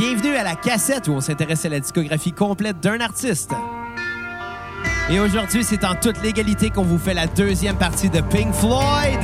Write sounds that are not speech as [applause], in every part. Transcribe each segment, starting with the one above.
Bienvenue à la cassette où on s'intéresse à la discographie complète d'un artiste. Et aujourd'hui, c'est en toute légalité qu'on vous fait la deuxième partie de Pink Floyd.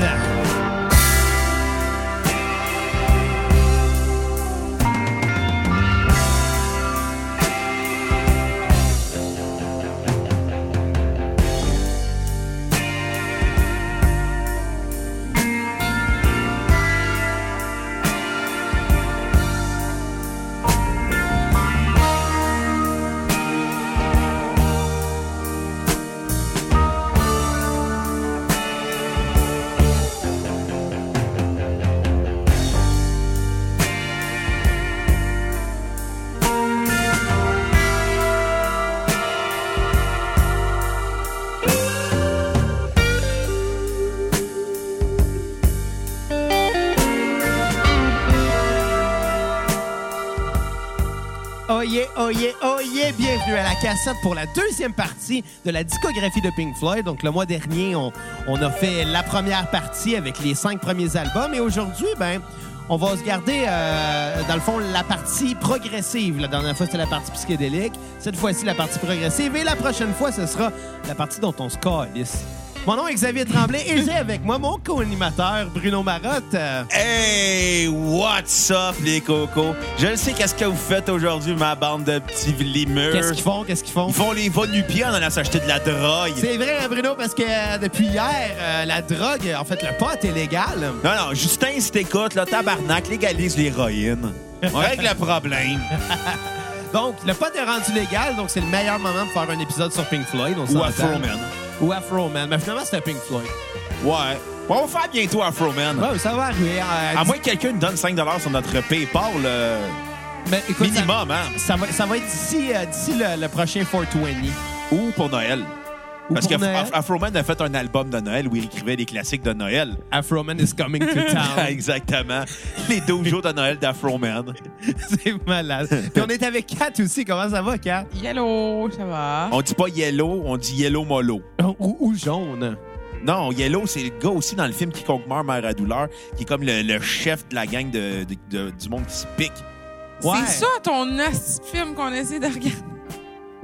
Oh yeah, oh yeah! Bienvenue à la cassette pour la deuxième partie de la discographie de Pink Floyd. Donc, le mois dernier, on, on a fait la première partie avec les cinq premiers albums. Et aujourd'hui, ben, on va se garder, euh, dans le fond, la partie progressive. La dernière fois, c'était la partie psychédélique. Cette fois-ci, la partie progressive. Et la prochaine fois, ce sera la partie dont on se calisse. Mon nom est Xavier Tremblay et j'ai avec moi mon co-animateur Bruno Marotte. Hey, what's up, les cocos? Je ne sais qu'est-ce que vous faites aujourd'hui, ma bande de petits limeurs? Qu'est-ce qu'ils font? Qu'est-ce qu'ils font? Ils font les va nu-pieds en allant s'acheter de la drogue. C'est vrai, hein, Bruno, parce que euh, depuis hier, euh, la drogue, en fait, le pot est légal. Non, non, Justin, si t'écoutes, là, tabarnak, légalise l'héroïne. On règle le problème. [laughs] Donc, le pot est rendu légal, donc c'est le meilleur moment pour faire un épisode sur Pink Floyd. On Ou. Afro Man. Ou Afro Man. Mais finalement, c'était Pink Floyd. Ouais. On va faire bientôt Afro Man. Ouais, ça va arriver. euh, À moins que quelqu'un nous donne 5 sur notre PayPal, euh, mais, écoute, ça- minimum, hein? Ça, va, ça va être d'ici euh, le, le prochain 420. Ou pour Noël. Parce que a fait un album de Noël où il écrivait des classiques de Noël. Afro Man is coming to [laughs] town. Exactement. Les 12 jours de Noël d'Afro Man. [laughs] c'est malade. Puis on est avec Kat aussi. Comment ça va, Kat? Yellow, ça va. On dit pas yellow, on dit yellow mollo. Ou, ou jaune. Non, yellow, c'est le gars aussi dans le film Quiconque meurt, mère à douleur, qui est comme le, le chef de la gang de, de- de- du monde qui se pique. Ouais. C'est ça ton asti film qu'on essaie de regarder.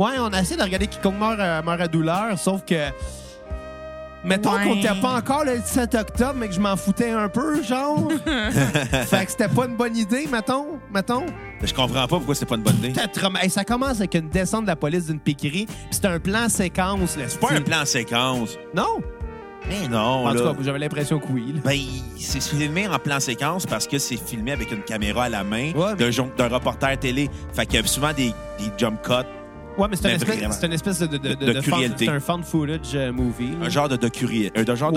Ouais, on a essayé de regarder quiconque meurt, euh, meurt à douleur, sauf que. Mettons Ouais. qu'on n'était pas encore le 17 octobre, mais que je m'en foutais un peu, genre. [laughs] fait que c'était pas une bonne idée, mettons. Mettons. Je comprends pas pourquoi c'est pas une bonne idée. Hey, ça commence avec une descente de la police d'une piquerie, puis c'est un plan séquence. C'est pas un plan séquence. Non? Mais non, En tout cas, j'avais l'impression que oui. là. Ben, c'est filmé en plan séquence parce que c'est filmé avec une caméra à la main Ouais, mais- d'un reporter télé. Fait qu'il y a souvent des, des jump cuts, Ouais, mais c'est une espèce, vraiment. c'est une espèce de, de, de, De c'est un fan footage euh, movie. là. un genre de, un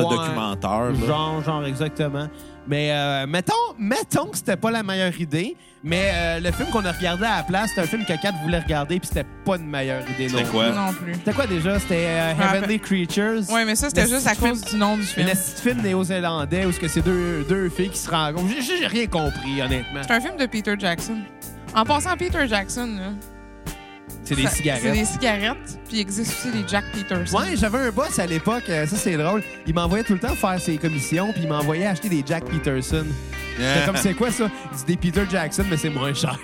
documentaire. là. Genre, genre, exactement. Mais euh, mettons, mettons que c'était pas la meilleure idée, mais euh, le film qu'on a regardé à la place, c'était un film que Kat voulait regarder, puis c'était pas une meilleure idée non C'était quoi? Non plus. C'était quoi déjà? C'était euh. Heavenly Creatures. Ouais, mais ça, c'était Le juste à cause du nom du Un film. petit film néo-zélandais où ce que c'est deux, deux filles qui se rencontrent. J'ai- J'ai rien compris, honnêtement. C'est un film de Peter Jackson. En passant, Peter Jackson, là, C'est des ça- C'est cigarettes. des cigarettes, puis il existe aussi des Jack Peterson. Ouais, j'avais un boss à l'époque, euh, ça c'est drôle. Il m'envoyait tout le temps faire ses commissions, puis il m'envoyait acheter des Jack Peterson. C'était comme c'est quoi ça? Il dit des Peter Jackson, mais c'est moins cher.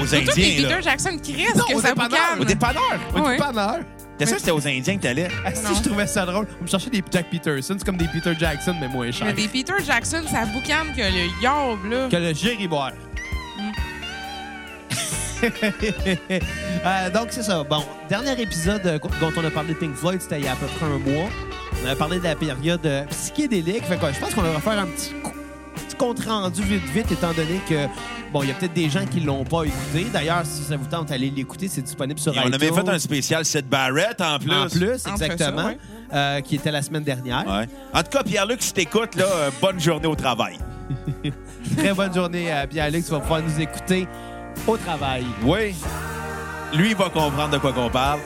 Aux Surtout Indiens, là. Peter Jackson qui risquent Non, que au ça dépanneur. Au dépanneur. Au Ouais. dépanneur. T'es sûr que c'était aux Indiens que t'allais? Ah, si je trouvais ça drôle. On me cherchait des Jack Peterson, c'est comme des Peter Jackson, mais moins cher. Mais des Peter Jackson, ça boucane que le yob, là. Que le gériboire. [laughs] Euh, donc, c'est ça. Bon, dernier épisode euh, dont on a parlé de Pink Floyd, c'était il y a à peu près un mois. On avait parlé de la période euh, psychédélique. Fait quoi, je pense qu'on va faire un petit, co- petit compte rendu vite, vite, étant donné que, bon, il y a peut-être des gens qui l'ont pas écouté. D'ailleurs, si ça vous tente d'aller l'écouter, c'est disponible sur Et on iTunes. avait fait un spécial Sid Barrett en plus. En plus, exactement. ça, ouais. euh, qui était la semaine dernière. Ouais. En tout cas, Pierre-Luc, si t'écoutes, là, bonne journée au travail. [laughs] Très bonne journée à Pierre-Luc. Tu vas pouvoir nous écouter au travail. Oui. Lui, il va comprendre de quoi qu'on parle.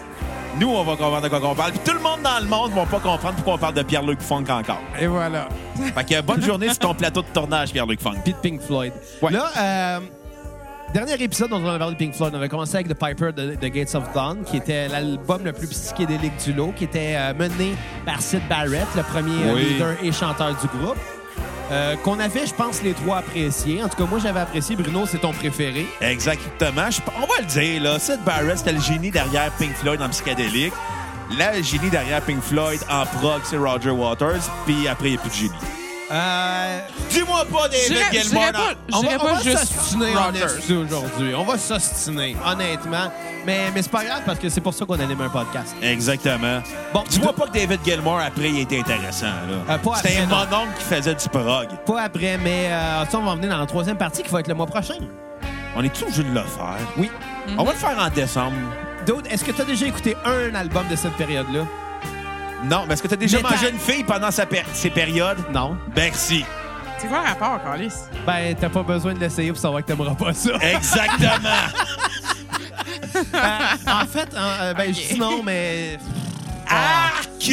Nous, on va comprendre de quoi qu'on parle. Puis tout le monde dans le monde va pas comprendre pourquoi on parle de Pierre-Luc Funk encore. Et voilà. [laughs] Fait que bonne journée sur ton plateau de tournage, Pierre-Luc Funk. Puis de Pink Floyd. Ouais. Là, euh, dernier épisode dont on a parlé de Pink Floyd, on avait commencé avec The Piper de The Gates of Dawn, qui était l'album le plus psychédélique du lot, qui était euh, mené par Sid Barrett, le premier euh, Oui. leader et chanteur du groupe. Euh, qu'on avait, je pense, les trois appréciés. En tout cas, moi, j'avais apprécié. Bruno, c'est ton préféré. Exactement. On va le dire, là. Sid Barrett, c'était le génie derrière Pink Floyd en psychédélique. Là, le génie derrière Pink Floyd en prog, c'est Roger Waters. Puis après, il n'y a plus de génie. Euh, Dis-moi pas non. pas- on va, on pas va juste s'ostiner aujourd'hui. On va s'ostiner, honnêtement. Mais, mais c'est pas grave parce que c'est pour ça qu'on anime un podcast. Exactement. Bon, Dis-moi pas que David Gilmour, après, il était intéressant. là. Euh, C'était un mononcle qui faisait du prog. Pas après, mais euh, ça, on va en venir dans la troisième partie qui va être le mois prochain. On est-tu obligé de le faire? Oui. On va le faire en décembre. D'autres, est-ce que tu as déjà écouté un album de cette période-là? Non, mais est-ce que tu as déjà Mais mangé t'as- une fille pendant sa péri- ces périodes? Non. Merci. C'est quoi le rapport, Carlis? Ben, t'as pas besoin de l'essayer pour savoir que t'aimeras pas ça. Exactement. [laughs] Euh, en fait, euh, ben, je dis non, mais. Arc!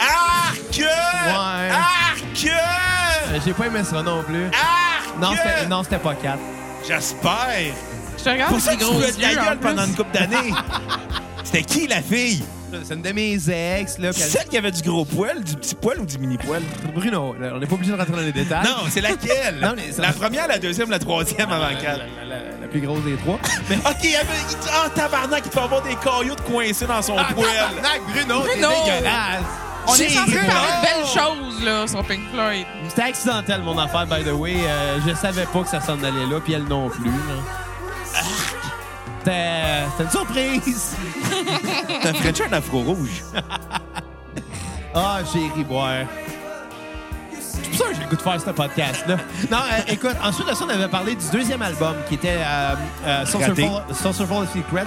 Arc! Ouais. Arc! Euh, J'ai pas aimé ça non plus. Arc! Non, c'était, non, c'était pas 4. J'espère. Je te regarde Pour ça? que tu gros veux de la gueule pendant une couple d'années. [laughs] C'était qui, la fille? C'est une de mes ex, là. elle- Celle qui avait du gros poil, du petit poil ou du mini poil? Bruno, là, on n'est pas obligé de rentrer dans les détails. Non, c'est laquelle? Non, mais ça- La première, la deuxième, la troisième avant la, qu'elle. la- la- la plus grosse des trois. [laughs] Mais OK, il y avait. il- Ah, tabarnak, il peut avoir des cailloux de coincés dans son poil. tabarnak, Bruno, c'est Bruno! dégueulasse. On est C'est censé parler de belles choses, là, sur Pink Floyd. C'était accidentel, mon affaire, by the way. Euh, je savais pas que ça s'en allait là, puis elle non plus. là. C'était c'était une surprise. T'as French un afro rouge. Ah, j'ai ri boire. C'est pour ça que j'ai le goût de faire ce podcast-là. Non, euh, écoute, ensuite de ça, on avait parlé du deuxième album qui était euh, euh, of Secrets.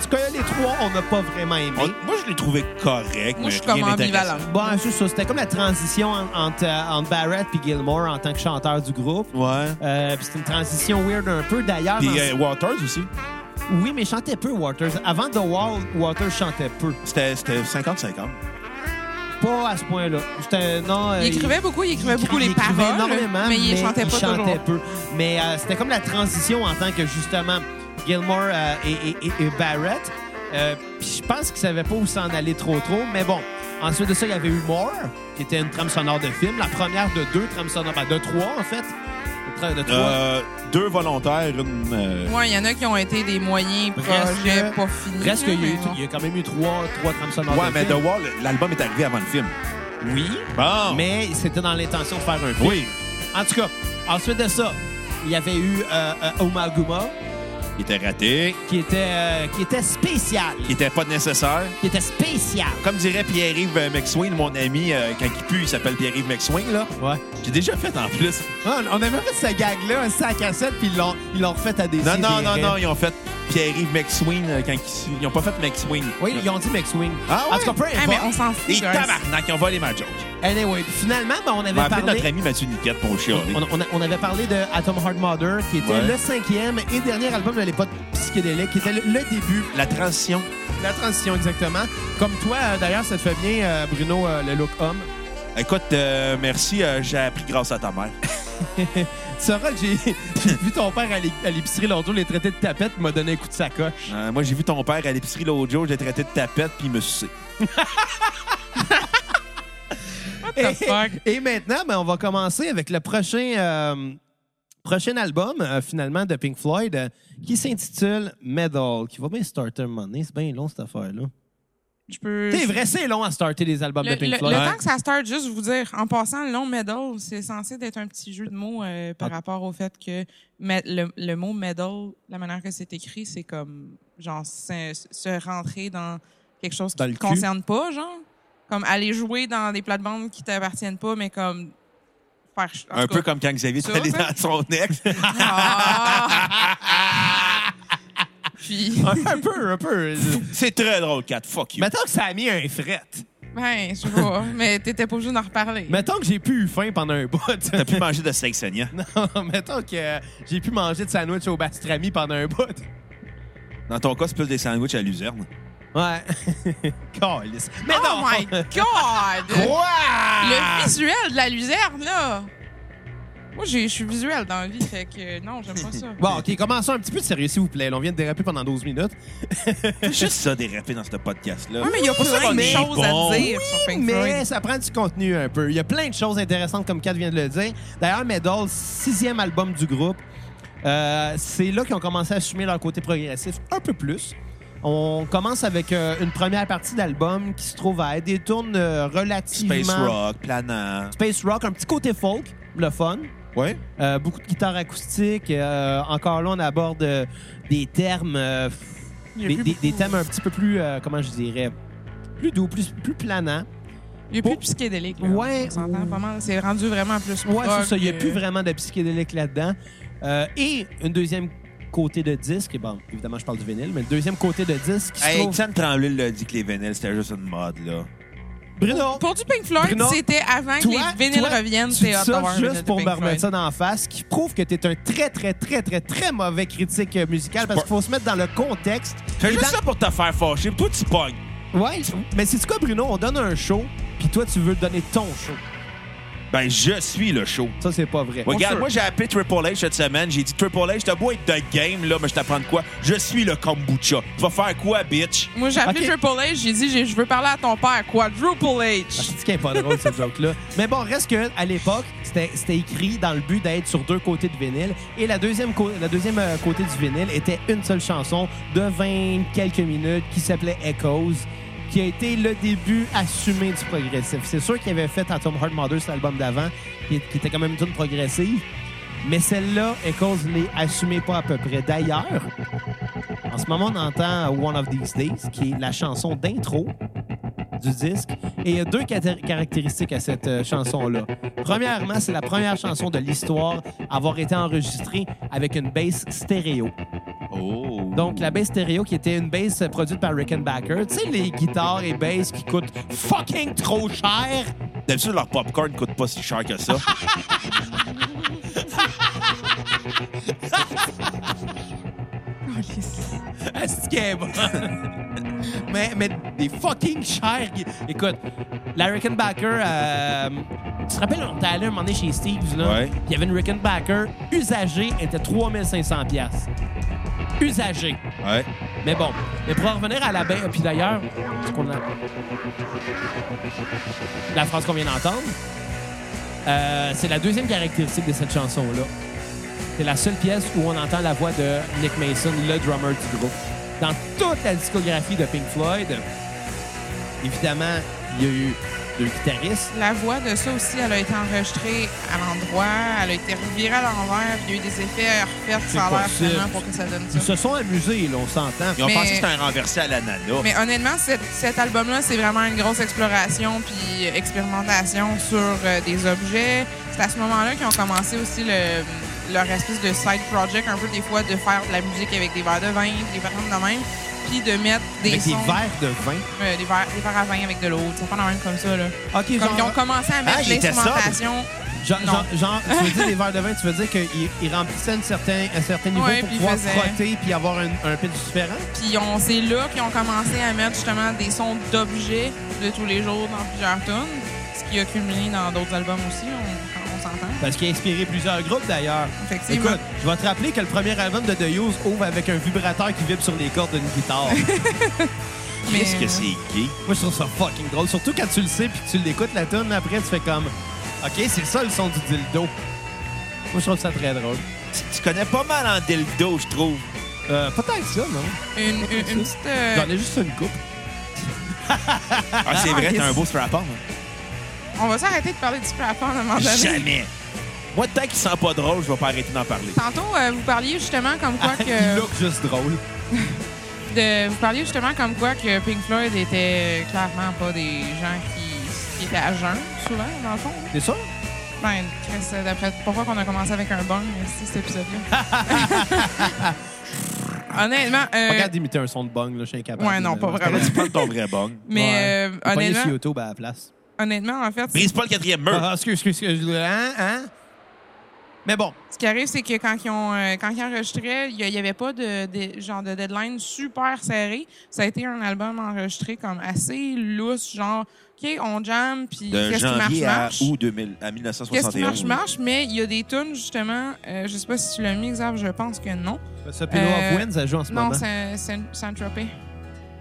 Que les trois, on n'a pas vraiment aimé. On- Moi, je l'ai trouvé correct. Moi, mais je suis rien comme ambivalent. Bon, c'est ça. C'était comme la transition en- entre, euh, entre Barrett et Gilmore en tant que chanteur du groupe. Ouais. Euh, puis c'était une transition weird un peu. D'ailleurs, Puis dans- euh, Waters aussi. oui, mais il chantait peu, Waters. Avant The Wall, Waters chantait peu. C'était c'était 50-50. Pas à ce point-là. Non, euh, Il écrivait beaucoup, il écrivait beaucoup les il écrivait paroles, énormément, mais il chantait pas chantait toujours. peu. Mais euh, c'était comme la transition en tant que justement Gilmore euh, et, et- et- et Barrett. Euh, Puis je pense qu'ils savaient pas où s'en aller trop trop. Mais bon, ensuite de ça, il y avait eu More, qui était une trame sonore de film. La première de deux trames sonores, ben, de trois en fait. De, trois. Euh, deux volontaires, une. euh, Ouais, il y en a qui ont été des moyens Presque- projets pas finis. Presque, il y, a eu- mais bon. il y a quand même eu trois, trois trames sonores Ouais, de mais film. The Wall, l'album est arrivé avant le film. Oui, Bon. mais c'était dans l'intention de faire un film. Oui. En tout cas, ensuite de ça, il y avait eu euh, euh, Omaguma, Il était raté. qui était, euh, qui était spécial. Il était pas nécessaire. Qui était spécial. Comme dirait Pierre-Yves euh, mon ami, euh, quand il pue, il s'appelle Pierre-Yves McSween, là. Ouais. J'ai déjà fait en plus. Ah, on avait fait ce gag-là, un sac à cassette, puis ils l'ont, ils l'ont refait à des Non, non, non, non, ils ont fait Pierre-Yves McSween euh, quand ils... Ils ont pas fait McSween. Oui, ils ont dit McSwing. Ah En ouais? tout cas, peu Ah, mais on s'en fout, Et guys. tabarnak, ils ont volé ma joke. Anyway, puis finalement, ben, on On avait va appeler parlé... notre ami Mathieu Niquette pour chialer. On, on on avait parlé de Atom Heart Mother, qui était Ouais. le cinquième et dernier album de l'époque psychédélique, qui était le, le début, La transition. la transition exactement. Comme toi, euh, d'ailleurs, ça te fait bien, euh, Bruno, euh, le look homme. Écoute, euh, merci, euh, j'ai appris grâce à ta mère. [laughs] Tu sauras que [laughs] j'ai vu ton père à l'é- à l'épicerie l'autre jour les traiter de tapette, il m'a donné un coup de sacoche. Euh, moi, j'ai vu ton père à l'épicerie l'autre jour, j'ai traité de tapette, puis il me suçait. the fuck? Et maintenant, ben, on va commencer avec le prochain, euh, prochain album, euh, finalement, de Pink Floyd, euh, qui s'intitule Medal, qui va bien starter un moment donné. C'est bien long, cette affaire-là. Je peux... C'est vrai, c'est long à starter les albums Le, de Pink le- Floyd. le temps que ça start, juste vous dire, en passant, le long medal, c'est censé être un petit jeu de mots euh, par Ah. rapport au fait que le, le mot medal, la manière que c'est écrit, c'est comme genre se, rentrer dans quelque chose qui ne concerne pas, genre. Comme aller jouer dans des plates-bandes qui t'appartiennent pas, mais comme faire. Un peu cas. comme quand Xavier Ça, allé dans son ex. [laughs] Ah! Puis, un peu, un peu. [laughs] C'est très drôle, Kat. Fuck you. Mettons que ça a mis un fret. ben, je pas, mais t'étais pas obligé d'en reparler. Mettons que j'ai plus eu faim pendant un bout. T'as pu manger de steak saignant. [laughs] non, mettons que euh, j'ai pu manger de sandwich au bastrami pendant un bout. Dans ton cas, c'est plus des sandwichs à luzerne. Ouais. [laughs] Mais oh non! my God! Quoi? Le visuel de la luzerne, là! Moi, j'ai- je suis visuelle dans la vie, fait que non, j'aime pas ça. Bon, OK, commençons un petit peu de sérieux, s'il vous plaît. Là, on vient de déraper pendant 12 minutes. C'est juste ça, des rappels dans ce podcast-là. Ouais, mais il y a plein de choses bon. à dire sur Pink Mais ça prend du contenu un peu. Il y a plein de choses intéressantes, comme Kat vient de le dire. D'ailleurs, Medal, sixième album du groupe, euh, c'est là qu'ils ont commencé à assumer leur côté progressif un peu plus. On commence avec euh, une première partie d'album qui se trouve à être des euh, relativement... Space Rock, Planant. Space Rock, un petit côté folk, le fun. Ouais. Euh, beaucoup de guitares acoustiques. Euh, encore là, on aborde euh, des termes, euh, des, thèmes un petit peu plus, euh, comment je dirais, plus doux, plus, plus planants. Il y a plus de psychédélique. là. Ouais. On. C'est rendu vraiment plus Ouais, c'est ça. Il n'y a plus vraiment de psychédélique là-dedans. Euh, et une deuxième côté de disque. Bon, évidemment, je parle du vinyle, mais le deuxième côté de disque qui se Hey, trouve... Tremblay l'a dit que les vinyles, c'était juste une mode, là. Bruno, Pour du Pink Floyd, Bruno, c'était avant que toi, les vinyles toi, reviennent. tu C'est dis ça vinyle juste pour me remettre ça d'en face, qui prouve que tu es un très, très, très, très, très mauvais critique euh, musical parce qu'il faut se mettre dans le contexte. Fais juste dans- ça pour te faire fâcher. Toi, tu pognes. Ouais, mais c'est quoi, Bruno? On donne un show, puis toi, tu veux donner ton show. Ben, je suis le show. Ça, c'est pas vrai. Regarde, moi, j'ai appelé Triple H cette semaine. J'ai dit, Triple H, t'as beau être de game, là, mais je t'apprends de quoi? Je suis le kombucha. Tu vas faire quoi, bitch? Moi, j'ai appelé. Triple H, j'ai dit, je veux parler à ton père. Quadruple Ah, H. je dis qu'elle est pas drôle, cette joke-là. Mais bon, reste que à l'époque, c'était écrit dans le but d'être sur deux côtés de vinyle. Et la deuxième, co- la deuxième euh, côté du vinyle était une seule chanson de 20 quelques minutes qui s'appelait Echoes, qui a été le début assumé du progressif. C'est sûr qu'il avait fait Atom Heart Mother, cet album d'avant, qui, était quand même une progressive. Mais celle-là, Echoes ne l'est assumée pas à peu près. D'ailleurs, en ce moment, on entend One of These Days, qui est la chanson d'intro du disque. Et il y a deux caractéristiques à cette euh, chanson-là. Premièrement, c'est la première chanson de l'histoire à avoir été enregistrée avec une bass stéréo. Oh. Donc, la bass stéréo qui était une bass euh, produite par Rickenbacker. Tu sais, les guitares et basses qui coûtent fucking trop cher. D'habitude, leur popcorn coûte pas si cher que ça. [laughs] Est-ce qu'elle [laughs] est bonne? mais, mais des fucking chers. gui- Écoute, la Rickenbacker, euh, tu te rappelles, on était allé un moment donné chez Steve's, là? Ouais. Il y avait une Rickenbacker usagée, elle était 3500 pièces. Usagée. Ouais. Mais bon, mais pour en revenir à la baie, puis d'ailleurs, ce qu'on a... la phrase qu'on vient d'entendre, euh, c'est la deuxième caractéristique de cette chanson-là. C'est la seule pièce où on entend la voix de Nick Mason, le drummer du groupe. Dans toute la discographie de Pink Floyd, évidemment, il y a eu deux guitaristes. La voix de ça aussi, elle a été enregistrée à l'endroit, elle a été revirée à l'envers, puis il y a eu des effets refaits, ça a l'air vraiment pour que ça donne Ils ça. se sont amusés, là, on s'entend. Ils ont Mais- pensé que c'était un renversé à l'ananas. Mais honnêtement, cet, cet album-là, c'est vraiment une grosse exploration puis expérimentation sur euh, des objets. C'est à ce moment-là qu'ils ont commencé aussi le, leur espèce de side project, un peu des fois, de faire de la musique avec des verres de vin, des verres de même, puis de mettre des Avec des verres de vin? euh, des, verres, des verres à vin avec de l'eau, ça pas même comme ça, là. OK, Comme ils ont commencé à mettre Ah, de il était l'instrumentation. Genre, Non. genre, genre, tu veux dire [laughs] des verres de vin, tu veux dire qu'ils ils remplissaient un certain, un certain niveau Ouais, pour puis pouvoir faisaient- frotter puis avoir un, un pitch différent? Puis on- c'est là qu'ils ont commencé à mettre justement des sons d'objets de tous les jours dans plusieurs tunes, ce qui a culminé dans d'autres albums aussi, on s'entend. Parce qu'il a inspiré plusieurs groupes d'ailleurs. Effectivement. Écoute, je vais te rappeler que le premier album de The Used ouvre avec un vibrateur qui vibre sur les cordes d'une guitare. [laughs] Mais- Qu'est-ce que c'est gay? Moi, je trouve ça fucking drôle. Surtout quand tu le sais puis que tu l'écoutes la tune après, tu fais comme OK, c'est ça le son du dildo. Moi, je trouve ça très drôle. Tu, tu connais pas mal en dildo, je trouve. Euh, pas tant que ça, non? Une, une, une petite. euh, J'en ai juste une coupe. Ah, c'est vrai, t'as un beau strap-on. hein? On va s'arrêter de parler du strap-on à un moment donné. Jamais. Moi, tant qu'il sent pas drôle, je vais pas arrêter d'en parler. Tantôt, euh, vous parliez justement comme quoi Il que. look juste drôle. [laughs] de- vous parliez justement comme quoi que Pink Floyd était clairement pas des gens qui, qui étaient à jeun, souvent, dans le fond. C'est ça? Ben, Chris, d'après pourquoi qu'on a commencé avec un bang, ici, cet épisode-là? [laughs] Honnêtement, euh, Regarde d'imiter un son de bong, là, je suis incapable. Ouais, non, pas Euh, [laughs] vraiment. tu prends ton vrai bong. mais Ouais. euh, honnêtement, sur YouTube à la place. Honnêtement, en fait, Brise pas le quatrième mur. Ah, excuse, excuse, excuse. Hein? Hein? Mais bon, Ce qui arrive, c'est que quand ils ont euh, quand ils enregistraient, il n'y avait pas de, de- genre de deadline super serré. Ça a été un album enregistré comme assez lousse, genre OK, on jam, puis qu'est-ce qui marche, à marche? août 2000, à Qu'est-ce qui 1971. marche, marche, mais il y a des tunes, justement, euh, je sais pas si tu l'as mis, Xav, je pense que non. Ça, Pillow Euh, of Wind, ça joue en ce Non, moment. c'est c'est Saint-Tropez.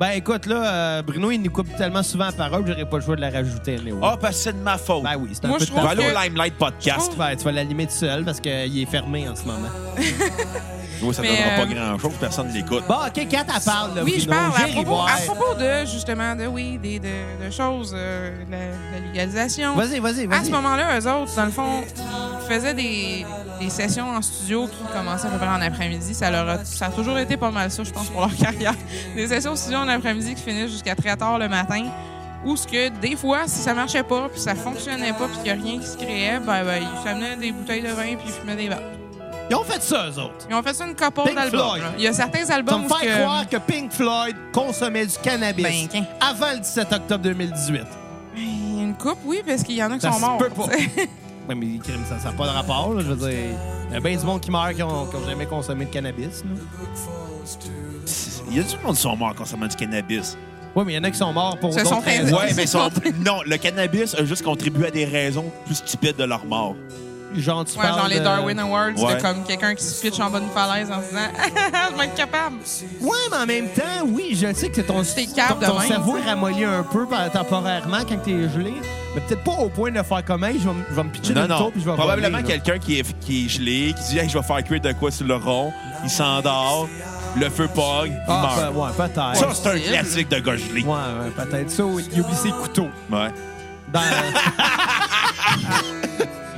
Ben écoute, là, euh, Bruno, il nous coupe tellement souvent la parole que j'aurais pas le choix de la rajouter. anyway. Ah, parce que c'est de ma faute. Ben oui, c'est un Moi, peu je de ta Va trouve aller au Limelight Podcast. Ben, tu vas l'animer tout seul parce qu'il est fermé en ce moment. [laughs] Oui, ça ne Mais, donnera euh, pas grand-chose, personne ne l'écoute. Bon, OK, Kat, elle parle. Là, Oui, je parle à propos, à propos de, justement, de, oui, des, de, de choses, euh, la, la légalisation. Vas-y, vas-y, vas-y. À ce moment-là, eux autres, dans le fond, ils faisaient des, des sessions en studio qui commençaient à peu près en après-midi. Ça, leur a, ça a toujours été pas mal ça, je pense, pour leur [laughs] carrière. Des sessions en studio en après-midi qui finissent jusqu'à très tard le matin. Ou ce que, des fois, si ça marchait pas, puis ça fonctionnait pas, puis qu'il n'y a rien qui se créait, ben, ben ils s'amenaient des bouteilles de vin, puis ils fumaient des verres. Ils ont fait ça, eux autres. Ils ont fait ça une couple d'albums. Là. Il y a certains Tu albums me où faire que- croire que Pink Floyd consommait du cannabis Ben, avant le 17 octobre 2018. Ben, Une coupe, oui, parce qu'il y en a qui Ça sont se morts. peut pas. [laughs] Ouais, mais crime, ça n'a pas de rapport. là, je veux dire, il y a bien du monde qui meurt qui ont, qui ont jamais consommé de cannabis. Là. Il y a du monde qui sont morts en consommant du cannabis. Oui, mais il y en a qui sont morts pour Se d'autres sont raisons. Ouais, mais ils sont- [laughs] non, le cannabis a juste contribué à des raisons plus stupides de leur mort. Genre, tu Ouais, parles genre les Darwin Awards, Ouais. de comme quelqu'un qui se pitch en bas d'une falaise en se disant [laughs] Je vais être capable. Ouais, mais en même temps, oui, je sais que ton, ton, ton cerveau est ramolli un peu par- temporairement quand t'es gelé. Mais peut-être pas au point de faire comme hey, je vais, me- je vais me pitcher Non, dans le non. tour puis je vais Probablement quelqu'un qui est, qui est gelé, qui dit hey, je vais faire cuire de quoi sur le rond. Il s'endort, le feu pogne, il Ah, meurt. ben, ouais, peut-être. Ça, c'est un classique de gars gelé. Ouais, ouais, peut-être ça. ou Il oublie ses couteaux. Ouais. Dans... [laughs]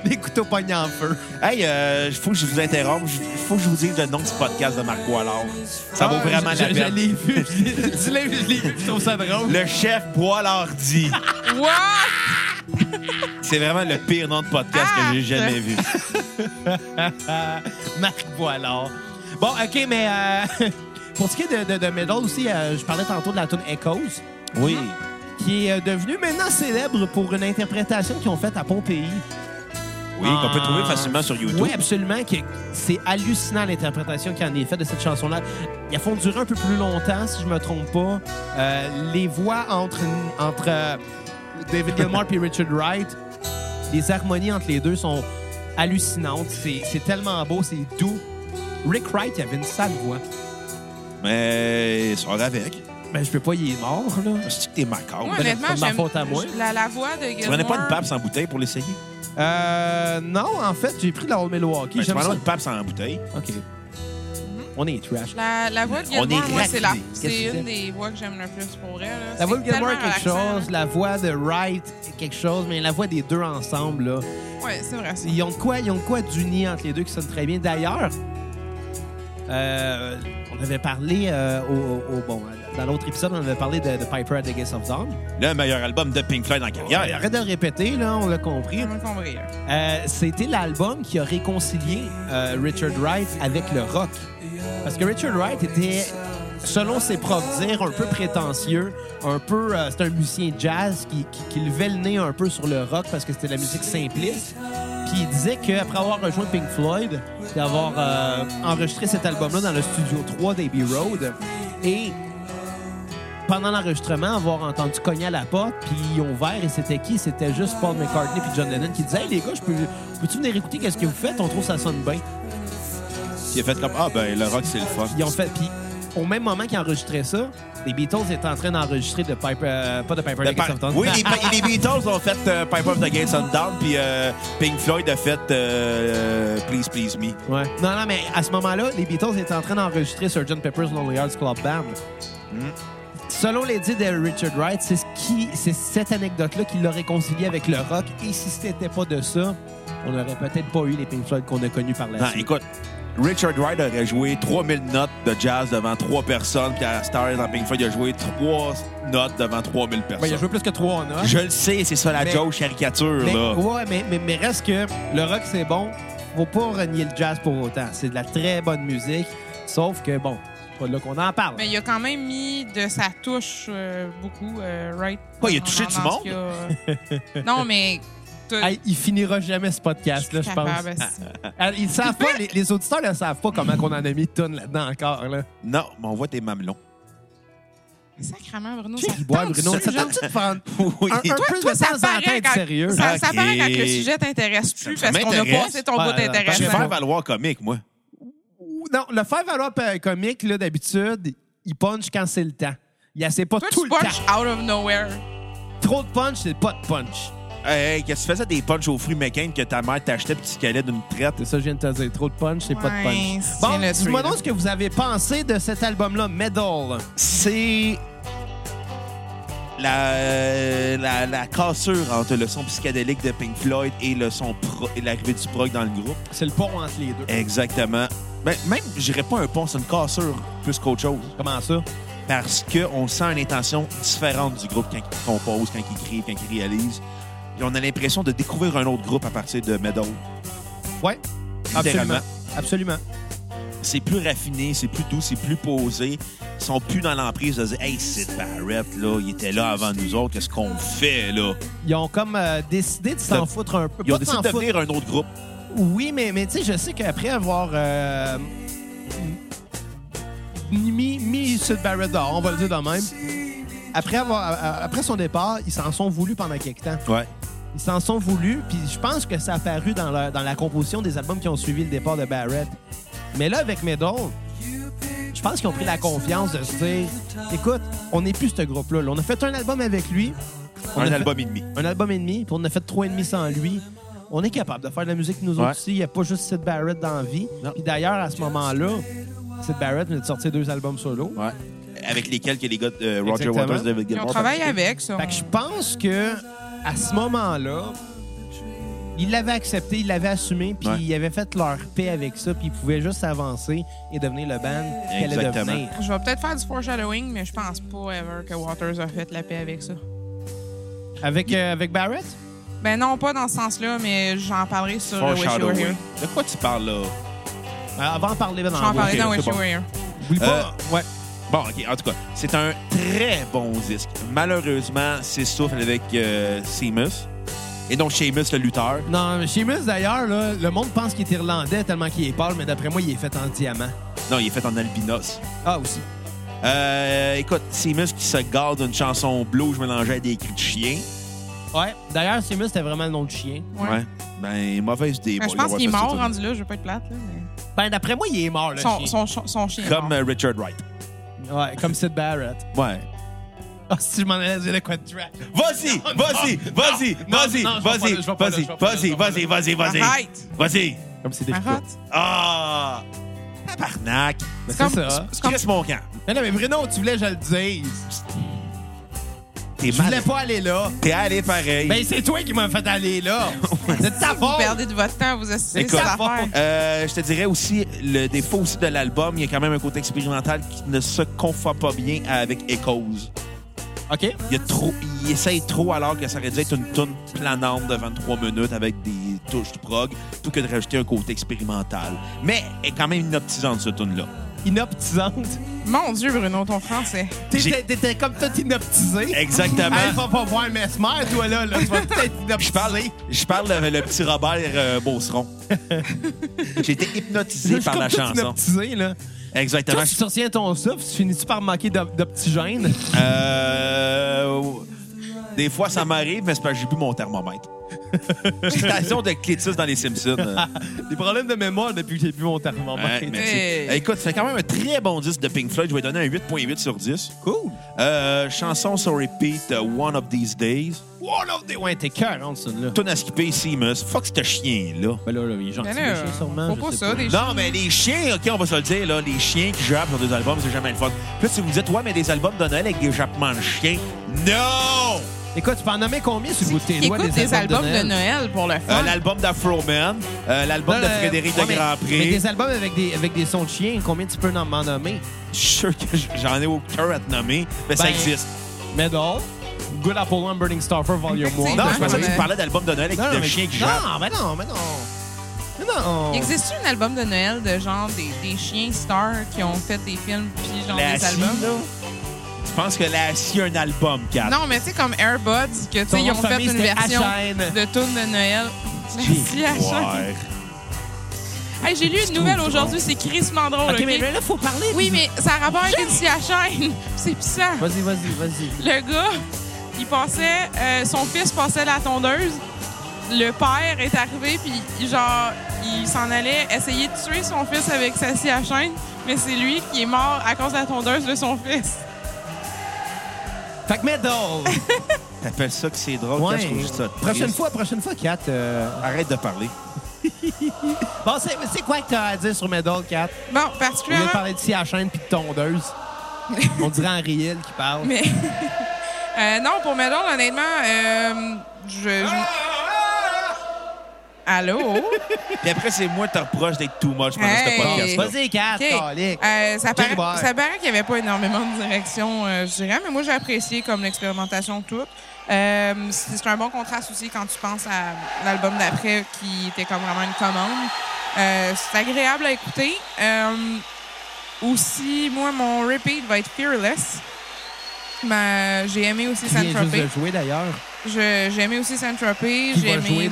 Les couteaux pognés en feu. Hey, il faut que je vous interrompe. Il faut que je vous dise le nom du podcast de Marc Boilard. Ça vaut Ah, vraiment la je- Je peine. l'ai vu. [laughs] je l'ai- Dis-le, je l'ai vu. Je trouve ça drôle. Le chef Boilard dit. [laughs] What? C'est vraiment le pire nom de podcast Ah! que j'ai jamais vu. [laughs] Marc Boilard. Bon, OK, mais euh, pour ce qui est de, de, aussi, euh, je parlais tantôt de la tune Echoes, Oui. qui est euh, devenue maintenant célèbre pour une interprétation qu'ils ont faite à Pompéi. Oui, qu'on peut trouver facilement sur YouTube. Oui, absolument. que C'est hallucinant l'interprétation qui en est faite de cette chanson-là. Il a font durer un peu plus longtemps, si je me trompe pas. Euh, les voix entre, entre euh, David [laughs] Gilmour et Richard Wright, les harmonies entre les deux sont hallucinantes. C'est tellement beau, c'est doux. Rick Wright, il avait une sale voix. Mais sort avec. Ben, je peux pas, il est mort, là. C'est que t'es macabre. Moi, honnêtement, ma j'aime faute à moi. la, la voix de Tu prenais pas une pape sans bouteille pour l'essayer? Euh, non, en fait, j'ai pris de la Old Milwaukee. Ben, J'aime ça. une pape sans bouteille. OK. On est trash. La, la voix de On Gilmore, est moi, c'est la- raffiné. Qu'est-ce que c'est une des voix que j'aime le plus pour elle. là. La voix de C'est Gilmore tellement est quelque relaxant, chose, la voix de Wright est quelque chose, mais la voix des deux ensemble, là. Ouais, c'est vrai. ça. ils ont de quoi, ils ont de quoi d'uni entre les deux qui sonne très bien. D'ailleurs, euh, on avait parlé euh, au, au- bon, dans l'autre épisode, on avait parlé de, de Piper at the Gates of Dawn. Le meilleur album de Pink Floyd en carrière. Arrête de le répéter, là, on l'a compris. Là. Euh, C'était l'album qui a réconcilié euh, Richard Wright avec le rock. Parce que Richard Wright était, selon ses propres dires, un peu prétentieux, un peu. euh, c'était un musicien jazz qui, qui, qui levait le nez un peu sur le rock parce que c'était de la musique simpliste. Puis il disait qu'après avoir rejoint Pink Floyd et avoir euh, enregistré cet album-là dans le studio 3 d'Abbey Road, et pendant l'enregistrement, avoir entendu cogner à la porte, puis ils ont ouvert et c'était qui? C'était juste Paul McCartney puis John Lennon qui disaient Hey les gars, je peux, peux-tu venir écouter qu'est-ce que vous faites? On trouve ça sonne bien. Il a fait comme Ah, ben, le rock, c'est le fun. Ils ont fait, puis au même moment qu'ils enregistraient ça, les Beatles étaient en train d'enregistrer de Piper, euh, pas de Piper the Gates of Dawn. oui, les, Beatles ont fait euh, Pipe of the Gates on Down, puis euh, Pink Floyd a fait euh, Please Please Me. Ouais. Non, non, mais à ce moment-là, les Beatles étaient en train d'enregistrer Sgt. Pepper's Lonely Hearts Club Band. Hmm. Selon les dits de Richard Wright, c'est ce qui, c'est cette anecdote-là qui l'a réconcilié avec le rock. Et si c'était pas de ça, on n'aurait peut-être pas eu les Pink Floyd qu'on a connus par la Non, suite. écoute, Richard Wright aurait joué 3000 notes de jazz devant trois personnes, puis à Star dans Pink Floyd, il a joué 3 notes devant 3000 personnes. Ben, il a joué plus que trois notes. Je le sais, c'est ça la Mais- joke caricature, Mais, là. ouais, mais, mais, mais reste que le rock, c'est bon. Faut pas renier le jazz pour autant. C'est de la très bonne musique. Sauf que, bon, pas là qu'on en parle. Mais il a quand même mis de sa touche euh, beaucoup, euh, right? Quoi, il a touché du monde? a- [laughs] non, mais. Hey, il finira jamais ce podcast-là, je pense. capable, esti. [laughs] Ah, Ils savent pas, les, les auditeurs ne savent pas comment on en a mis tonnes là-dedans encore. Là. Non, mais on voit tes mamelons. Sacrement, Bruno. Ça boit, tente Bruno? Ça tente-tu de prendre Oui. un, un Toi, peu toi, de ça en quand, sérieux? ça, ça Ok. paraît quand le sujet t'intéresse plus Ça parce qu'on a passé ton Ouais, bout ouais, Je vais faire valoir comique, moi. Non, le faire valoir pa- comique, là, d'habitude, il punch quand c'est le temps. Il essaie pas Toi, tout tu le punch temps. out of nowhere. Trop de punch, c'est pas de punch. Hey, hey, qu'est-ce que tu faisais des punchs aux fruits McCain que ta mère t'achetait puis tu calais d'une traite? C'est ça que je viens de te dire. Trop de punch, c'est pas de punch. Bon, dis-moi donc ce que vous avez pensé de cet album-là, Medal. C'est la, la, la cassure entre le son psychédélique de Pink Floyd et le son pro- et l'arrivée du prog dans le groupe. C'est le pont entre les deux. Exactement. Ben, même, je dirais pas un pont, c'est une cassure plus qu'autre chose. Comment ça? Parce qu'on sent une intention différente du groupe quand ils composent, quand ils écrivent, quand ils réalisent. Et on a l'impression de découvrir un autre groupe à partir de Medal. Ouais, absolument. Absolument. C'est plus raffiné, c'est plus doux, c'est plus posé. Ils sont plus dans l'emprise de dire Hey, Sid Barrett, là, il était là avant nous autres, qu'est-ce qu'on fait, là? Ils ont comme euh, décidé de s'en foutre un peu. Ils ont décidé de devenir un autre groupe. Oui, mais, mais tu sais, je sais qu'après avoir euh, mis, mis Sid Barrett dehors, on va le dire de même, après, avoir, après son départ, ils s'en sont voulus pendant quelques temps. Ouais. Ils s'en sont voulus, puis je pense que ça a apparu dans la, dans la composition des albums qui ont suivi le départ de Barrett. Mais là, avec Medal, je pense qu'ils ont pris la confiance de se dire écoute, on n'est plus ce groupe-là. là. On a fait un album avec lui. On a Un fait- album et demi. un album et demi, puis on a fait trois et demi sans lui. On est capable de faire de la musique nous Ouais. autres aussi. Il n'y a pas juste Sid Barrett dans la vie. Puis d'ailleurs, à ce moment-là, Sid Barrett venait de sortir deux albums solo. Ouais. Avec lesquels que les gars de Roger Exactement. Waters, David Gilmour. ont travaillé participaient. avec, ça. Fait que je pense que à ce moment-là, ils l'avaient accepté, ils l'avaient assumé, puis Ouais. ils avaient fait leur paix avec ça, puis ils pouvaient juste avancer et devenir le band qu'elle allait devenir. Je vais peut-être faire du foreshadowing, mais je pense pas ever que Waters a fait la paix avec ça. Avec, euh, avec Barrett? Ben non, pas dans ce sens-là, mais j'en parlerai sur le Wish You Were Foreshadowing. Here. De quoi tu parles, là? Euh, avant de parler dans J'en parlerai dans Wish You bon. Were Here. Oublie Euh, pas. Ouais. Bon, OK, en tout cas, c'est un très bon disque. Malheureusement, c'est souffle avec euh, Seamus. Et donc, Seamus, le lutteur. Non, mais Seamus, d'ailleurs, là, le monde pense qu'il est irlandais tellement qu'il est pâle, mais d'après moi, il est fait en diamant. Non, il est fait en albinos. Ah, aussi. Euh, écoute, Seamus qui se garde d'une chanson blues mélangée à des cris de chien. Ouais. D'ailleurs, Seamus, c'était vraiment le nom de chien. Ouais. Ben, mauvaise idée. Ben, je pense qu'il est mort rendu là, je veux pas être plate. Là, mais... Ben, d'après moi, il est mort, le son, chien. son, son, son chien. est Comme mort. euh, Richard Wright. Ouais, comme Sid Barrett. Ouais. [laughs] Ah, si je m'en allais dire de quoi de trash. Vas-y, Non, vas-y, non, vas-y, non, vas-y, non, vas-y, là, là, vas-y, là, vas-y, vas-y, là. vas-y, vas-y. Arrête! Vas-y. Comme c'est difficile. Arrête! Ah! Tabarnak. C'est ça. c'est mon camp. Mais non, mais Bruno, tu voulais que je le dise. T'es Je voulais mal. pas aller là. T'es allé pareil. Ben, c'est toi qui m'as fait aller là. [laughs] c'est de ta Vous faute. perdez de votre temps, vous assistez Écoute, affaires. Euh, je te dirais aussi, le défaut aussi de l'album, il y a quand même un côté expérimental qui ne se confond pas bien avec Echoes. OK. Il, y a trop, il essaye trop alors que ça aurait dû être une tune planante de 23 minutes avec des touches de prog, plutôt que de rajouter un côté expérimental. Mais elle est quand même inoptisante, cette tune là Inoptisante. Mon Dieu, Bruno, ton français. T'étais t'étais comme tout inoptisé. Exactement. Hey, va pas voir Mesmer, toi, là. là. Tu vas peut-être [laughs] Je parle, je parle de le petit Robert euh, Beauceron. [laughs] J'ai été hypnotisé par la chanson. inoptisé, là. Exactement. Toi, si tu retiens ton souffle, tu finis-tu par manquer d'op- d'optigène? Euh, des fois, ça m'arrive, mais c'est parce que j'ai bu mon thermomètre. [laughs] Citation de Clétus dans Les Simpsons. [laughs] Des problèmes de mémoire depuis que j'ai bu mon thermomètre. ouais, merci. Hey. Écoute, c'est quand même un très bon disque de Pink Floyd. Je vais donner un 8.8 sur 10. Cool. Euh, chanson sur repeat, euh, One of These Days. One of the... Ouais, t'es cœur, hein, ça, là. Tune à skipper, Seamus. Fuck ce chien-là. Ben là, là, il est gentil, le chien, sûrement. faut je pas sais ça, des Non, mais les chiens, OK, on va se le dire, là, les chiens qui jappent sur des albums, c'est jamais le fun. Puis là, si vous me dites, ouais, mais des albums de Noël avec des jappements de chiens, non! Écoute, tu peux en nommer combien sur le bout de tes doigts Écoute des albums de Noël? Pour le Euh, fun. l'album d'Afro Man, euh, l'album de euh, Frédéric ouais, de mais- Grand Mais des albums avec des, avec des sons de chiens, combien tu peux en m'en nommer? Je suis sûr que j'en ai aucun à te nommer, mais ça Ben, existe. Medal, Good Apple One, Burning Starter, Volume 1. Effectivement. Non, je pensais que mais- tu parlais d'album de Noël avec Non, des mais- chiens qui jappent. Non, mais non, mais non. Mais non. Il existe un album de Noël de genre des, des chiens stars qui ont fait des films puis genre La des albums? là. Je pense que la scie a un album, Kat? Non, mais tu sais, comme Airbuds, que tu sais, ils ont fait une version de tune de Noël. Ouais. Hey, J'ai lu une Tu nouvelle aujourd'hui, c'est crissement drôle. OK, ok? mais là, faut parler. Oui, mais ça a rapport avec une scie à chaîne. [laughs] C'est puissant. Vas-y, vas-y, vas-y. Le gars, il passait, euh, son fils passait la tondeuse. Le père est arrivé, puis genre, il s'en allait essayer de tuer son fils avec sa scie à chaîne, mais c'est lui qui est mort à cause de la tondeuse de son fils. Fait que Medal. [laughs] T'appelles ça que c'est drôle? Ouais. Kat, je trouve juste ça triste. Prochaine fois, prochaine fois, Kat. euh, Arrête de parler. [laughs] Bon, c'est quoi que t'as à dire sur Medal, Kat? Bon, Au lieu de particulièrement. parler de scie à chaîne puis de tondeuse. [laughs] On dirait Henri Hill qui parle. Mais. Euh, non, pour Medal, honnêtement, euh, je. je- Allô? Puis après, c'est moi qui te reproche d'être too much pendant Hey. ce podcast-là. Vas-y, Kat, OK. calique. Euh, ça, paraît, ça paraît qu'il n'y avait pas énormément de direction, euh, je dirais, mais moi, j'ai apprécié comme l'expérimentation toute. Euh, c'est c'est un bon contraste aussi quand tu penses à l'album d'après qui était comme vraiment une commande. Euh, c'est agréable à écouter. Euh, aussi, moi, mon repeat va être Fearless. Mais j'ai aimé aussi Saint-Tropez. jouer, d'ailleurs. J'ai aimé aussi Saint-Tropez. J'ai aimé,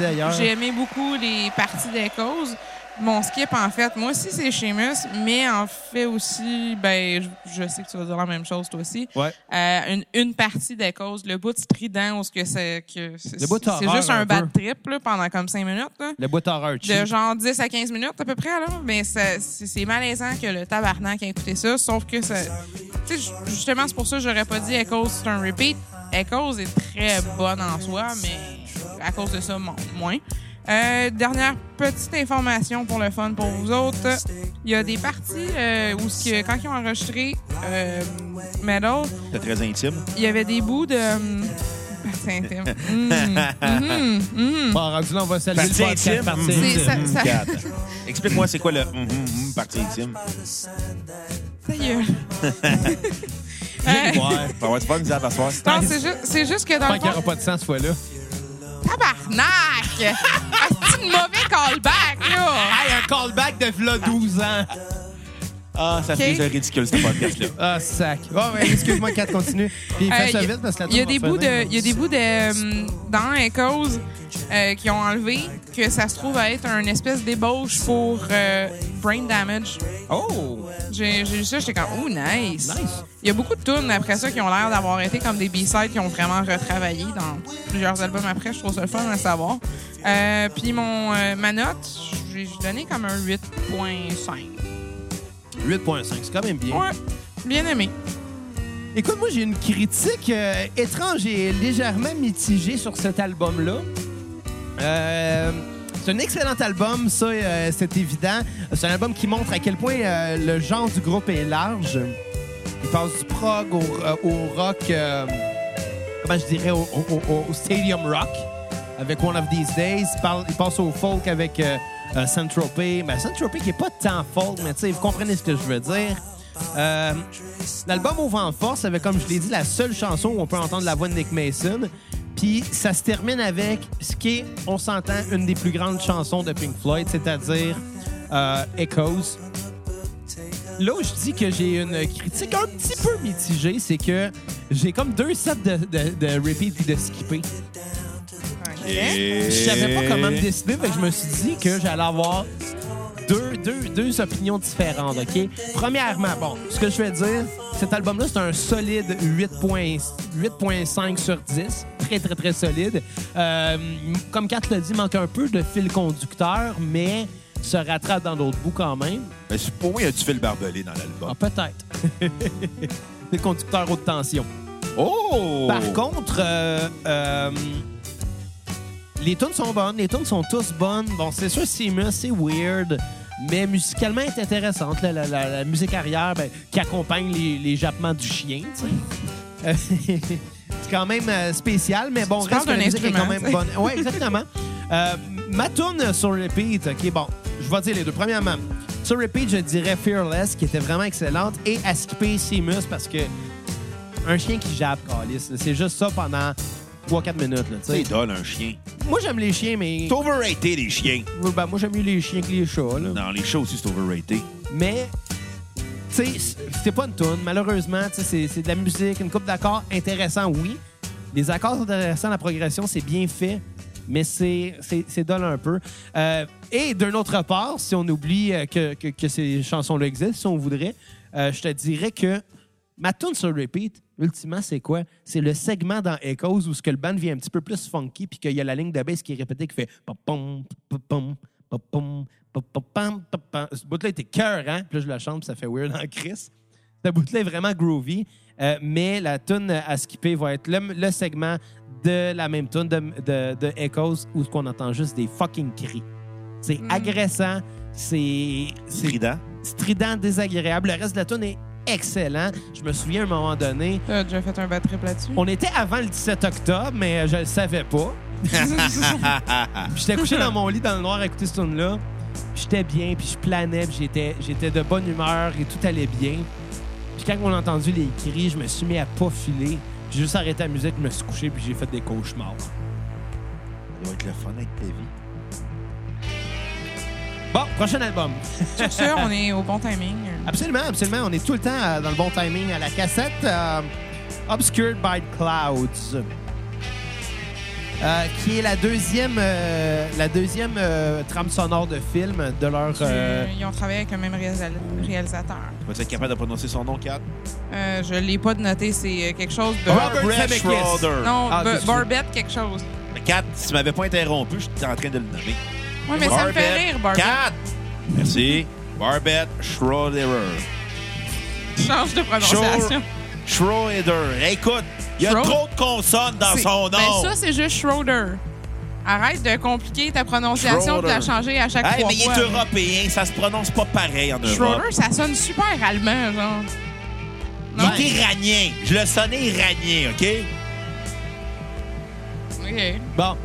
aimé beaucoup les parties d'Echoes. Mon skip, en fait, moi aussi, c'est Seamus, mais en fait aussi, ben, je, je sais que tu vas dire la même chose, toi aussi. Ouais. Euh, une, une partie d'Echoes, le bout strident, où ce que c'est que c'est juste un, un bad peu. trip là, pendant comme 5 minutes. Là. Le bout horreur De genre 10 à 15 minutes à peu près, là. Mais ça- c'est c'est malaisant que le tabarnak ait écouté ça, sauf que ça. Tu sais, justement, c'est pour ça que j'aurais pas dit Echoes, c'est un repeat. Echoes est très bonne en soi, mais à cause de ça, mo- moins. Euh, dernière petite information pour le fun pour vous autres. Il y a des parties euh, où, ce que, quand ils ont enregistré euh, Metal, T'es très intime. il y avait des bouts de. [laughs] hum, parties intimes. Hum, hum, hum. Bon, rendu là, on va saluer le Partie podcast intime. partie. C'est- intime. ça- ça-. Explique-moi, c'est quoi le partie intime? Gueule. [laughs] J'ai Euh, ouais. On va te faire une à soir. Non, c'est juste, c'est juste que dans Tant le qu'il n'y fond, aura pas de sang cette fois-là. Tabarnak! [laughs] C'est une mauvais callback, là! Hey, un callback de v'là 12 ans. Ah, ça fait de ridicule, ce podcast-là. [laughs] Ah, sac. Oh, ouais, excuse-moi, Kat, continue. Puis Euh, fais ça a- vite parce que la Il y a des bouts de, il y a des bouts de dans Echoes euh, qui ont enlevé que ça se trouve à être un espèce d'ébauche pour euh, Brain Damage. Oh! J'ai j'ai lu ça, j'étais comme oh nice. Nice. Il y a beaucoup de tunes après ça qui ont l'air d'avoir été comme des B-sides qui ont vraiment retravaillé dans plusieurs albums après. Je trouve ça le fun à savoir. Euh, Puis mon euh, ma note, j'ai j'ai donné comme un 8.5. 8.5, c'est quand même bien. Ouais, bien aimé. Écoute, moi, j'ai une critique euh, étrange et légèrement mitigée sur cet album-là. Euh, c'est un excellent album, ça, euh, c'est évident. C'est un album qui montre à quel point euh, le genre du groupe est large. Il passe du prog au, euh, au rock, euh, comment je dirais, au, au- au- au stadium rock avec One of These Days. Il, parle- il passe au folk avec euh, Saint-Tropez. Ben, Saint-Tropez qui est pas tant folk, mais vous comprenez ce que je veux dire. Euh, L'album ouvre en force avec, comme je l'ai dit, la seule chanson où on peut entendre la voix de Nick Mason. Puis ça se termine avec ce qui est, on s'entend, une des plus grandes chansons de Pink Floyd, c'est-à-dire euh, Echoes. Là où je dis que j'ai une critique un petit peu mitigée, c'est que j'ai comme deux sets de, de, de repeat et de skipper. Je savais pas comment me décider, que je me suis dit que j'allais avoir deux, deux, deux opinions différentes, OK? Premièrement, bon, ce que je vais dire, cet album-là, c'est un solide 8.5 8.5 sur 10. Très, très, très solide. Euh, comme Kat l'a dit, il manque un peu de fil conducteur, mais se rattrape dans d'autres bouts quand même. C'est- pour moi, il y a du fil barbelé dans Ah, l'album. peut-être. [laughs] Des conducteurs haute tension. Oh! Par contre, euh, euh, les tunes sont bonnes, les tunes sont tous bonnes. Bon, c'est sûr, Seamus, c'est weird, mais musicalement, elle est intéressante. La, la- la- la musique arrière ben, qui accompagne les, les jappements du chien, tu sais. Euh, [laughs] c'est quand même euh, spécial, mais bon, Tu reste que la musique est quand même bonne. Oui, exactement. Euh, ma tune sur repeat, OK, bon, je vais dire les deux. Premièrement, sur repeat, je dirais Fearless, qui était vraiment excellente, et à skipper Seamus parce que un chien qui jappe, calice, là, c'est juste ça pendant 3-4 minutes. Là. C'est dole, un chien. moi, j'aime les chiens, mais. C'est overrated, les chiens. Ben, moi, j'aime mieux les chiens que les chats. Là. Dans les shows aussi, c'est overrated. Mais, tu sais, c'est pas une tune. Malheureusement, c'est c'est de la musique, une coupe d'accords intéressant, oui. Les accords sont intéressants, la progression, c'est bien fait. mais c'est c'est- c'est dole un peu. Euh, et d'un autre part, si on oublie euh, que, que- que ces chansons-là existent, si on voudrait, euh, je te dirais que ma tune sur repeat, ultimement, c'est quoi? C'est le segment dans Echoes où ce que le band vient un petit peu plus funky puis qu'il y a la ligne de bass qui est répétée qui fait pom pom pom pom pom pom Ce bout-là était cœur, hein? Puis là, je la chante puis ça fait weird en Chris. Ce bout-là est vraiment groovy, euh, mais la tune à skipper va être le, le segment de la même tune de, de, de Echoes où ce qu'on entend juste des fucking cris. C'est Mm. agressant, c'est c'est Strident. strident, désagréable. Le reste de la tune est excellent. Je me souviens à un moment donné, T'as déjà fait un bad trip là-dessus? on était avant le 17 octobre, mais je le savais pas. [laughs] J'étais couché dans mon lit dans le noir à écouter ce tune-là. J'étais bien, puis je planais, puis j'étais, j'étais de bonne humeur et tout allait bien. Puis quand on a entendu les cris, je me suis mis à pas filer. J'ai juste arrêté la musique, je me suis couché, puis j'ai fait des cauchemars. Ça va être le fun avec ta vie. Bon, prochain album. [laughs] Sur ce, on est au bon timing. Absolument, absolument. On est tout le temps euh, dans le bon timing à la cassette. euh, Obscured by Clouds. Euh, qui est la deuxième, euh, la deuxième euh, trame sonore de film de leur. euh, Ils ont travaillé avec le même réalisa- réalisateur. Vas-tu être capable de prononcer son nom, Kat? Euh, je l'ai pas noté, c'est quelque chose de... Robert Zemeckis. Schroeder. Non, Ah. Barbette quelque chose. Mais Kat, si tu m'avais pas interrompu, j'étais en train de le nommer. Oui, mais ça me fait rire, Barbette. Kat! Merci. Barbette Schroeder. Change de prononciation. Schroeder. Écoute, il y a Schro- trop de consonnes dans son nom. Ben ça, c'est juste Schroeder. Arrête de compliquer ta prononciation de la changer à chaque Hey, trois mais il est fois. européen, ça se prononce pas pareil en Europe. Schroeder, ça sonne super allemand, genre. Il est iranien. Je le sonnais iranien, OK? OK. Bon,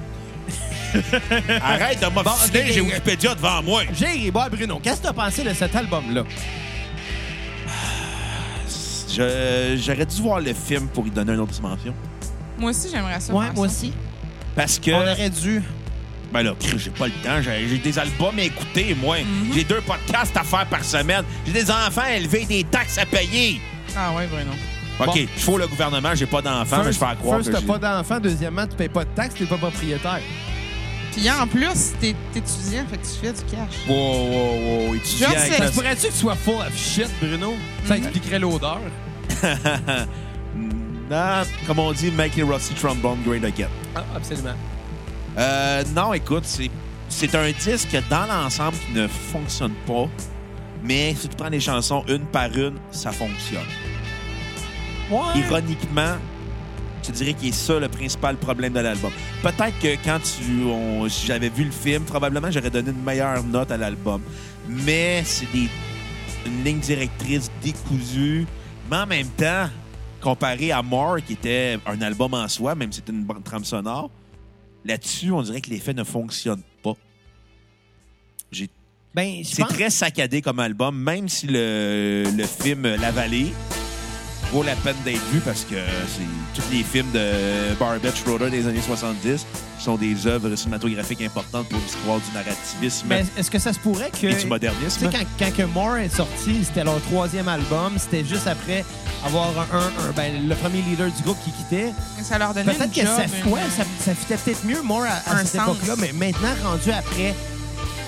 [laughs] Arrête de m'obstiner, Bon, j'ai. Wikipédia devant moi. j'ai bon, Bruno, qu'est-ce que tu as pensé de cet album-là? [sighs] Je- J'aurais dû voir le film pour y donner une autre dimension. Moi aussi, j'aimerais ça. Ouais, moi ça. aussi. Parce que... On aurait dû. Ben là, j'ai pas le temps. J'ai des albums à écouter, moi. Mhm. J'ai deux podcasts à faire par semaine. J'ai des enfants à élever, des taxes à payer. Ah ouais, Bruno. OK, Bon. je fous le gouvernement, j'ai pas d'enfants, mais je fais à croire first, que t'as pas d'enfant. Deuxièmement, tu payes pas de taxes, t'es pas propriétaire. Puis en plus, t'es étudiant, fait que tu fais du cash. Wow, wow, wow, étudiant Je avec sais. Ça pourrait-tu que tu sois full of shit, Bruno? Ça Mhm. expliquerait l'odeur. [laughs] non, comme on dit, make the rusty trombone great again. Ah, absolument. Euh, non, écoute, c'est, c'est un disque dans l'ensemble qui ne fonctionne pas, mais si tu prends les chansons une par une, ça fonctionne. Ouais. Ironiquement, je dirais qu'il est ça le principal problème de l'album. Peut-être que quand tu, on- si j'avais vu le film, probablement j'aurais donné une meilleure note à l'album. Mais c'est des, une ligne directrice décousue, mais en même temps, comparé à More, qui était un album en soi, même si c'était une bonne trame sonore, là-dessus, on dirait que l'effet ne fonctionne pas. J'ai Ben, c'est pense... très saccadé comme album, même si le, le film La Vallée vaut la peine d'être vu parce que c'est tous les films de Barbette Schroeder des années 70 sont des œuvres cinématographiques importantes pour l'histoire du narrativisme Mais est-ce que ça se pourrait que... et du Tu modernisme. sais, quand, quand que More est sorti, c'était leur troisième album. C'était juste après avoir un, un- un- ben, le premier leader du groupe qui quittait. Ça leur donnait Peut-être une que job, ça, ouais, ça, ça fitait peut-être mieux More à, cette sens. époque-là. Mais maintenant, rendu après,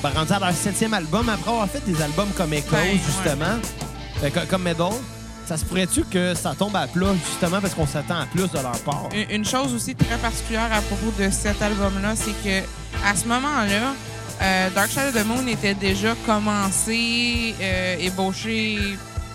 ben, rendu à leur septième album, après avoir fait des albums comme Echoes, Ben, justement, euh, co- comme Medal, ça se pourrait-tu que ça tombe à plat, justement, parce qu'on s'attend à plus de leur part? Une- chose aussi très particulière à propos de cet album-là, c'est que à ce moment-là, euh, Dark Side of the Moon était déjà commencé, euh, ébauché,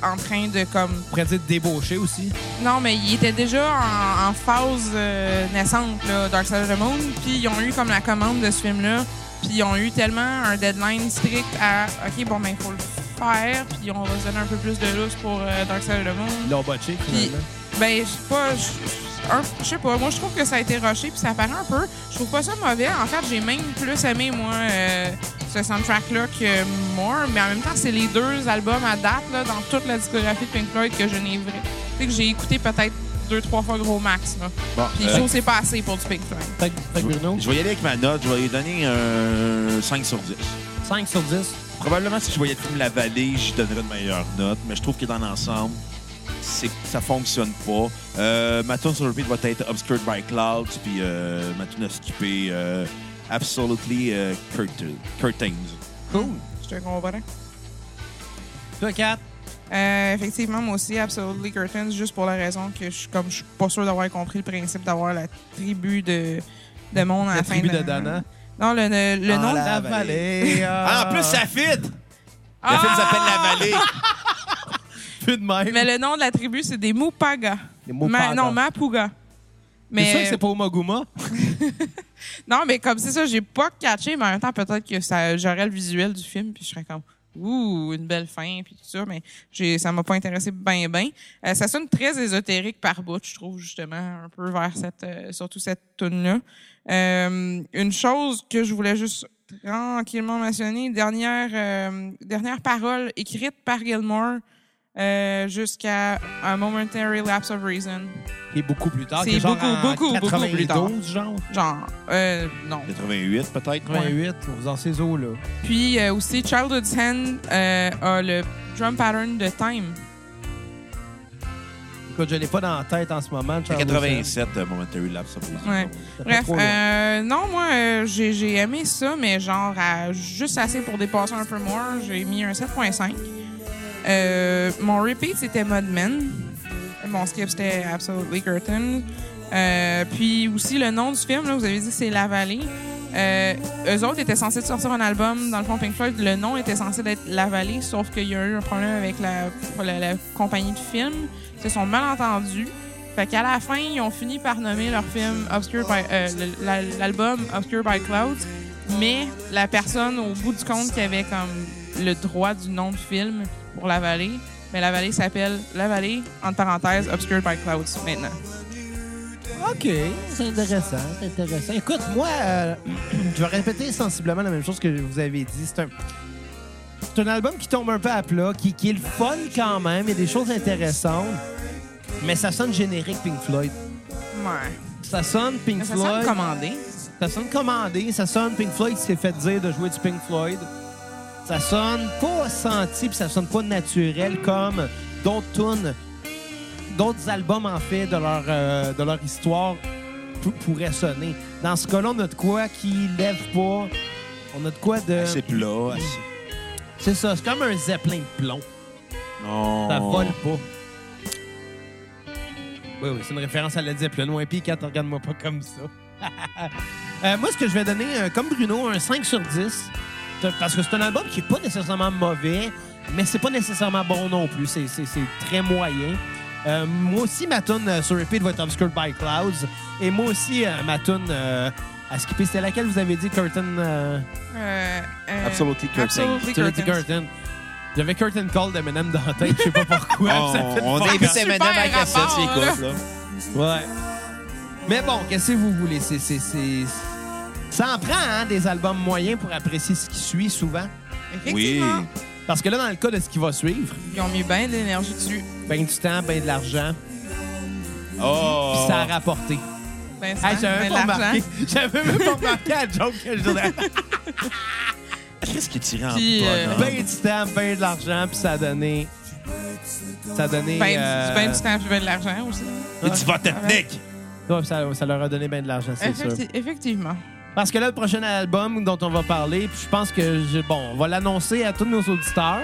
en train de comme. On pourrait dire débauché aussi. Non, mais il était déjà en, en phase euh, naissante, là, Dark Side of the Moon. Puis ils ont eu comme la commande de ce film-là. Puis ils ont eu tellement un deadline strict à OK, bon, ben, il faut le faire. Puis on va se donner un peu plus de lousse pour euh, Dark Side of the Moon. Ils l'ont botché, Puis, finalement. ben, je sais pas, je- je sais pas. Moi, je trouve que ça a été rushé, puis ça paraît un peu. Je trouve pas ça mauvais. En fait, j'ai même plus aimé, moi, euh, ce soundtrack-là que More. Mais en même temps, c'est les deux albums à date, là, dans toute la discographie de Pink Floyd, que je n'ai vrai. Tu sais, que j'ai écouté peut-être deux, trois fois gros max, là. Bon, Puis euh, je trouve que c'est pas assez pour du Pink Floyd. Bruno, je vais y aller avec ma note. Je vais lui donner un 5 sur 10. 5 sur 10. Probablement, si je voyais le film La Vallée, j'y donnerais une meilleure note, mais je trouve que dans l'ensemble, c'est ça fonctionne pas. Euh, ma tune sur repeat va être Obscured by Clouds, puis euh, ma tune à skipper euh, Absolutely euh, Curtain- Curtains. Cool. Je te comprends. Toi, Kat? Euh, effectivement, moi aussi, Absolutely Curtains, juste pour la raison que je suis comme je suis pas sûr d'avoir compris le principe d'avoir la tribu de, de monde à la, La fin tribu de Dana. Non, le, le, le Ah, nom. la- La vallée. Ah, en plus, ça fit! Le Ah! film s'appelle La Vallée. [laughs] Plus de même. Mais le nom de la tribu, c'est des Mupaga. Les Mupaga. Ma- non, Mapuga. C'est sûr que Mais c'est pas Omaguma? [laughs] non, mais comme c'est ça, j'ai pas catché, mais en même temps, peut-être que ça j'aurais le visuel du film, puis je serais comme ouh, une belle fin, puis tout ça, mais j'ai ça m'a pas intéressé bien bien. Euh, ça sonne très ésotérique par bout, je trouve justement un peu vers cette euh, surtout cette tune là. Une chose que je voulais juste tranquillement mentionner, dernière euh, dernière parole écrite par Gilmore euh, jusqu'à un momentary lapse of reason. Qui est beaucoup plus tard. C'est beaucoup, en beaucoup, beaucoup 92, plus tard. genre? Genre euh, non. 88, peut-être. 88, dans ces eaux-là. Puis euh, aussi, Childhood's Hand euh, a le drum pattern de Time. Écoute, je l'ai pas dans la tête en ce moment. C'est Charles 87, euh, Momentary Lapse of Reason. Ouais. Bref, euh, non, moi, euh, j'ai j'ai aimé ça, mais genre à juste assez pour dépasser un peu more, j'ai mis un 7.5. Euh, mon repeat, c'était Mudmen. Mon skip, c'était Absolutely Curtain. Euh, puis aussi, le nom du film, là, vous avez dit que c'est La Vallée. Euh, eux autres étaient censés sortir un album, dans le fond Pink Floyd, le nom était censé être La Vallée, sauf qu'il y a eu un problème avec la, la, la compagnie de film. Se sont mal entendus. Fait qu'à la fin, ils ont fini par nommer leur film Obscured by, euh, l'album Obscured by Clouds, mais la personne au bout du compte qui avait comme le droit du nom de film pour La Vallée, mais La Vallée s'appelle La Vallée, entre parenthèses, Obscured by Clouds maintenant. OK, c'est intéressant, c'est intéressant. Écoute, moi, euh, [clears throat] je vais répéter sensiblement la même chose que vous avez dit. C'est un, c'est un album qui tombe un peu à plat, qui, qui est le fun quand même. Il y a des choses intéressantes, mais ça sonne générique Pink Floyd. Ouais. Ça sonne Pink Mais ça Floyd. semble commandé. Ça sonne commandé, ça sonne Pink Floyd qui s'est fait dire de jouer du Pink Floyd. Ça sonne pas senti, puis ça sonne pas naturel comme d'autres tunes, d'autres albums en fait de leur, euh, de leur histoire pou- pourraient sonner. Dans ce cas-là, on a de quoi qui lève pas. On a de quoi de. Assez plat, assez... C'est ça, c'est comme un zeppelin de plomb. Non. Ça vole pas. Oui, oui, c'est une référence à Led Zeppelin. Ouais, puis Kat, regarde-moi pas comme ça. [laughs] Euh, moi, ce que je vais donner, euh, comme Bruno, un 5 sur 10. C'est- Parce que c'est un album qui est pas nécessairement mauvais, mais c'est pas nécessairement bon non plus. C'est, c'est- c'est très moyen. Euh, moi aussi, ma tune sur repeat va être Obscured by Clouds. Et moi aussi, ma tune à skipper, c'était laquelle vous avez dit, Curtain... euh, Euh, euh, Absolutely Curtains. Absolutely. Curtain. J'avais Curtain Call d'Eminem dans la tête, je sais pas pourquoi. On, ça fait on invite. Eminem c'est écoute, là. Ouais. Mais bon, qu'est-ce que vous voulez? C'est, c'est, c'est- Ça en prend, hein, des albums moyens pour apprécier ce qui suit souvent. Oui. Effectivement. Parce que là, dans le cas de ce qui va suivre, Ils ont mis bien de l'énergie dessus. ben du temps, ben de l'argent, Oh. puis ça a rapporté. Ben, Hey, [laughs] j'avais même pas remarqué. J'avais [laughs] même pas remarqué la joke que je donnais. Qu'est-ce qui tiré en Puis, euh, bonhomme? Ben du temps, ben de l'argent, puis ça a donné... Ça a donné... Ben, euh, du, ben du temps puis ben de l'argent aussi. Et du vote ethnique. ouais, ça, ça leur a donné ben de l'argent, c'est sûr. Effecti- Effectivement. Parce que là, le prochain album dont on va parler, puis je pense que, je- bon, on va l'annoncer à tous nos auditeurs.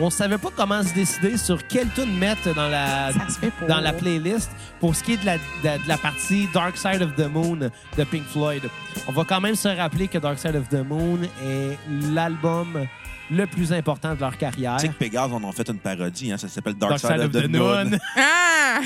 On savait pas comment se décider sur quelle tune mettre dans la, pour. dans playlist pour ce qui est de la, de, de la partie Dark Side of the Moon de Pink Floyd. On va quand même se rappeler que Dark Side of the Moon est l'album le plus important de leur carrière. Tu sais que Pégase en ont fait une parodie, hein, ça s'appelle Dark, Side, of the, Moon. [laughs] Ah!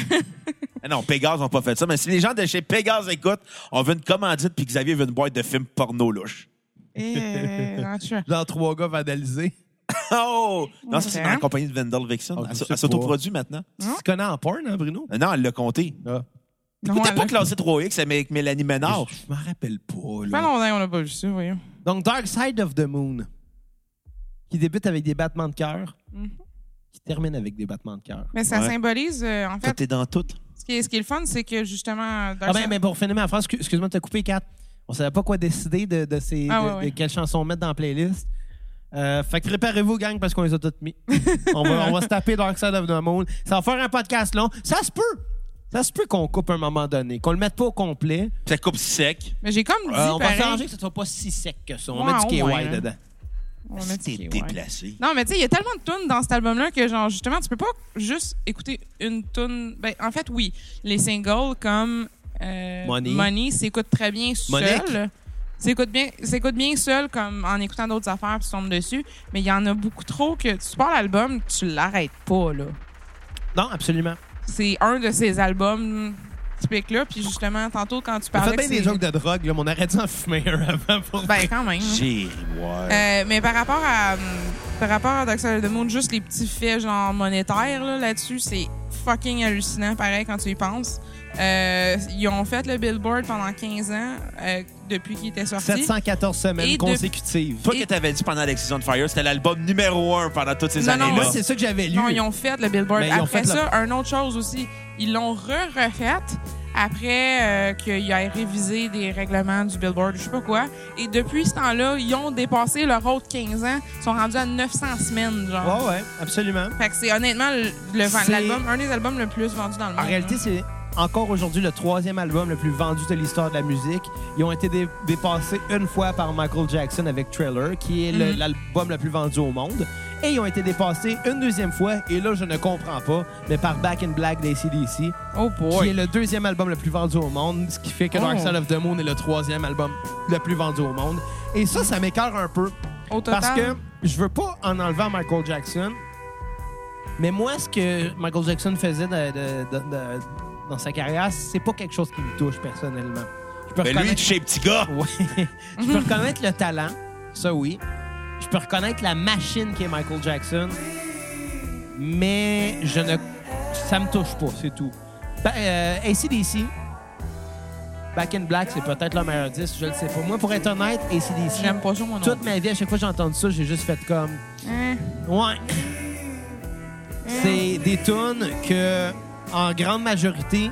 Ah [laughs] non, Pégase n'ont pas fait ça, mais si les gens de chez Pégase écoutent, on veut une commandite puis Xavier veut une boîte de films porno louche. Eh, tu- Genre trois gars vandalisés. [laughs] Oh! Non, ça, c'est dans la compagnie de Vendel Vixen. Ah, Elle je s- sais elle s'autoproduit maintenant. Tu te connais en porn, hein, Bruno? Non, elle l'a compté. Ah. Non, T'écoutais elle pas a- classé 3X avec Mélanie Ménard? Je m'en rappelle pas. Ça fait Là. longtemps qu'on n'a pas vu ça, voyons. Donc, Dark Side of the Moon, qui débute avec des battements de cœur, Mhm. qui termine avec des battements de cœur. Mais ça Ouais. symbolise, euh, en Toi, fait, t'es dans tout. ce qui est, ce qui est le fun, c'est que justement. Dark Ah ben, Side- mais pour finir ma phrase, excuse- excuse-moi de te couper, Kat. On savait pas quoi décider de, de, ces, Ah, de, ouais, ouais. de quelle chanson mettre dans la playlist. Euh, fait que préparez-vous, gang, parce qu'on les a toutes mis. on, va, on va se taper Dark Side of the Moon. Ça va faire un podcast long. Ça se peut. Ça se peut qu'on coupe à un moment donné, qu'on le mette pas au complet. Ça coupe sec. Mais j'ai comme dit, Euh, on va pareil, s'arranger que ce soit pas si sec que ça. On Ouais, met du KY là. dedans. on T'es ouais. déplacé. Non, mais tu sais, il y a tellement de tunes dans cet album-là que, genre, justement, tu peux pas juste écouter une tune. Ben, en fait, oui. Les singles comme euh, Money. s'écoutent très bien Monique. S'écoute bien, bien seul, comme en écoutant d'autres affaires, puis tu tombes dessus. Mais il y en a beaucoup trop que tu pars l'album, tu l'arrêtes pas, là. Non, absolument. C'est un de ces albums typiques-là. Puis justement, tantôt, quand tu parlais. fait bien des c'est- jokes de drogue, là, mais on aurait dû en fumer un avant pour Ben, quand même. J'ai. Euh, mais par rapport à hum, par rapport à of the Moon, juste les petits faits genre monétaires là, là-dessus, c'est fucking hallucinant pareil quand tu y penses. Euh, ils ont fait le Billboard pendant 15 ans euh, depuis qu'il était sorti. 714 semaines Et de- consécutives. Toi et- que t'avais dit pendant la Season Fire, c'était l'album numéro un pendant toutes ces Non, non, années-là. Moi, c'est ça que j'avais lu. Non, ils ont fait le Billboard. Mais ils ont après fait le- ça, une autre chose aussi, ils l'ont re-refait après euh, qu'il ait révisé des règlements du Billboard, je sais pas quoi. Et depuis ce temps-là, ils ont dépassé leur autre 15 ans. Ils sont rendus à 900 semaines, genre. Ouais, ouais, absolument. Fait que c'est honnêtement le, le- C'est- l'album, un des albums le plus vendus dans le monde. En réalité, là. c'est encore aujourd'hui le troisième album le plus vendu de l'histoire de la musique. Ils ont été dé- dépassés une fois par Michael Jackson avec Thriller, qui est le- Mhm. l'album le plus vendu au monde. Et ils ont été dépassés une deuxième fois, et là, je ne comprends pas, mais par Back in Black d'ACDC, Oh qui est le deuxième album le plus vendu au monde, ce qui fait que Dark Oh. Side of the Moon est le troisième album le plus vendu au monde. Et ça, ça m'écœure un peu. Au total? Parce que je veux pas en enlever à Michael Jackson, mais moi, ce que Michael Jackson faisait de- de- de- de- dans sa carrière, c'est pas quelque chose qui me touche personnellement. Je peux Ben lui, il reconnaître... touchait petit gars. Ouais. je peux reconnaître le talent, ça oui. Je peux reconnaître la machine qui est Michael Jackson, mais je ne, ça me touche pas, c'est tout. Ben, euh, ACDC, Back in Black, c'est peut-être le meilleur disque, je le sais pas. Moi, pour être honnête, ACDC, J'aime pas ça, mon nom. toute ma vie, à chaque fois que j'ai entendu ça, j'ai juste fait comme. Hein? Ouais. C'est des tunes que, en grande majorité,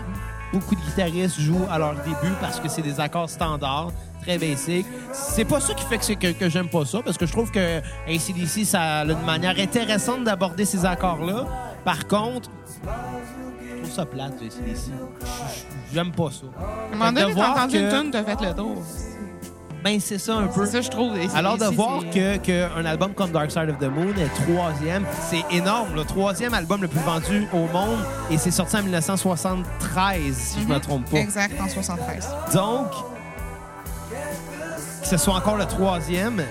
beaucoup de guitaristes jouent à leur début parce que c'est des accords standards, très basiques. C'est pas ça qui fait que, c'est que, que j'aime pas ça, parce que je trouve que ACDC, ça a une manière intéressante d'aborder ces accords-là. Par contre, je trouve ça plate, ACDC. J'aime pas ça. À un moment Fait que de donné, t'as voir entendu que- une tune, t'as fait le tour. Ben, c'est ça un peu. C'est ça, je trouve. Alors de voir que qu'un album comme Dark Side of the Moon est troisième, c'est énorme. Le troisième album le plus vendu au monde et c'est sorti en 1973, si je me Mhm. trompe pas. Exact, en 73. Donc, que ce soit encore le troisième,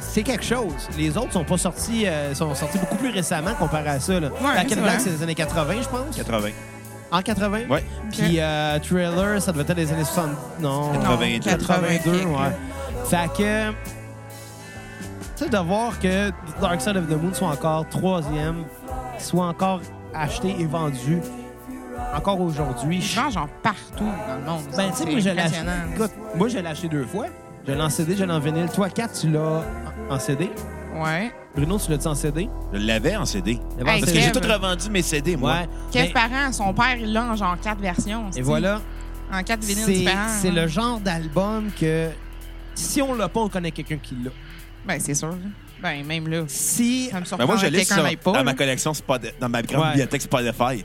c'est quelque chose. Les autres sont pas sortis, euh, sont sortis beaucoup plus récemment comparé à ça. Là. C'est Black, c'est des années 80, je pense. 80. En 80? Ouais. Puis euh, Thriller, ça devait être des années 60. Non, 82. 82, quelques. ouais. Fait que. Tu sais, de voir que Dark Side of the Moon soit encore troisième, soit encore acheté et vendu encore aujourd'hui. Je- vendent genre partout dans le monde. Ben, tu sais, moi, je l'ai acheté. impressionnant. Écoute, moi, je l'ai acheté deux fois. Je l'ai en CD, je l'ai en vinyle. Toi, 4, tu l'as en en CD. Ouais. Bruno, tu l'as-tu en CD? Je l'avais en CD. Il l'avait en Hey, Parce que j'ai tout revendu mes CD, moi. Ouais. Kev Mais- Parent, son père, il l'a en genre quatre versions. Et voilà. En quatre vinyles C'est différents. c'est hein. le genre d'album que si on l'a pas, on connaît quelqu'un qui l'a. Ben, c'est sûr. Ben, même là. Si Ça me surprend Ben moi, je l'ai dans ma collection Spot- dans ma grande Ouais. bibliothèque Spotify.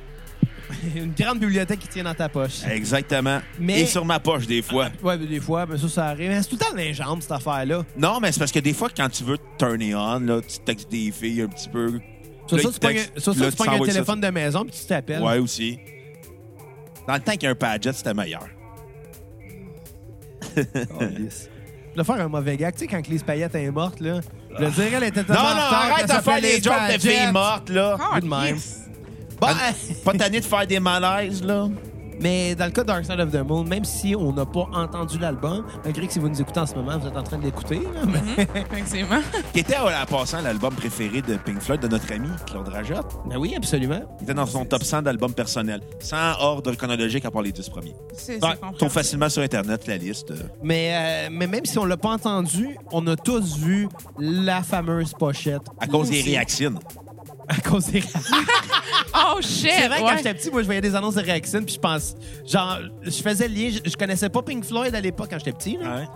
[laughs] une grande bibliothèque qui tient dans ta poche. Exactement. Mais- Et sur ma poche, des fois. Ouais, mais des fois, mais ça, ça arrive. Mais C'est tout le temps dans les jambes, cette affaire-là. Non, mais c'est parce que des fois, quand tu veux te turner on, là, tu textes des filles un petit peu. Sur Là, ça, tu ça, Là, tu pognes un téléphone de maison puis tu t'appelles. Ouais, aussi. Dans le temps qu'il y a un Padgett, c'était meilleur. Oh, lisse. Je vais faire un mauvais gag. Tu sais, quand Lise Payette est morte, là, je le dirais, elle était Non, tellement non, arrête de faire Lise jokes de filles mortes, là. Ah, de même. yes. Bon, [laughs] Pas tanné de faire des malaises, là. mais dans le cas de Dark Side of the Moon, même si on n'a pas entendu l'album, malgré que si vous nous écoutez en ce moment, vous êtes en train de l'écouter, là, mais- Effectivement. [laughs] Qui était, à la passant, l'album préféré de Pink Floyd de notre ami Claude Rajotte. Ben oui, absolument. Il était dans son top 100 d'albums personnels. Sans ordre chronologique à part les 10 premiers. C'est compréhensible. trouve facilement sur Internet la liste. Mais, euh, mais même si on l'a pas entendu, on a tous vu la fameuse pochette. À cause des réactions. À cause des [laughs] Oh, shit! C'est vrai, ouais. quand j'étais petit, moi, je voyais des annonces de Réaction, puis je pense... Genre, je faisais le lien... Je, je connaissais pas Pink Floyd à l'époque, quand j'étais petit, là. Ouais.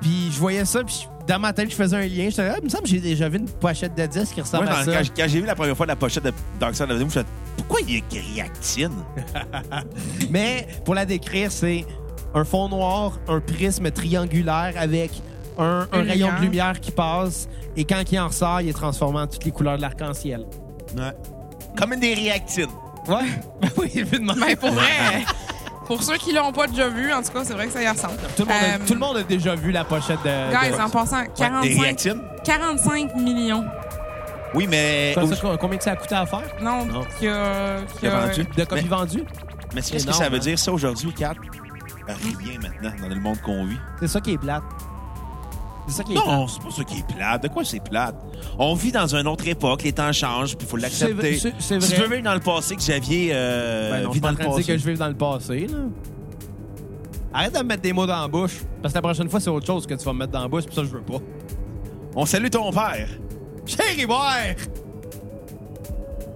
Puis je voyais ça, puis dans ma tête, je faisais un lien. J'étais là, ah, il me semble que j'ai déjà vu une pochette de disque qui ressemble Moi, à ça. quand, quand j'ai vu la première fois la pochette de Dark Side of the Moon, je me suis dit, pourquoi il y a écrit Actine? [laughs] Mais pour la décrire, c'est un fond noir, un prisme triangulaire avec un, rayon lumière. de lumière qui passe. Et quand il en ressort, il est transformé en toutes les couleurs de l'arc-en-ciel. Ouais. Comme une des réactines. Ouais. [laughs] Ben oui, évidemment. Ben, pour vrai, pour ceux qui l'ont pas déjà vu, en tout cas, c'est vrai que ça y ressemble. Tout le, monde a, Euh, tout le monde a déjà vu la pochette de. Guys, de- en passant, Des 45, réactines? 45 millions. Oui, mais. Ça, combien que ça a coûté à faire? Non, Non. qui a, qui Qui a a- vendu. De copies Mais- vendues? Mais c'est qu'est-ce que ça veut hein? dire, ça, aujourd'hui, Kat? Rien maintenant, dans le monde qu'on vit. C'est ça qui est plate. C'est ça qui est Non, c'est pas ça qui est plate. De quoi c'est plate? On vit dans une autre époque, les temps changent, puis il faut l'accepter. C'est vrai- c'est- c'est Si tu veux vivre dans le passé, que Xavier euh, Ben non, je vit suis dans en le train de passé. dire que je vive dans le passé, là. Arrête de me mettre des mots dans la bouche. Parce que la prochaine fois, c'est autre chose que tu vas me mettre dans la bouche, puis ça, je veux pas. On salue ton père. Chérie, ouais!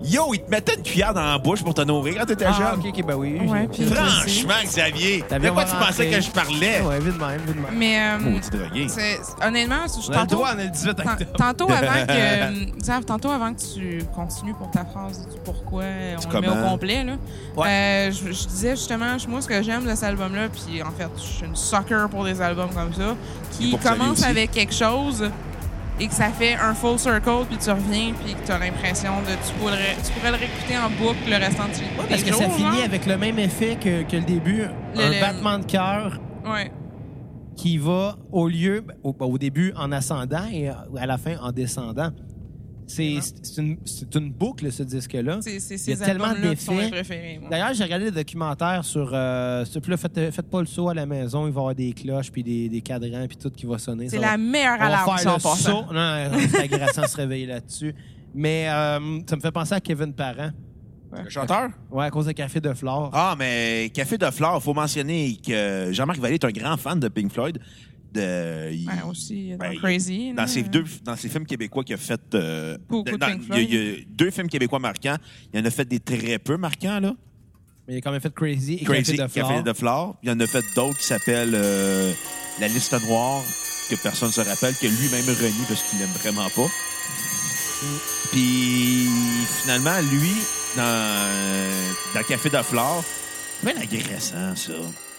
Yo, il te mettait une cuillère dans la bouche pour te nourrir quand t'étais Ah, jeune. ok, ok, ben oui. Ouais, j'ai- puis- j'ai- Franchement, Xavier, T'avais de quoi tu pensais que je parlais? Ouais, vite de même, vite de même. Mais, euh, Maudit drogué. c'est- honnêtement, je On a le tantôt, droit, on a le 18 tan- octobre. tantôt avant que, [laughs] Xav, tantôt avant que tu continues pour ta phrase du pourquoi on le met au complet, là, euh, je, je disais justement, moi, ce que j'aime de cet album-là, puis en fait, je suis une sucker pour des albums comme ça, Et qui pour Xavier commencent aussi. avec quelque chose et que ça fait un full circle, puis tu reviens, puis que tu as l'impression de tu pourrais, tu pourrais le réécouter en boucle le restant du Ouais, des parce que jours, ça finit avec le même effet que, que le début. Le- un le- battement de cœur Ouais. qui va au lieu, au, au début en ascendant et à la fin en descendant. C'est c'est une, une boucle, ce disque-là. Il y a tellement d'effets. D'ailleurs, j'ai regardé le documentaire sur. Euh, sur- puis là, faites, faites pas le saut à la maison, il va y avoir des cloches, puis des, des cadrans, puis tout qui va sonner. C'est la meilleure on va alarme, faire le saut. Non, non, c'est agressant de [laughs] se réveiller là-dessus. Mais euh, ça me fait penser à Kevin Parent. Le chanteur? Ouais, à cause de Café de Flore. Ah, mais Café de Flore, faut mentionner que Jean-Marc Vallée est un grand fan de Pink Floyd. De, il- Ouais, aussi, dans ben, il- Crazy. dans ses deux dans ses films québécois qu'il a fait euh, Beaucoup de il y a- il y, a deux films québécois marquants il en a fait des très peu marquants là Mais il a quand même fait Crazy et Crazy Café de Flore. Il en a fait d'autres qui s'appellent euh, La liste noire que personne se rappelle que lui-même renie parce qu'il l'aime vraiment pas puis finalement lui dans dans Café de Flore c'est bien agressant ça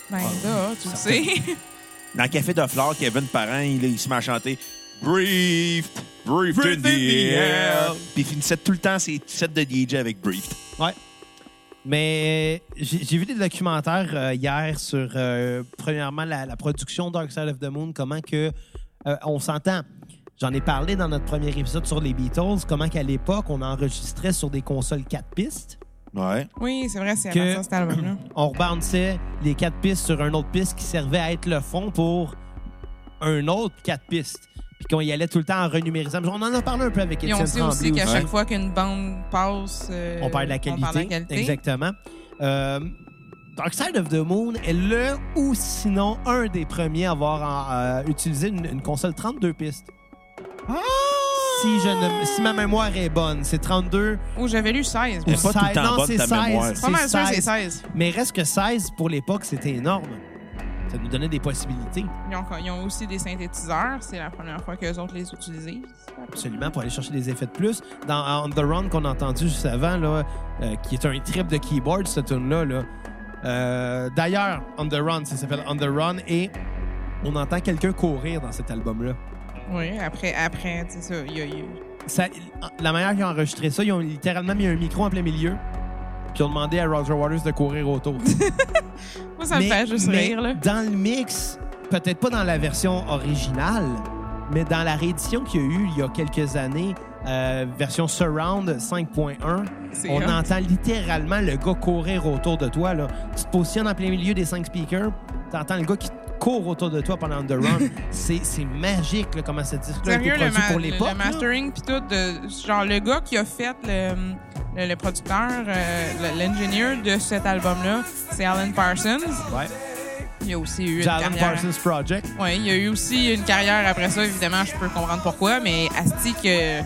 Ben là, tu le sais. [laughs] [laughs] Dans Café de Flore, Kevin Parent, il, il se met à chanter Breathed, breathed, Breathed in the air. Puis il finissait tout le temps ses sets de DJ avec Breathed. Ouais. Mais euh, j'ai j'ai vu des documentaires euh, hier sur, euh, premièrement, la, la production Dark Side of the Moon, comment que euh, on s'entend. J'en ai parlé dans notre premier épisode sur les Beatles, comment qu'à l'époque, on enregistrait sur des consoles 4 pistes. Ouais. Oui, c'est vrai, c'est à Que- partir de cet album-là. On rebounçait les 4 pistes sur un autre piste qui servait à être le fond pour un autre 4 pistes. Puis qu'on y allait tout le temps en renumérisant. On en a parlé un peu avec Ils ont Étienne aussi, aussi qu'à chaque fois qu'une bande passe, euh, On perd de la on qualité. perd de la qualité. Exactement. Euh, Dark Side of the Moon est le ou sinon un des premiers à avoir euh, utilisé une, une console 32 pistes. Si, je ne, si ma mémoire est bonne, c'est 32 Oh, j'avais lu 16. Ou moi. pas tout le temps non, bonne, c'est ta 16. mémoire. Pas mal sûr, c'est 16. 16. Mais reste que 16 pour l'époque, c'était énorme. Ça nous donnait des possibilités, Ils ont, ils ont aussi des synthétiseurs. C'est la première fois qu'eux autres les utilisent. absolument, pour aller chercher des effets de plus. Dans On the Run qu'on a entendu juste avant, là, euh, qui est un trip de keyboard, cette tune-là. Là. Euh, D'ailleurs, On the Run, ça s'appelle On the Run, et on entend quelqu'un courir dans cet album-là. Oui, après, après, c'est ça. Il y a, Ça- la manière qu'ils ont enregistré ça, ils ont littéralement mis un micro en plein milieu, puis ils ont demandé à Roger Waters de courir autour. [laughs] Moi, ça me fait juste rire, là. Dans le mix, peut-être pas dans la version originale, mais dans la réédition qu'il y a eu il y a quelques années, euh, version Surround 5.1, C'est on hot. entend littéralement le gars courir autour de toi. Là. Tu te positionnes en plein milieu des cinq speakers, tu entends le gars qui autour de toi pendant The Run. [laughs] c'est c'est magique là, comment ce disque-là a été produit pour l'époque. le mastering puis tout, de, genre le gars qui a fait le, le, le producteur, euh, l'ingénieur de cet album-là, c'est Alan Parsons. Ouais. Il y a aussi eu une Alan carrière. Parsons Project. Ouais, il y a eu aussi une carrière après ça, évidemment, je peux comprendre pourquoi, mais Asti que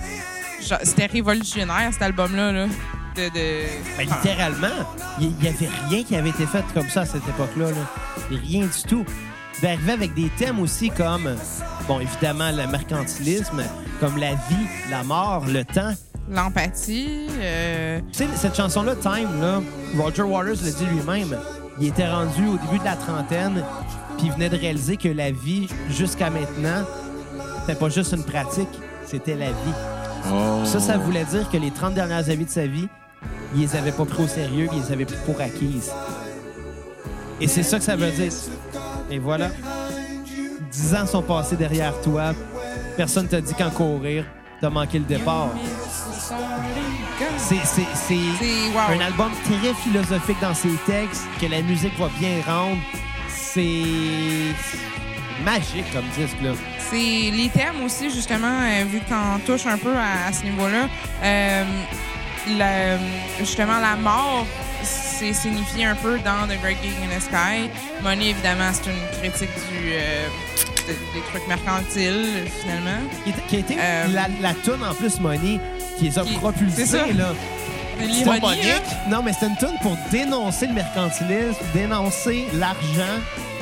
c'était révolutionnaire cet album-là. Là, de, de... Ben, littéralement, il n'y avait rien qui avait été fait comme ça à cette époque-là. là. Rien du tout. D'arriver avec des thèmes aussi comme. bon, évidemment, le mercantilisme, comme la vie, la mort, le temps. L'empathie. euh, Tu sais, cette chanson-là, Time, là, Roger Waters le dit lui-même. Il était rendu au début de la trentaine, puis il venait de réaliser que la vie, jusqu'à maintenant, c'était pas juste une pratique, c'était la vie. Oh. Ça, ça voulait dire que les 30 dernières années de sa vie, il les avait pas pris au sérieux, il les avait pris pour acquises. Et c'est ça que ça veut dire. Et voilà. 10 ans sont passés derrière toi. Personne t'a dit qu'en courir, t'as manqué le départ. C'est, wow. un album très philosophique dans ses textes, que la musique va bien rendre. C'est magique comme disque, là. C'est les thèmes aussi, justement, euh, vu que t'en touches un peu à, à ce niveau-là. euh, justement, la mort, c'est signifié un peu dans The Great Gig in the Sky. Money, évidemment, c'est une critique du, euh, de- des trucs mercantiles, finalement. Qui, est- qui a été Euh, la, la toune en plus, Money, qui les a qui- propulsés, ça. là. C'est C'est l'ironie, pas Monique. hein? Non, mais c'est une tune pour dénoncer le mercantilisme, dénoncer l'argent,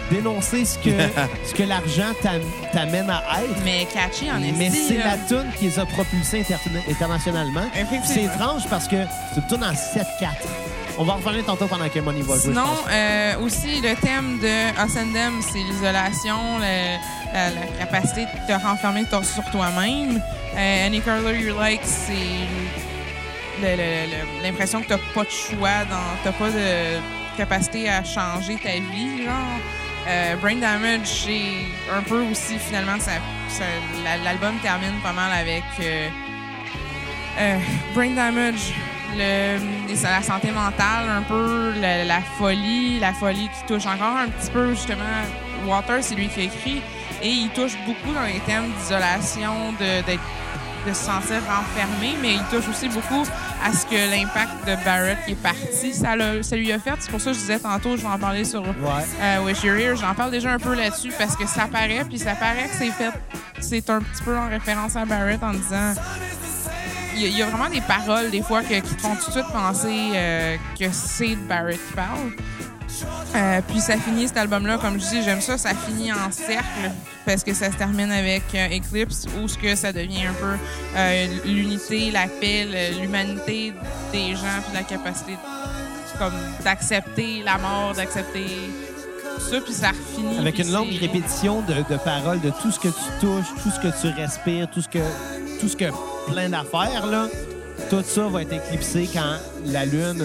dénoncer ce que, [laughs] ce que l'argent t'am- t'amène à être. Mais catchy, en Mais esti, c'est la tune qui les a propulsés inter- internationalement. C'est étrange parce que c'est une tune en 7-4. On va en revenir tantôt pendant que Money va jouer. Sinon, euh, aussi, le thème de Ascendem, c'est l'isolation, la, la capacité de te renfermer sur toi-même. Euh, Any Color You Like, c'est l'impression que t'as pas de choix, t'as pas de capacité à changer ta vie, genre. Euh, Brain Damage, c'est un peu aussi, finalement, ça, ça- la- l'album termine pas mal avec euh, Brain Damage, le, la santé mentale, un peu la, la folie, la folie qui touche encore un petit peu, justement. Water, c'est lui qui a écrit, et il touche beaucoup dans les thèmes d'isolation, de, de se sentir renfermé, mais il touche aussi beaucoup à ce que l'impact de Barrett qui est parti, ça, ça lui a fait. C'est pour ça que je disais tantôt, je vais en parler sur Ouais. euh, Wish Your Ear. J'en parle déjà un peu là-dessus parce que ça paraît, puis ça paraît que c'est fait, c'est un petit peu en référence à Barrett en disant. Il y, a- vraiment des paroles, des fois, que- qui font tout de suite penser euh, que c'est Barrett qui parle. Euh, puis ça finit cet album-là, comme je dis, j'aime ça, ça finit en cercle parce que ça se termine avec euh, Eclipse où ce que ça devient un peu l'unité, la paix, l'humanité des gens, puis la capacité comme d'accepter la mort, d'accepter ça, puis ça. Avec une longue répétition de, de paroles, de tout ce que tu touches, tout ce que tu respires, tout ce que, tout ce que plein d'affaires, là, tout ça va être éclipsé quand la Lune.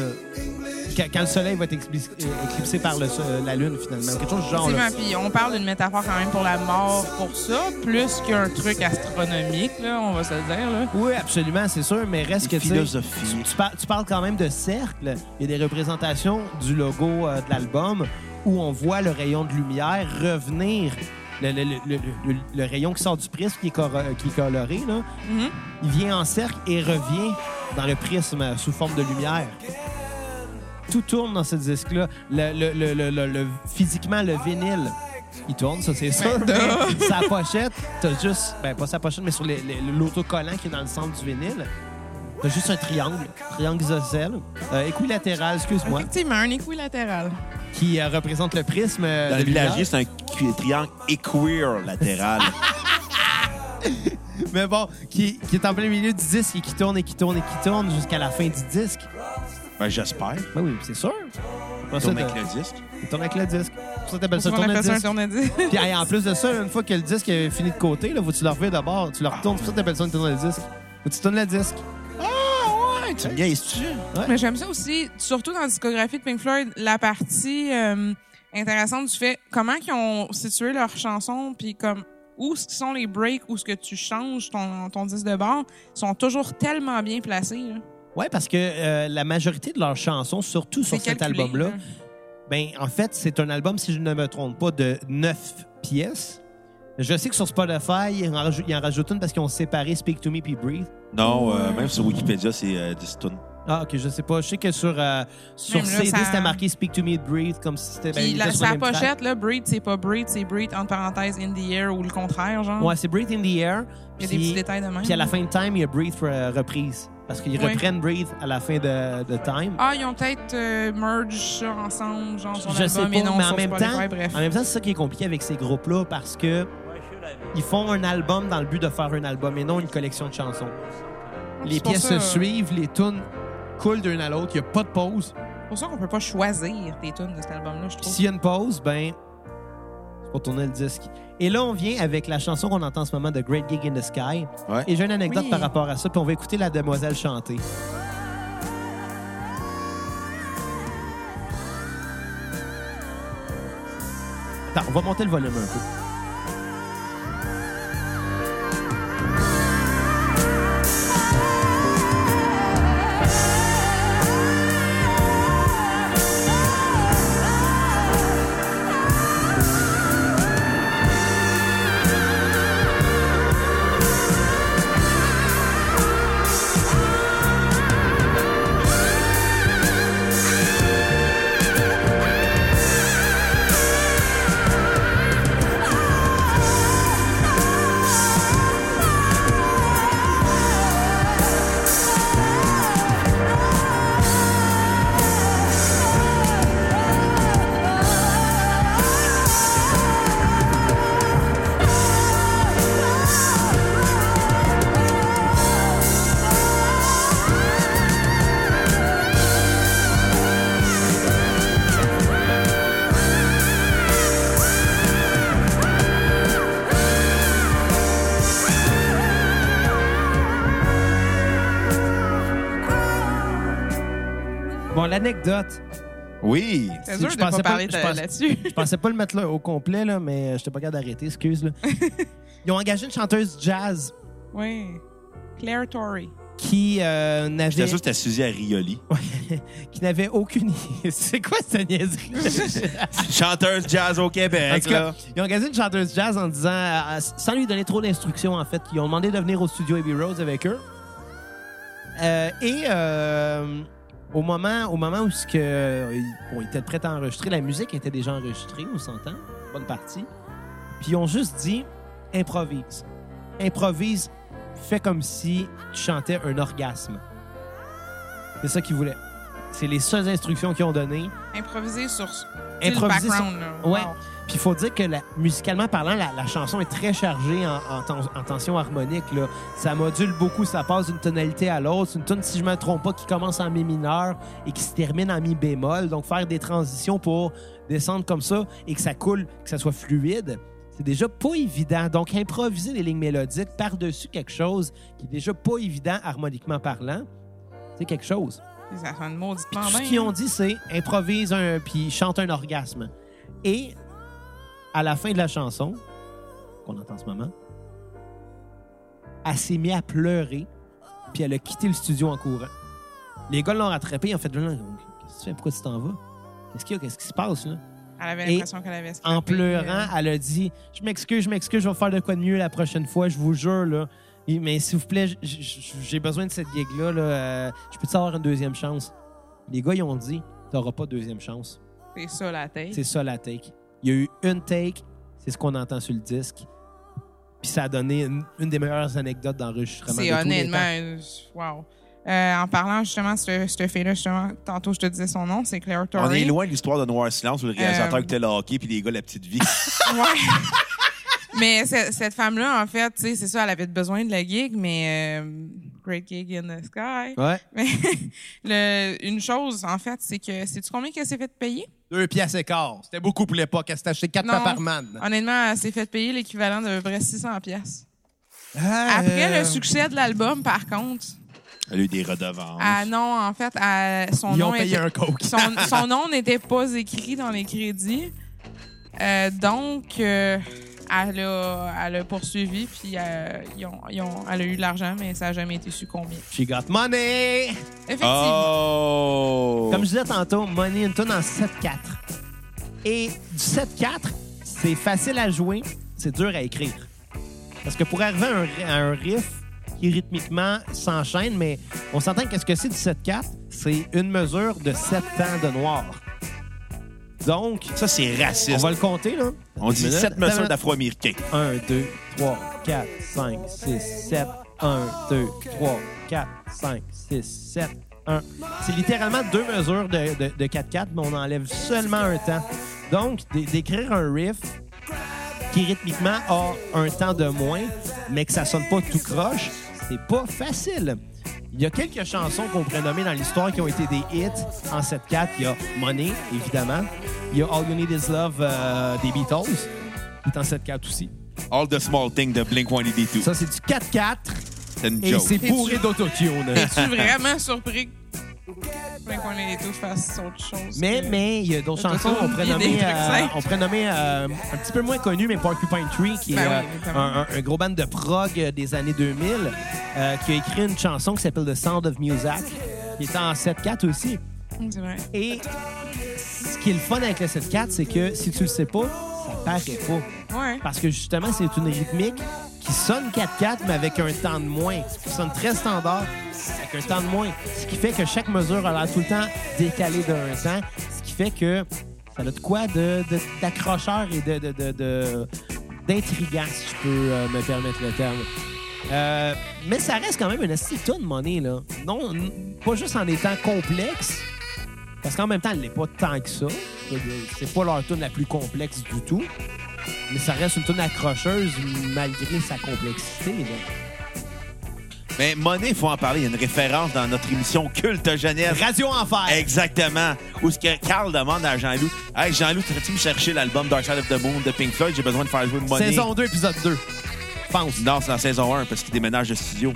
Quand, le Soleil va être éclipsé, par le, la Lune, finalement. Quelque chose du genre. là. Puis on parle d'une métaphore quand même pour la mort, pour ça, plus qu'un truc astronomique, là, on va se le dire. Là. Oui, absolument, c'est sûr, mais reste que philosophie. tu parles quand même de cercle. Il y a des représentations du logo euh, de l'album où on voit le rayon de lumière revenir. Le, le- le- le- le- le rayon qui sort du prisme qui est, cor- qui est coloré, là, Mhm. il vient en cercle et revient dans le prisme sous forme de lumière. Tout tourne dans ce disque-là. Physiquement, le vinyle, il tourne, ça c'est sûr. Ben, mais [laughs] sa pochette, t'as juste, ben pas sa pochette, mais sur l'autocollant qui est dans le centre du vinyle, t'as juste un triangle, triangle isocèle, euh, équilatéral, excuse-moi, Effectivement, un équilatéral. Qui euh, représente le prisme. euh, Dans de le villager, c'est un triangle équilatéral. [laughs] Mais bon, qui, qui est en plein milieu du disque et qui tourne et qui tourne et qui tourne jusqu'à la fin du disque. ben, j'espère. Ben oui, c'est sûr. Ça, Tourne avec le disque. Il tourne avec le disque. Pour ça, t'appelles ça On tourner le appelle ça un disque. tourne-disque. Puis hey, en plus de ça, une fois que le disque est fini de côté, là, faut que tu le reviens d'abord. Tu le retournes. Pour ça, t'appelles ça une tourne le disque. Faut que tu tournes le disque. Ouais, tu me niaises-tu? Mais j'aime ça aussi, surtout dans la discographie de Pink Floyd, la partie euh, intéressante du fait comment ils ont situé leurs chansons, puis comme où ce qui sont les breaks, où ce que tu changes ton, ton disque de bord, sont toujours tellement bien placés. là. Ouais, parce que euh, la majorité de leurs chansons, surtout sur cet album-là, là. ben en fait, c'est un album, si je ne me trompe pas, de neuf pièces. Je sais que sur Spotify, ils en rajoutent, ils en rajoutent une parce qu'ils ont séparé Speak to Me puis Breathe. Non, euh, même sur Wikipédia, c'est euh, 10 tonnes. Ah, ok, je sais pas. Je sais que sur, euh, sur Même là, CD, ça- c'était marqué Speak to Me Breathe, comme si c'était. ben, Puis il la, était sur sa le même track. pochette, là, Breathe, c'est pas Breathe, c'est Breathe, entre parenthèses, in the air, ou le contraire, genre. Ouais, c'est Breathe in the Air. Il y a des petits détails de même. Puis à la fin de Time, il y a Breathe euh, reprise. Parce qu'ils Ouais. reprennent Breathe à la fin de, de Time. Ah, ils ont peut-être euh, merge ça ensemble, genre sur je sais l'album pas, et non mais sur en même, Spotify, temps, bref. en même temps, c'est ça qui est compliqué avec ces groupes-là parce que ils font un album dans le but de faire un album et non une collection de chansons. Les pièces ça, se suivent, les tunes coulent d'une à l'autre, il n'y a pas de pause. C'est pour ça qu'on peut pas choisir des tunes de cet album-là, je trouve. s'il y a une pause, ben, c'est pour tourner le disque. Et là, on vient avec la chanson qu'on entend en ce moment de Great Gig in the Sky. Ouais. Et j'ai une anecdote Oui. par rapport à ça, puis on va écouter la demoiselle chanter. Attends, on va monter le volume un peu. L'anecdote. Oui. C'est Si, dur je de pas pensais pas- parler je de- pense- là-dessus. [laughs] Je pensais pas le mettre là au complet, là, mais je n'étais pas capable d'arrêter, excuse. Là. [laughs] Ils ont engagé une chanteuse jazz oui. Claire Torrey. qui euh, J'étais n'avait sûr que c'était Suzy Arioli. [laughs] qui n'avait aucune. C'est quoi cette niaiserie? Chanteuse jazz au En Québec, tout cas, là. ils ont engagé une chanteuse jazz en disant, euh, sans lui donner trop d'instructions, en fait, ils ont demandé de venir au studio Abbey Road avec eux. Euh, et euh, au moment, au moment où ce que, euh, bon, ils étaient prêts à enregistrer, la musique était déjà enregistrée, on s'entend, bonne partie. Puis ils ont juste dit, improvise. Improvise, fais comme si tu chantais un orgasme. C'est ça qu'ils voulaient. C'est les seules instructions qu'ils ont données. Improvisé sur le Improviser sur- background. Ouais. Wow. Puis il faut dire que la- musicalement parlant, la, la chanson est très chargée en, en ten- en tension harmonique. Là. Ça module beaucoup, ça passe d'une tonalité à l'autre. C'est une tune, si je ne me trompe pas, qui commence en mi mineur et qui se termine en mi bémol. Donc faire des transitions pour descendre comme ça et que ça coule, que ça soit fluide, c'est déjà pas évident. Donc improviser des lignes mélodiques par-dessus quelque chose qui est déjà pas évident harmoniquement parlant, c'est quelque chose. Ça sonne mauditement ce qu'ils ont dit, c'est improvise un, puis chante un orgasme. Et à la fin de la chanson, qu'on entend en ce moment, elle s'est mise à pleurer, puis elle a quitté le studio en courant. Les gars l'ont rattrapé, ils ont fait Qu'est-ce que tu fais? Pourquoi tu t'en vas? Qu'est-ce qu'il y a Qu'est-ce qui se passe là? Elle avait l'impression qu'elle avait En scrappé, pleurant, euh, elle a dit Je m'excuse, je m'excuse, je vais faire de quoi de mieux la prochaine fois, je vous jure. là. Mais s'il vous plaît, j'ai besoin de cette gig-là. là, euh, je peux-tu avoir une deuxième chance Les gars, ils ont dit Tu n'auras pas de deuxième chance. C'est ça la tête. C'est ça la take. Il y a eu une take, c'est ce qu'on entend sur le disque. Puis ça a donné une, une des meilleures anecdotes d'enregistrement. C'est de tous les honnêtement, euh, wow. Euh, en parlant justement de ce, cette fille-là, justement, tantôt je te disais son nom, c'est Claire Torrey. On est loin de l'histoire de Noir Silence où le réalisateur Euh, écoutait le hockey puis les gars la petite vie. [laughs] Ouais. mais ce- cette femme-là, en fait, tu sais, c'est ça, elle avait besoin de la gig, mais euh, Great Gig in the Sky. Ouais. [laughs] Mais le, une chose, en fait, c'est que, sais-tu combien qu'elle s'est fait payer? Deux pièces et quart. C'était beaucoup pour l'époque. Elle s'est acheté quatre Non. Paparman. Honnêtement, elle s'est fait payer l'équivalent de vrai 600 pièces. Ah, Après euh, le succès de l'album, par contre, Elle a eu des redevances. ah non, en fait, elle- son Ils nom ont payé était- un coke. son, [laughs] son nom n'était pas écrit dans les crédits. Euh, donc, euh, elle, a, elle a poursuivi, puis euh, ils ont- ils ont- elle a eu de l'argent, mais ça n'a jamais été su combien. She got money! Effectivement. Oh! Comme je disais tantôt, Money une tune en 7-4. Et du 7-4, c'est facile à jouer, c'est dur à écrire. Parce que pour arriver à un, à un riff qui rythmiquement s'enchaîne, mais on s'entend qu'est-ce que c'est du 7-4? C'est une mesure de 7 temps de noir. Donc, Ça, c'est on raciste. va le compter, là. On dit Minute. sept mesures Attends, d'afro-américains. 1, 2, 3, 4, 5, 6, 7. 1, 2, 3, 4, 5, 6, 7, 1. C'est littéralement deux mesures de, de, de 4-4, mais on enlève seulement un temps. Donc, d'é- d'écrire un riff qui rythmiquement a un temps de moins, mais que ça sonne pas tout croche, c'est pas facile. Il y a quelques chansons qu'on pourrait nommer dans l'histoire qui ont été des hits en 7-4. Il y a Money, évidemment. Il y a All You Need Is Love euh, des Beatles, qui est en 7-4 aussi. All the small things de Blink-182. Ça, c'est du 4-4 C'est une et joke. c'est bourré d'autotune. Es-tu vraiment surpris? que qu'on ait les fassent autre chose? Mais, que- mais il y a d'autres chansons façon, qu'on pourrait nommer, euh, on pourrait nommer euh, un petit peu moins connu, mais Porcupine Tree, qui est Ben oui, euh, un, gros band de prog euh, des années 2000, euh, qui a écrit une chanson qui s'appelle The Sound of Music, qui est en 7-4 aussi. C'est vrai. Et ce qui est le fun avec le 7-4, c'est que si tu le sais pas, ça paraît pas. Ouais. Parce que justement, c'est une rythmique qui sonne 4-4, mais avec un temps de moins. Qui sonne très standard, avec un temps de moins. Ce qui fait que chaque mesure a l'air tout le temps décalée d'un temps. Ce qui fait que ça a de quoi d'accrocheur et de, d'intriguant, si je peux euh, me permettre le terme. Euh, mais ça reste quand même une astuce de monnaie, là. Non, pas juste en étant complexe, parce qu'en même temps, elle n'est pas tant que ça. C'est pas leur tune la plus complexe du tout. Mais ça reste une tune accrocheuse malgré sa complexité. là. Mais Money, il faut en parler. Il y a une référence dans notre émission Culte Jeunesse. Radio Enfer. Exactement. Où ce que Carl demande à Jean-Loup Hey, Jean-Loup, tu me chercher l'album Dark Side of the Moon de Pink Floyd? J'ai besoin de faire jouer Money. Saison 2, épisode 2. Pense. Non, c'est dans saison 1 parce qu'il déménage de studio.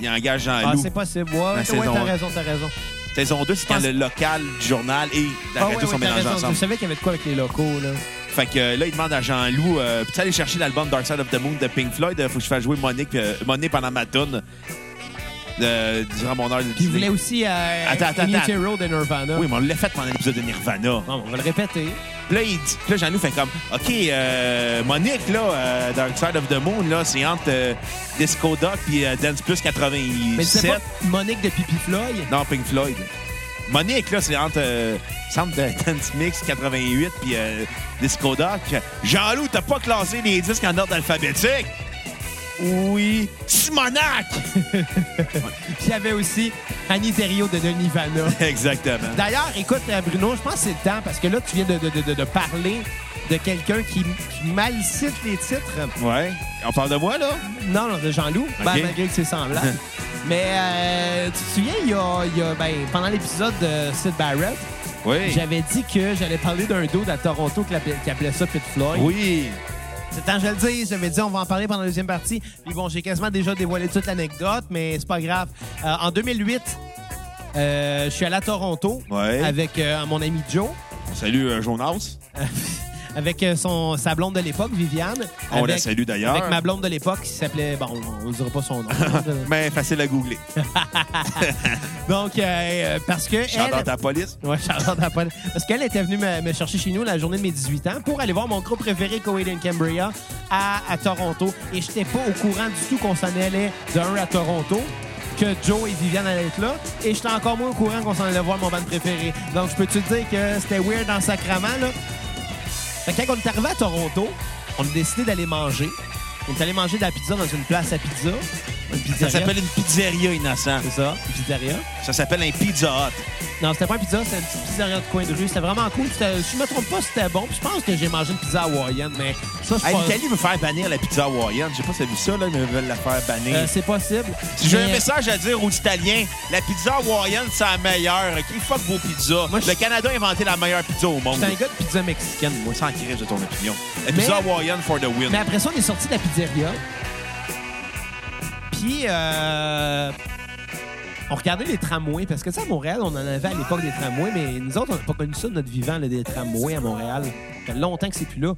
Il engage Ah, Jean-Loup. c'est possible. Ouais, ouais, t'as raison, t'as raison. Saison 2, c'est quand pense- le local du journal et la Ah, radio ouais, sont ouais, mélangés ensemble. Je savais qu'il y avait de quoi avec les locaux, là. Fait que euh, là, il demande à Jean-Loup euh, Peux-tu aller chercher l'album Dark Side of the Moon de Pink Floyd Euh, Faut que je fasse jouer Money, euh, pendant ma tune euh, durant mon heure de Puis il voulait aussi euh, Attends, attends, In attends. Utero de Nirvana. Oui, mais on l'a fait pendant l'épisode de Nirvana. Non, on va le répéter. Puis là, il dit, puis là, Jean-Loup fait comme, OK, euh, Monique, là, euh, Dark Side of the Moon, là, c'est entre euh, Disco Duck puis euh, Dance Plus Mais tu sais 87. pas Monique de Pipi Floyd? Non, Pink Floyd. Monique, là, c'est entre, euh, c'est entre euh, [laughs] Dance Mix 88 puis euh, Disco Duck. Jean-Loup, t'as pas classé les disques en ordre alphabétique? Oui. Simonac! [laughs] Puis il y avait aussi Annie Thériault de Nirvana. [laughs] Exactement. D'ailleurs, écoute, euh, Bruno, je pense que c'est le temps parce que là, tu viens de, de- de- parler de quelqu'un qui, qui mal cite les titres. Ouais. On parle de moi, là? Non, non, de Jean-Loup, ben, malgré que c'est semblable. [laughs] Mais euh, tu te souviens, il y a, il y a, ben, pendant l'épisode de Sid Barrett, Oui. j'avais dit que j'allais parler d'un dude à Toronto qui appelait, qui appelait ça Pit Floyd. Oui. C'est temps que je le dise. J'avais dit on va en parler pendant la deuxième partie. Puis bon, j'ai quasiment déjà dévoilé toute l'anecdote, mais c'est pas grave. Euh, en 2008, euh, je suis allé à Toronto Ouais. avec euh, mon ami Joe. Salut, euh, Jonas. [laughs] avec euh, son, sa blonde de l'époque, Viviane. On la salue d'ailleurs. Avec ma blonde de l'époque qui s'appelait. Bon, on ne dira pas son nom. [laughs] Mais facile à googler. [laughs] Donc, euh, parce que. Chante dans elle- ta police. Ouais, Apple. Parce qu'elle était venue me, me chercher chez nous la journée de mes 18 ans pour aller voir mon groupe préféré, Coed and Cambria, à, à Toronto. Et j'étais pas au courant du tout qu'on s'en allait d'un à Toronto, que Joe et Viviane allaient être là. Et j'étais encore moins au courant qu'on s'en allait voir mon band préféré. Donc, je peux te dire que c'était weird en sacrament, là. Quand on est arrivé à Toronto, on a décidé d'aller manger. On est allé manger de la pizza dans une place à pizza. Ça s'appelle une pizzeria innocent. C'est ça, une pizzeria. Ça s'appelle un Pizza Hut. Non, c'était pas un pizza, c'était une petite pizzeria de coin de rue. C'était vraiment cool. C'était- Si je me trompe pas, c'était bon. Puis je pense que j'ai mangé une pizza hawaïenne, mais ça, je Hey, pense- L'Italie veut faire bannir la pizza hawaïenne. Je sais pas si t'as vu ça, là, mais ils veulent la faire bannir. Euh, c'est possible. si j'ai un Mais- message à dire aux Italiens, la pizza hawaïenne, c'est la meilleure. OK, fuck vos pizzas. Moi, je- Le Canada a inventé la meilleure pizza au monde. J'étais un gars de pizza mexicaine, moi. Sans crise de ton opinion. La Mais- pizza hawaïenne for the win. Mais après ça, on est sorti de la pizzeria. Puis, euh, on regardait les tramways. Parce que, tu sais, à Montréal, on en avait à l'époque des tramways, mais nous autres, on n'a pas connu ça de notre vivant, là, des tramways à Montréal. Ça fait longtemps que c'est plus là.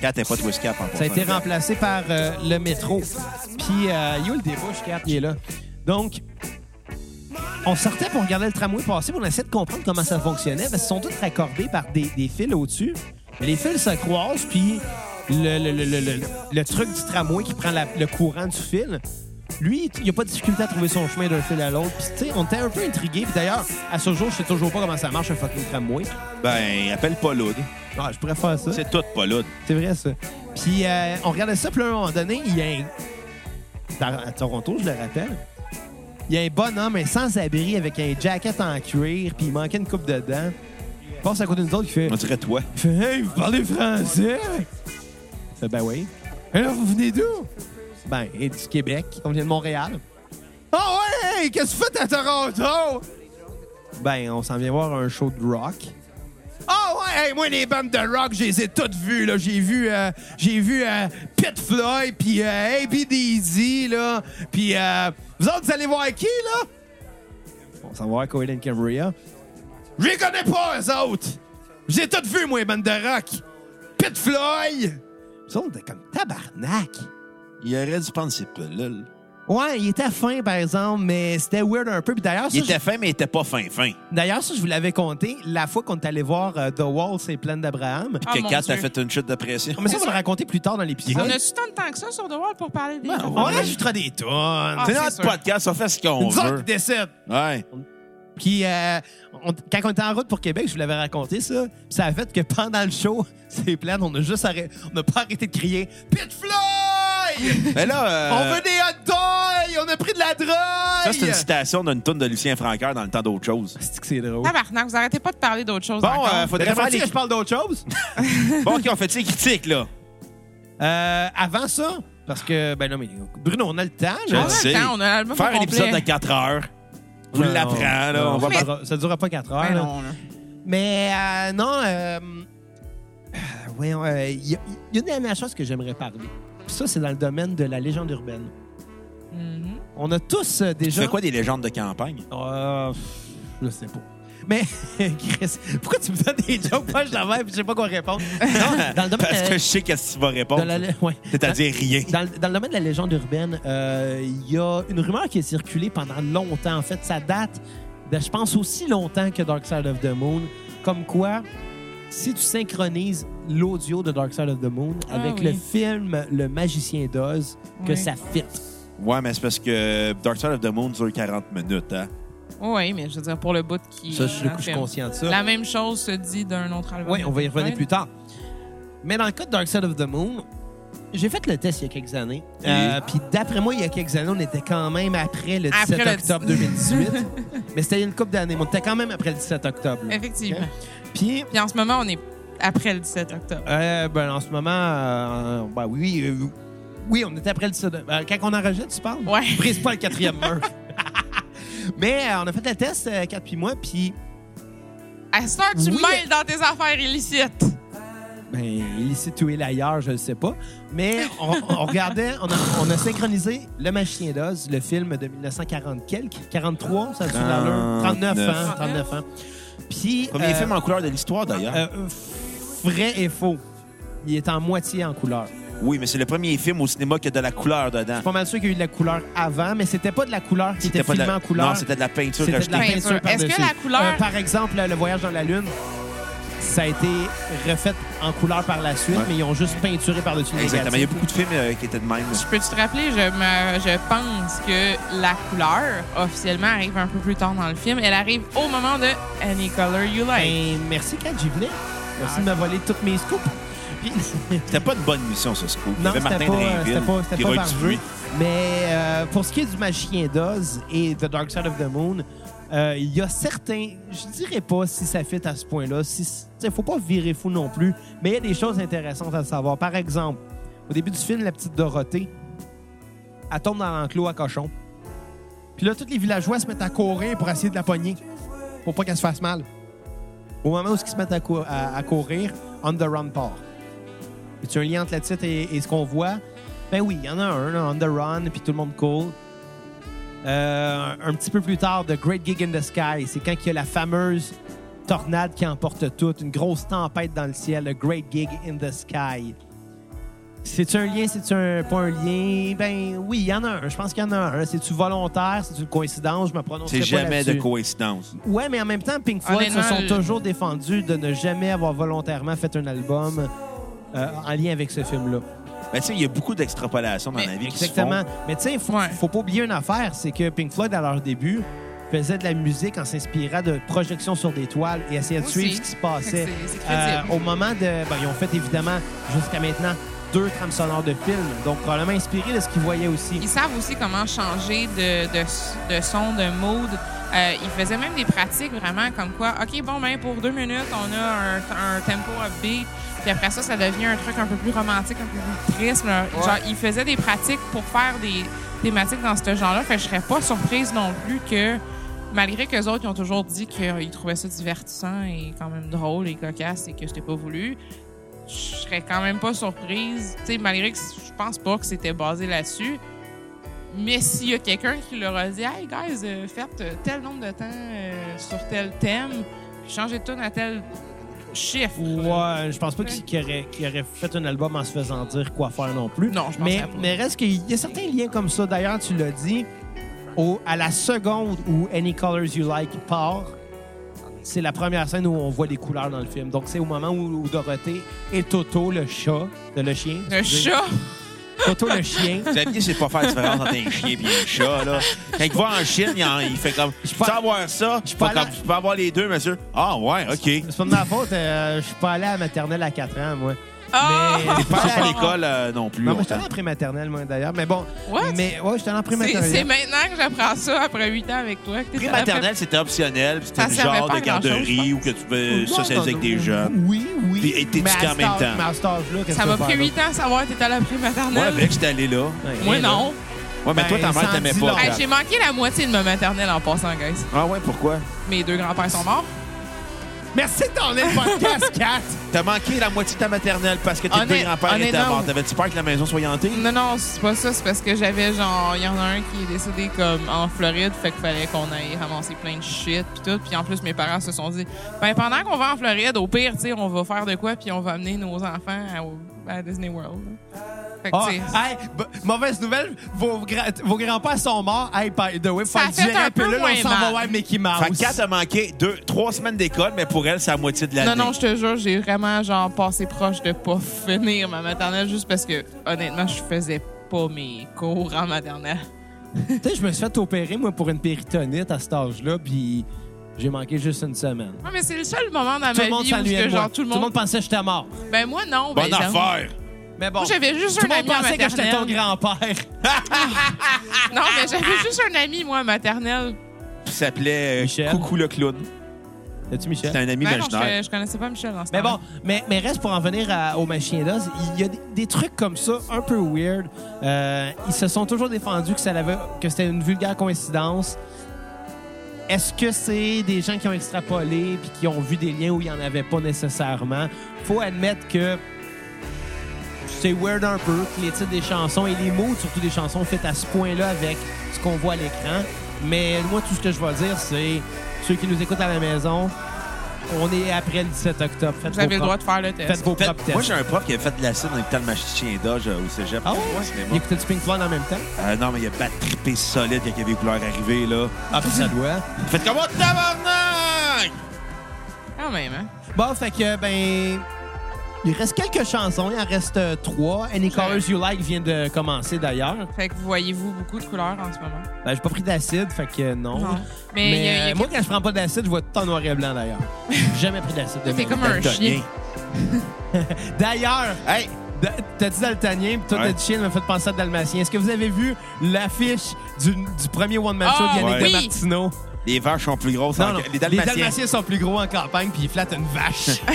Quand t'es pas cap en Ça a été remplacé par euh, le métro. Puis, euh, yo, le débouche, Kat, il est là. Donc, on sortait pour regarder le tramway passer, puis on essayait de comprendre comment ça fonctionnait. Parce qu'ils sont tous raccordés par des, des fils au-dessus. Mais les fils se croisent, puis le, le- le- le- le- le truc du tramway qui prend la- le courant du fil, lui, il n'y a pas de difficulté à trouver son chemin d'un fil à l'autre. Puis, tu sais, on était un peu intrigués. Puis d'ailleurs, à ce jour, je sais toujours pas comment ça marche un fucking tramway. Ben, appelle pas Loud. Ah, je pourrais faire ça. C'est tout pas Loud. C'est vrai, ça. Puis euh, on regardait ça, puis à un moment donné, il y a un... à Toronto, je le rappelle, il y a un bonhomme, un sans-abri, avec un jacket en cuir, puis il manquait une coupe de dents. Puis, Il passe à côté de nous autres, il fait, On dirait toi. il fait Hey, vous parlez français? Ben oui. Là, vous venez d'où? Ben, et du Québec. On vient de Montréal. Ah ouais! Qu'est-ce que tu fais à Toronto? Ben, on s'en vient voir un show de rock. Ah ouais! Hey, moi, les bandes de rock, je les ai toutes vues. là. J'ai vu, euh, j'ai vu euh, Floyd, puis euh, ABDZ, là. Puis, euh, vous autres, vous allez voir qui, là? On s'en va voir Cohen and Cambria. Je les connais pas, eux autres! J'ai toutes vu, moi, les bandes de rock. Pit Floyd! Ils sont comme tabarnak. Il aurait dû prendre ses pilules. Ouais, il était fin, par exemple, mais c'était weird un peu. Puis d'ailleurs, ça, Il était fin, mais il était pas fin, fin. d'ailleurs, ça, je vous l'avais compté la fois qu'on est allé voir euh, The Wall, c'est plein d'Abraham. Ah, que mon Kat a Dieu. fait une chute de pression. Mais ça, on va le raconter plus tard dans l'épisode. On a-tu tant de temps que ça sur The Wall pour parler des Ben? On rajoutera des tonnes. Ah, C'est c'est notre sûr. podcast, on fait ce qu'on autres veut. qui décide. Ouais. Puis, euh, on- quand on était en route pour Québec, je vous l'avais raconté, ça. Puis ça a fait que pendant le show, [laughs] c'est plein, on a juste arrêté, on n'a pas arrêté de crier Pit Floyd! [laughs] Mais là, euh, On veut des hot dogs! On a pris de la drogue! ça, c'est une citation d'une toune de Lucien Francaire dans le temps d'autre chose. C'est que c'est drôle? Tabarnak, vous arrêtez pas de parler d'autre chose Bon, encore. euh, faudrait faire les... que je parle d'autre chose? [laughs] Bon, OK, on fait les critiques, là. Euh, avant ça, parce que, ben non, mais Bruno, on a le temps. Je. On a le le sais. temps, on a l'album Faire au un épisode de complet. 4 heures. Vous Non, l'apprend, là. non, On va ça, mettre- durera, ça durera pas 4 heures. Ben là. non, là. Mais euh, non, euh, euh, voyons, euh, il y, a- il y a une dernière chose que j'aimerais parler. Puis ça, c'est dans le domaine de la légende urbaine. Mhm. On a tous euh, Tu déjà... fais quoi des légendes de campagne? Euh, je sais pas. Mais, [laughs] Chris, pourquoi tu me donnes des jokes pas je l'avais puis je sais pas quoi répondre? [laughs] Non, dans le domaine... Parce euh, que je sais qu'est-ce que tu vas répondre. la- ouais. C'est-à-dire rien. Dans, le- dans le domaine de la légende urbaine, euh, il y a une rumeur qui a circulé pendant longtemps. En fait, ça date de, je pense, aussi longtemps que Dark Side of the Moon. Comme quoi, si tu synchronises l'audio de Dark Side of the Moon Ah avec oui. le film Le Magicien d'Oz, que Oui. ça fit. Ouais, mais c'est parce que Dark Side of the Moon dure 40 minutes, hein. Oui, mais je veux dire, pour le bout qui. Ça, je, je suis conscient de ça. La même chose se dit d'un autre album. Oui, on va y revenir Ouais. plus tard. Mais dans le cas de Dark Side of the Moon, j'ai fait le test il y a quelques années. Euh, Puis d'après moi, il y a quelques années, on était quand même après le 17 Après le octobre 2018. [laughs] Mais c'était il y a une couple d'années. mais On était quand même après le 17 octobre. là. Effectivement. Puis, Puis en ce moment, on est après le 17 octobre? euh, ben, en ce moment, euh, ben oui, euh, oui, on était après le 17 euh, Quand on enregistre, tu parles? Ouais. Brise pas le quatrième mur. [laughs] Mais euh, on a fait le test, euh, Kat puis moi, puis À ce temps, tu Oui. mêles dans tes affaires illicites. Ben, illicite ou ailleurs, je ne sais pas. Mais on, on regardait, on a, on a synchronisé Le Magicien d'Oz, le film de 1940 quelques, 43, ça l'allure? 39 ans, 39 ans. Puis, Premier euh, film en couleur de l'histoire, d'ailleurs. euh, vrai et faux. Il est en moitié en couleur. Oui, mais c'est le premier film au cinéma qui a de la couleur dedans. Je suis pas mal sûr qu'il y a eu de la couleur avant, mais c'était pas de la couleur qui était C'était pas de filmée la- en couleur. Non, c'était de la peinture C'était de la rajoutée. Peinture. peinture Est-ce que par-dessus. la couleur- Euh, par exemple, Le Voyage dans la Lune, ça a été refait en couleur par la suite, Ouais. mais ils ont juste peinturé par-dessus le Exactement. Il y a négatif. beaucoup de films euh, qui étaient de même. Je peux te rappeler, je, me, je pense que la couleur, officiellement, arrive un peu plus tard dans le film. Elle arrive au moment de Any Color You Like. Ben, merci, Kat, j'y venais. Merci de me voler toutes mes scoops. Puis- [laughs] C'était pas une bonne mission, ce scoop. Non, avait c'était pas, c'était pas, c'était pas barbeux. Mais euh, pour ce qui est du Magicien d'Oz et The Dark Side of the Moon, euh, il y a certains... Je dirais pas si ça fit à ce point-là. Il ne faut pas virer fou non plus, mais il y a des choses intéressantes à savoir. Par exemple, au début du film, la petite Dorothée, elle tombe dans l'enclos à cochon. Puis là, tous les villageois se mettent à courir pour essayer de la pogner, pour pas qu'elle se fasse mal. Au moment où ils se mettent à, cou- à- à courir, On the Run part. Y a un lien entre le titre et, ce qu'on voit? Ben oui, il y en a un, là, On the Run, puis tout le monde cool. Euh, un petit peu plus tard, The Great Gig in the Sky, c'est quand il y a la fameuse tornade qui emporte tout, une grosse tempête dans le ciel, The Great Gig in the Sky. C'est-tu un lien, c'est-tu un, pas un lien? Ben oui, il y en a un. Je pense qu'il y en a un. C'est-tu volontaire? C'est-tu une coïncidence? Je me prononcerai C'est jamais de coïncidence. Ouais, mais en même temps, Pink Floyd se sont toujours défendus de ne jamais avoir volontairement fait un album euh, en lien avec ce film-là. Ben, tu sais, il y a beaucoup d'extrapolations dans Mais la vie qui se Exactement. font. Mais tu sais, il faut, Ouais. faut pas oublier une affaire, c'est que Pink Floyd, à leur début, faisait de la musique en s'inspirant de projections sur des toiles et essayait de suivre ce qui se passait. c'est- c'est Euh, au moment de... Ben, ils ont fait évidemment, jusqu'à maintenant, deux trames sonores de films, donc probablement inspirés de ce qu'ils voyaient aussi. Ils savent aussi comment changer de, de, de son, de mood Euh, il faisait même des pratiques vraiment comme quoi, OK, bon, ben pour deux minutes, on a un, un tempo upbeat, puis après ça, ça devient un truc un peu plus romantique, un peu plus triste. là. Genre, il faisait des pratiques pour faire des thématiques dans ce genre-là. Fait que je serais pas surprise non plus que, malgré que les autres ils ont toujours dit qu'ils trouvaient ça divertissant et quand même drôle et cocasse et que c'était pas voulu, je serais quand même pas surprise, tu sais, malgré que je pense pas que c'était basé là-dessus. Mais s'il y a quelqu'un qui leur a dit Hey guys, euh, faites tel nombre de temps euh, sur tel thème, puis changez de tune à tel chiffre. Ouais, je pense pas qu'il qu'il aurait, qu'il aurait fait un album en se faisant dire quoi faire non plus. Non, je pense mais, pas. mais reste qu'il y a certains liens comme ça. D'ailleurs, tu l'as dit, au- à la seconde où Any Colors You Like part, c'est la première scène où on voit des couleurs dans le film. Donc, c'est au moment où, où Dorothée et Toto, le chat, de le chien. Le chat! Toto, le chien. [laughs] Xavier, c'est pas faire la différence entre un chien et un chat. Là. Quand il va en Chine, il, en- il fait comme. Je peux pas- avoir ça? Je peux je peux avoir les deux, monsieur? Ah, ouais, OK. C'est pas de ma faute. euh, je suis pas allé à la maternelle à 4 ans, moi. Ah! Mais- pas à l'école euh, non plus. Non, on mais j'étais allé en prématernelle, moi, d'ailleurs. Mais bon. What? Mais ouais, j'étais allé en C'est c'est prématernelle. maintenant que j'apprends ça, après huit ans avec toi. Prématernelle, c'était optionnel. C'était Ça le genre de garderie où que tu peux socialiser avec des jeunes. Oui, oui. Mais à en même temps? Mais à cet âge-là, qu'est-ce Ça m'a pris huit ans à savoir que t'étais à la prématernelle. avec, j'étais allé là. Ouais, Moi, non. Ouais, mais Ben, toi, ta mère sans t'aimait pas. J'ai manqué la moitié de ma maternelle en passant, guys. Ah ouais, pourquoi? Mes deux grands-pères sont morts. Merci de le podcast, [laughs] Kat. T'as manqué la moitié de ta maternelle parce que tes deux grands-pères étaient morts. T'avais-tu peur que la maison soit hantée? Non, non, c'est pas ça. C'est parce que j'avais genre. Il y en a un qui est décédé comme en Floride, fait qu'il fallait qu'on aille ramasser plein de shit puis tout. Puis en plus, mes parents se sont dit ben pendant qu'on va en Floride, au pire, tu sais, on va faire de quoi puis on va amener nos enfants à, à Disney World. Fait que, Ah, hey, b- mauvaise nouvelle, vos, gra- vos grands-pères sont morts. Hey, by the way, Ça faire a fait du un peu rappel, là, moins on s'en va mal. voir Mickey Mouse. Fait que Kat a manqué deux, trois semaines d'école, mais pour elle, c'est la moitié de l'année. Non, non, je te jure, j'ai vraiment genre passé proche de pas [laughs] finir ma maternelle juste parce que honnêtement, je faisais pas mes cours en maternelle. Tu sais, je me suis fait opérer, moi, pour une péritonite à cet âge-là, puis j'ai manqué juste une semaine. Ouais, mais c'est le seul moment dans Tout le ma monde vie où s'ennuyait que, de moi. genre tout le monde. pensait que j'étais mort. Ben moi non. Bonne ben, j'avoue. affaire! Mais bon, Moi, j'avais juste tout un le ami en pensait que j'étais ton grand-père. [laughs] Non, mais j'avais juste un ami, moi, maternelle. Il s'appelait euh, Michel. Coucou le clown. As-tu, Michel? C'était un ami Ben non, imaginaire. je, je connaissais pas Michel dans ce Mais temps-là. bon, mais, mais reste pour en venir à- au machin là, il y a des, des trucs comme ça, un peu weird. Euh, ils se sont toujours défendus que, ça que c'était une vulgaire coïncidence. Est-ce que c'est des gens qui ont extrapolé puis qui ont vu des liens où il n'y en avait pas nécessairement? faut admettre que c'est weird un peu, que les titres des chansons et les mots, surtout des chansons, faites à ce point-là avec ce qu'on voit à l'écran. Mais moi, tout ce que je vais dire, c'est ceux qui nous écoutent à la maison, on est après le 17 octobre. Faites Vous avez vos le droit propres- de faire le test. Faites vos Fait- propres tests. moi, j'ai un prof qui a fait de l'acide écoutant le magicien d'âge euh, au cégep. Ah ouais? Il écoutait du Pink Floyd en même temps? Euh, non, mais il a battu trippé solide quand il y avait les couleurs arrivées, là. Ah, puis ça [laughs] doit. Faites comme un tabarnak! Quand même, hein? Bon, fait que, ben... Il reste quelques chansons. Il en reste euh, trois. Any Colors You Like vient de commencer, d'ailleurs. Fait que vous voyez-vous beaucoup de couleurs en ce moment? Ben, j'ai pas pris d'acide, fait que non. Non. Mais, Mais, il y a- il y a euh, moi, quand je prends pas d'acide, je vois tout en noir et blanc, d'ailleurs. J'ai jamais pris d'acide de T'es comme un chien. [laughs] D'ailleurs, Hey! t'as dit daltonien, puis toi, Ouais. t'as dit chien, m'a fait penser à dalmatien. Est-ce que vous avez vu l'affiche du, du premier one-man show Ah, de Yannick oui. Martineau? Les vaches sont plus grosses. Non, en- non. Les dalmatiens. Les dalmatiens sont plus gros en campagne, puis ils flattent une vache. [laughs]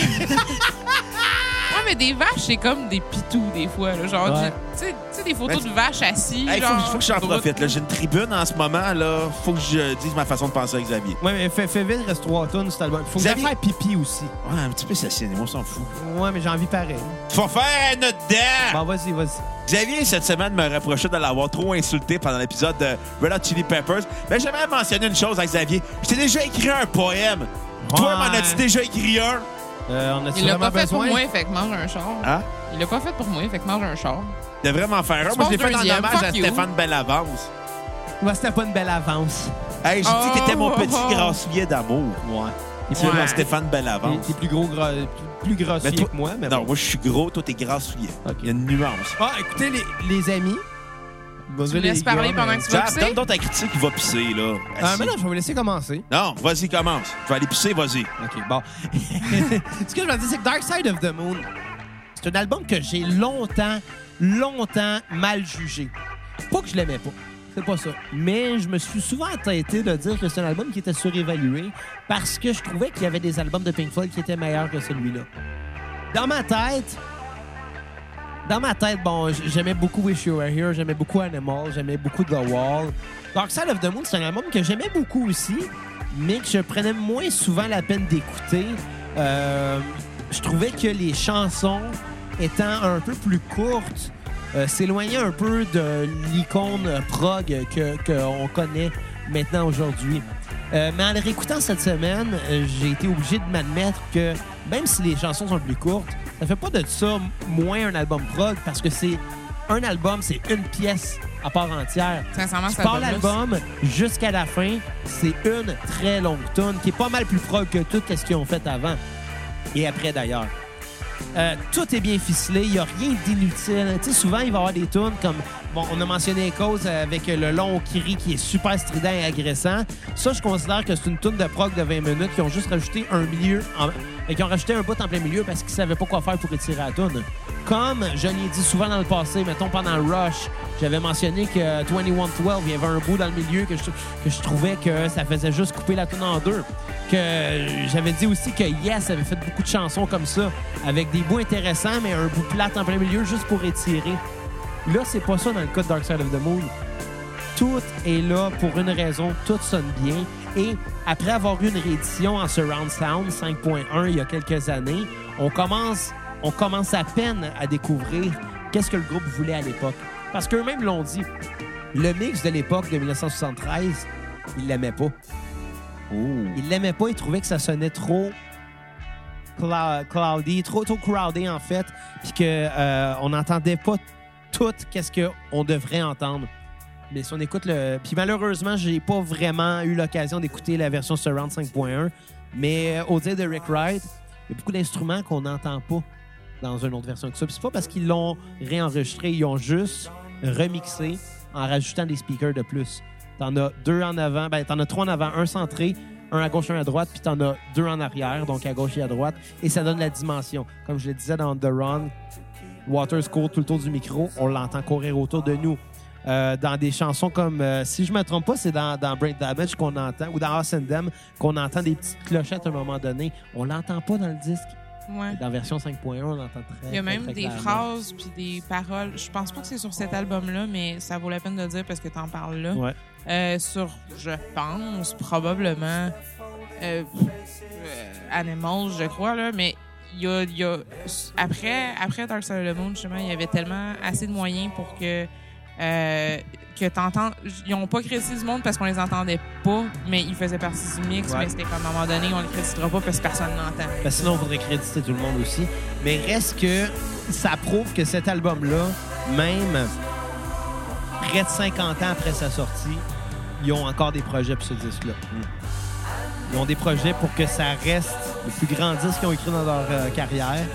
Mais des vaches, c'est comme des pitous, des fois. là. Genre, Ouais. tu sais- tu sais, des photos Ben, de vaches assises. Hey, faut, genre, que- faut que j'en sur route. profite. là. J'ai une tribune en ce moment. là. Faut que je dise ma façon de penser à Xavier. ouais, mais fais, fais vite, reste trois tonnes, cet album. Faut que j'aille Xavier- faire pipi aussi. Ouais, un petit peu assassiné, moi, on s'en fout. Ouais, mais j'ai envie pareil. Faut faire notre dent! Bon, vas-y, vas-y. Xavier, cette semaine, me reprochait de l'avoir trop insulté pendant l'épisode de Red Hot Chili Peppers. Mais j'aimerais mentionner une chose à Xavier. Je t'ai déjà écrit un poème. Toi, Ouais. m'en as-tu déjà écrit un? Euh, on a Il l'a pas fait besoin? pour moi, fait que mange un char. Hein? Il l'a pas fait pour moi, fait que mange un char. De vraiment faire un. Moi, je l'ai fait en hommage à you. Stéphane Bellavance. Ouais, c'était pas une belle avance. Hey, j'ai dit que t'étais mon Oh, petit oh, oh. grassouillet d'amour. Ouais. C'est Ouais. mon Stéphane Bellavance. t'es plus gros, gras, plus, plus grossier Mais toi- que moi, mais Non, bon. moi, je suis gros, toi, t'es grassouillet. Ok. Il y a une nuance. Ah, écoutez, les, les amis. Tu me laisses les parler gars, pendant mais- que tu vas pisser? donne donc ta critique, il va pisser, là. Ah, Assis. mais non, je vais vous laisser commencer. Non, vas-y, commence. Je vais aller pisser, vas-y. OK, bon. [laughs] Ce que je veux dire, c'est que Dark Side of the Moon, c'est un album que j'ai longtemps, longtemps mal jugé. Pas que je l'aimais pas. C'est pas ça. Mais je me suis souvent entêté de dire que c'est un album qui était surévalué parce que je trouvais qu'il y avait des albums de Pink Floyd qui étaient meilleurs que celui-là. Dans ma tête, dans ma tête, bon, j'aimais beaucoup Wish You Were Here, j'aimais beaucoup Animal, j'aimais beaucoup The Wall. Dark Side of the Moon, c'est un album que j'aimais beaucoup aussi, mais que je prenais moins souvent la peine d'écouter. Euh, je trouvais que les chansons, étant un peu plus courtes, euh, s'éloignaient un peu de l'icône prog qu'on connaît maintenant aujourd'hui. Euh, mais en les réécoutant cette semaine, j'ai été obligé de m'admettre que même si les chansons sont plus courtes, ça fait pas de ça moins un album prog parce que c'est un album, c'est une pièce à part entière. Sincèrement, Tu pars l'album jusqu'à la fin, c'est une très longue tune qui est pas mal plus prog que tout ce qu'ils ont fait avant et après d'ailleurs. Euh, tout est bien ficelé, il n'y a rien d'inutile. Tu sais, souvent, il va y avoir des tunes comme. Bon, on a mentionné Echoes avec le long cri qui est super strident et agressant. Ça, je considère que c'est une tune de prog de 20 minutes qui ont juste rajouté un milieu. En... et qui ont rajouté un bout en plein milieu parce qu'ils savaient pas quoi faire pour étirer la tune. Comme je l'ai dit souvent dans le passé, mettons pendant Rush, j'avais mentionné que 2112, il y avait un bout dans le milieu que je, trouvais que ça faisait juste couper la tune en deux. Que j'avais dit aussi que Yes avait fait beaucoup de chansons comme ça, avec des bouts intéressants, mais un bout plate en plein milieu juste pour étirer. Là, c'est pas ça dans le cas de Dark Side of the Moon. Tout est là pour une raison, tout sonne bien. Et après avoir eu une réédition en Surround Sound 5.1 il y a quelques années, on commence, on commence à peine à découvrir qu'est-ce que le groupe voulait à l'époque. Parce qu'eux-mêmes l'ont dit. Le mix de l'époque de 1973, ils l'aimaient pas. Oh. Ils l'aimaient pas, ils trouvaient que ça sonnait trop clou- cloudy, trop, trop crowded en fait, puis que euh, on n'entendait pas tout qu'est-ce qu'on devrait entendre. Mais si on écoute le... Puis malheureusement, j'ai pas vraiment eu l'occasion d'écouter la version Surround 5.1, mais euh, au dire de Rick Wright, il y a beaucoup d'instruments qu'on n'entend pas dans une autre version que ça. Puis c'est pas parce qu'ils l'ont réenregistré, ils ont juste remixé en rajoutant des speakers de plus. T'en as deux en avant, ben t'en as trois en avant, un centré, un à gauche, un à droite, puis t'en as deux en arrière, donc à gauche et à droite, et ça donne la dimension. Comme je le disais dans The Run, Waters court tout le tour du micro, on l'entend courir autour de nous. Euh, dans des chansons comme, euh, si je me trompe pas, c'est dans, dans Brain Damage qu'on entend, ou dans Us and Them, qu'on entend des petites clochettes à un moment donné. On l'entend pas dans le disque. Ouais. Dans version 5.1, on l'entend très Il y a même très des clairement. phrases puis des paroles. Je pense pas que c'est sur cet album-là, mais ça vaut la peine de le dire parce que t'en parles là. Ouais. Euh, sur, je pense, probablement euh, euh, Animals, je crois, là, mais il y a, y a- après, après Dark Side of the Moon, justement, il y avait tellement assez de moyens pour que euh, que t'entends. Ils ont pas crédité du monde parce qu'on les entendait pas, mais ils faisaient partie du mix, Ouais. mais c'était comme à un moment donné, on les créditera pas parce que personne n'entend. Parce que sinon, il faudrait créditer tout le monde aussi. Mais reste que ça prouve que cet album-là, même près de 50 ans après sa sortie, ils ont encore des projets pour ce disque-là. Ils ont des projets pour que ça reste le plus grand disque qu'ils ont écrit dans leur euh, carrière.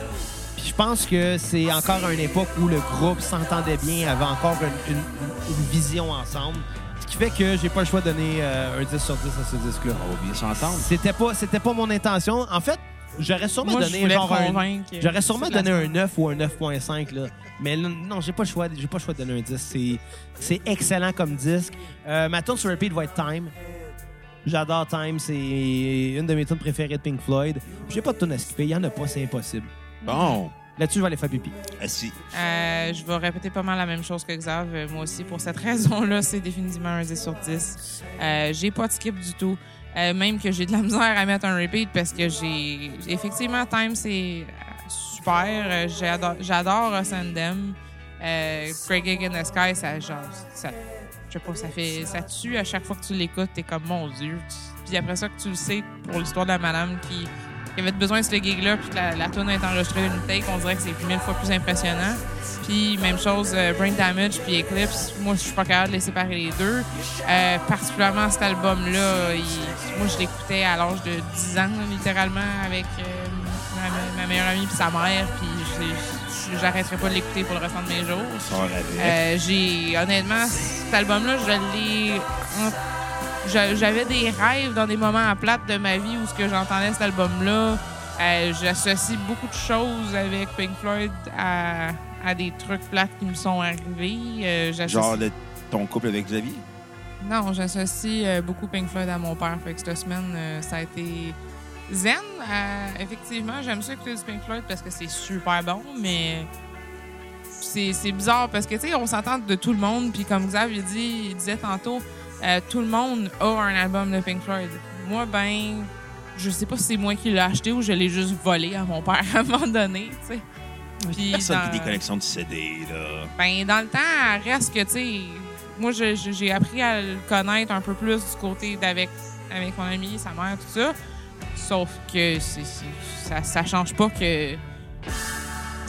Je pense que c'est encore une époque où le groupe s'entendait bien, avait encore une, une- une vision ensemble. Ce qui fait que j'ai pas le choix de donner euh, un 10 sur 10 à ce disque-là. On va bien s'entendre. C'était pas, c'était pas mon intention. En fait, j'aurais sûrement Moi, donné genre un. J'aurais sûrement donné un 9 ou un 9.5 là. Mais là, non, j'ai pas le choix, j'ai pas le choix de donner un 10. C'est, c'est excellent comme disque. Euh, ma tune sur repeat va être Time. J'adore Time, c'est une de mes tunes préférées de Pink Floyd. J'ai pas de tune à skipper, il y en a pas, c'est impossible. Bon. Là-dessus, je vais aller faire pipi. Assis. Euh, je vais répéter pas mal la même chose que Xav. Euh, Moi aussi, pour cette [laughs] raison-là, c'est définitivement un 10 sur 10. Euh, j'ai pas de skip du tout. Euh, même que j'ai de la [laughs] misère à mettre un repeat parce que j'ai... Effectivement, Time, c'est super. J'adore, Them. Euh, Greg Gig in the Sky, ça, genre, ça, je sais pas, ça fait, ça tue à chaque fois que tu l'écoutes. T'es comme, mon Dieu. Puis après ça, que tu le sais pour l'histoire de la madame qui, qui avait besoin de ce gig-là, puis que la, la tune est enregistrée d'une take, on dirait que c'est mille fois plus impressionnant. Puis même chose, euh, Brain Damage puis Eclipse, moi je suis pas capable de les séparer les deux. Euh, particulièrement cet album-là, moi je l'écoutais à l'âge de 10 ans, littéralement, avec euh, ma, ma meilleure amie puis sa mère, puis j'arrêterai pas de l'écouter pour le restant de mes jours. Euh, j'ai honnêtement cet album-là, je l'ai j'avais des rêves dans des moments à plate de ma vie où ce que j'entendais cet album-là. Euh, J'associe beaucoup de choses avec Pink Floyd à, à des trucs plates qui me sont arrivés. Euh, Genre le ton couple avec Xavier? Non, j'associe euh, beaucoup Pink Floyd à mon père. Fait que cette semaine, ça a été zen. Euh, effectivement, j'aime ça écouter du Pink Floyd parce que c'est super bon, mais c'est bizarre parce que, tu sais, on s'entend de tout le monde. Puis comme Xavier dit, il disait tantôt, euh, tout le monde a un album de Pink Floyd. Moi, ben, je sais pas si c'est moi qui l'ai acheté ou je l'ai juste volé à mon père [laughs] à un moment donné, tu sais. Puis Personne qui dans- des collections de CD, là. ben, dans le temps, reste que, tu sais, moi, j'ai appris à le connaître un peu plus du côté d'avec avec mon ami, sa mère, tout ça. Sauf que ça, ça change pas que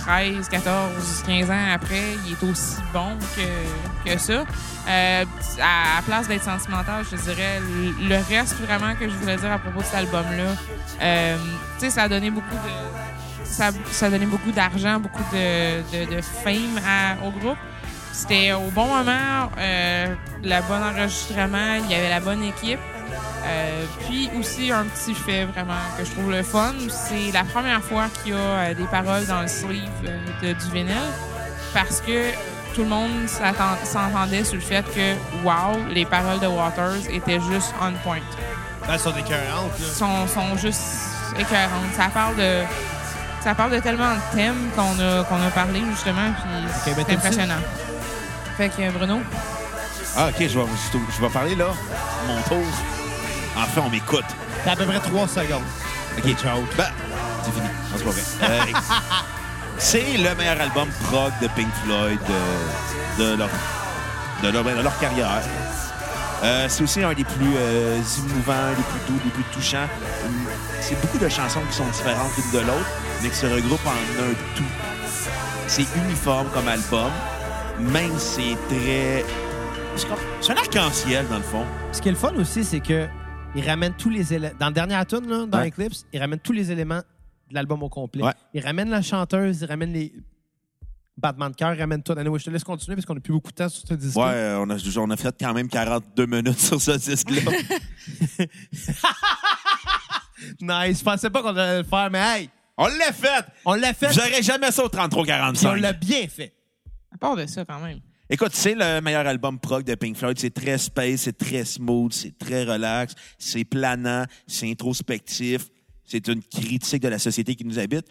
13, 14, 15 ans après, il est aussi bon que, que ça. Euh, à, place d'être sentimental, je dirais, le, reste vraiment que je voulais dire à propos de cet album-là, euh, tu sais, ça a donné beaucoup de ça, a donné beaucoup d'argent, beaucoup de, de, fame au groupe. C'était au bon moment, euh, le bon enregistrement, il y avait la bonne équipe. Euh, puis aussi, un petit fait vraiment que je trouve le fun, c'est la première fois qu'il y a euh, des paroles dans le sleeve euh, de- du vinyle parce que tout le monde s'entendait sur le fait que, wow, les paroles de Waters étaient juste on point Ben, elles sont écœurantes, là. sont, sont juste écœurantes. Ça parle de ça parle de tellement de thèmes qu'on a qu'on a parlé justement puis ben, c'est t'as-tu- impressionnant. Fait que Bruno, Ah, OK, je vais, je vais parler, là. Mon tour. Enfin, on m'écoute. T'as à peu près trois secondes. OK, ciao. Ben, c'est fini. Non, c'est pas vrai. [laughs] Euh, c'est le meilleur album prog de Pink Floyd de, de leur, de, leur, de leur carrière. Euh, c'est aussi un des plus euh, émouvants, des plus doux, des plus touchants. C'est beaucoup de chansons qui sont différentes l'une de l'autre, mais qui se regroupent en un tout. C'est uniforme comme album, même si c'est très... C'est un arc-en-ciel, dans le fond. Ce qui est le fun aussi, c'est que il ramène tous les éléments. Dans le dernier tune, là, dans Ouais. Eclipse, il ramène tous les éléments de l'album au complet. Ouais. Il ramène la chanteuse, il ramène les battements de cœur, il ramène tout. Anyway, je te laisse continuer parce qu'on n'a plus beaucoup de temps sur ce disque. Ouais, euh, on a, on a fait quand même 42 minutes sur ce disque-là. [laughs] Nice. Je pensais pas qu'on allait le faire, mais hey, on l'a fait! on l'a fait. J'aurais jamais ça au Puis on 33-45. l'a bien fait. à part de ça quand même. Écoute, c'est le meilleur album prog de Pink Floyd. C'est très space, c'est très smooth, c'est très relax, c'est planant, c'est introspectif. C'est une critique de la société qui nous habite.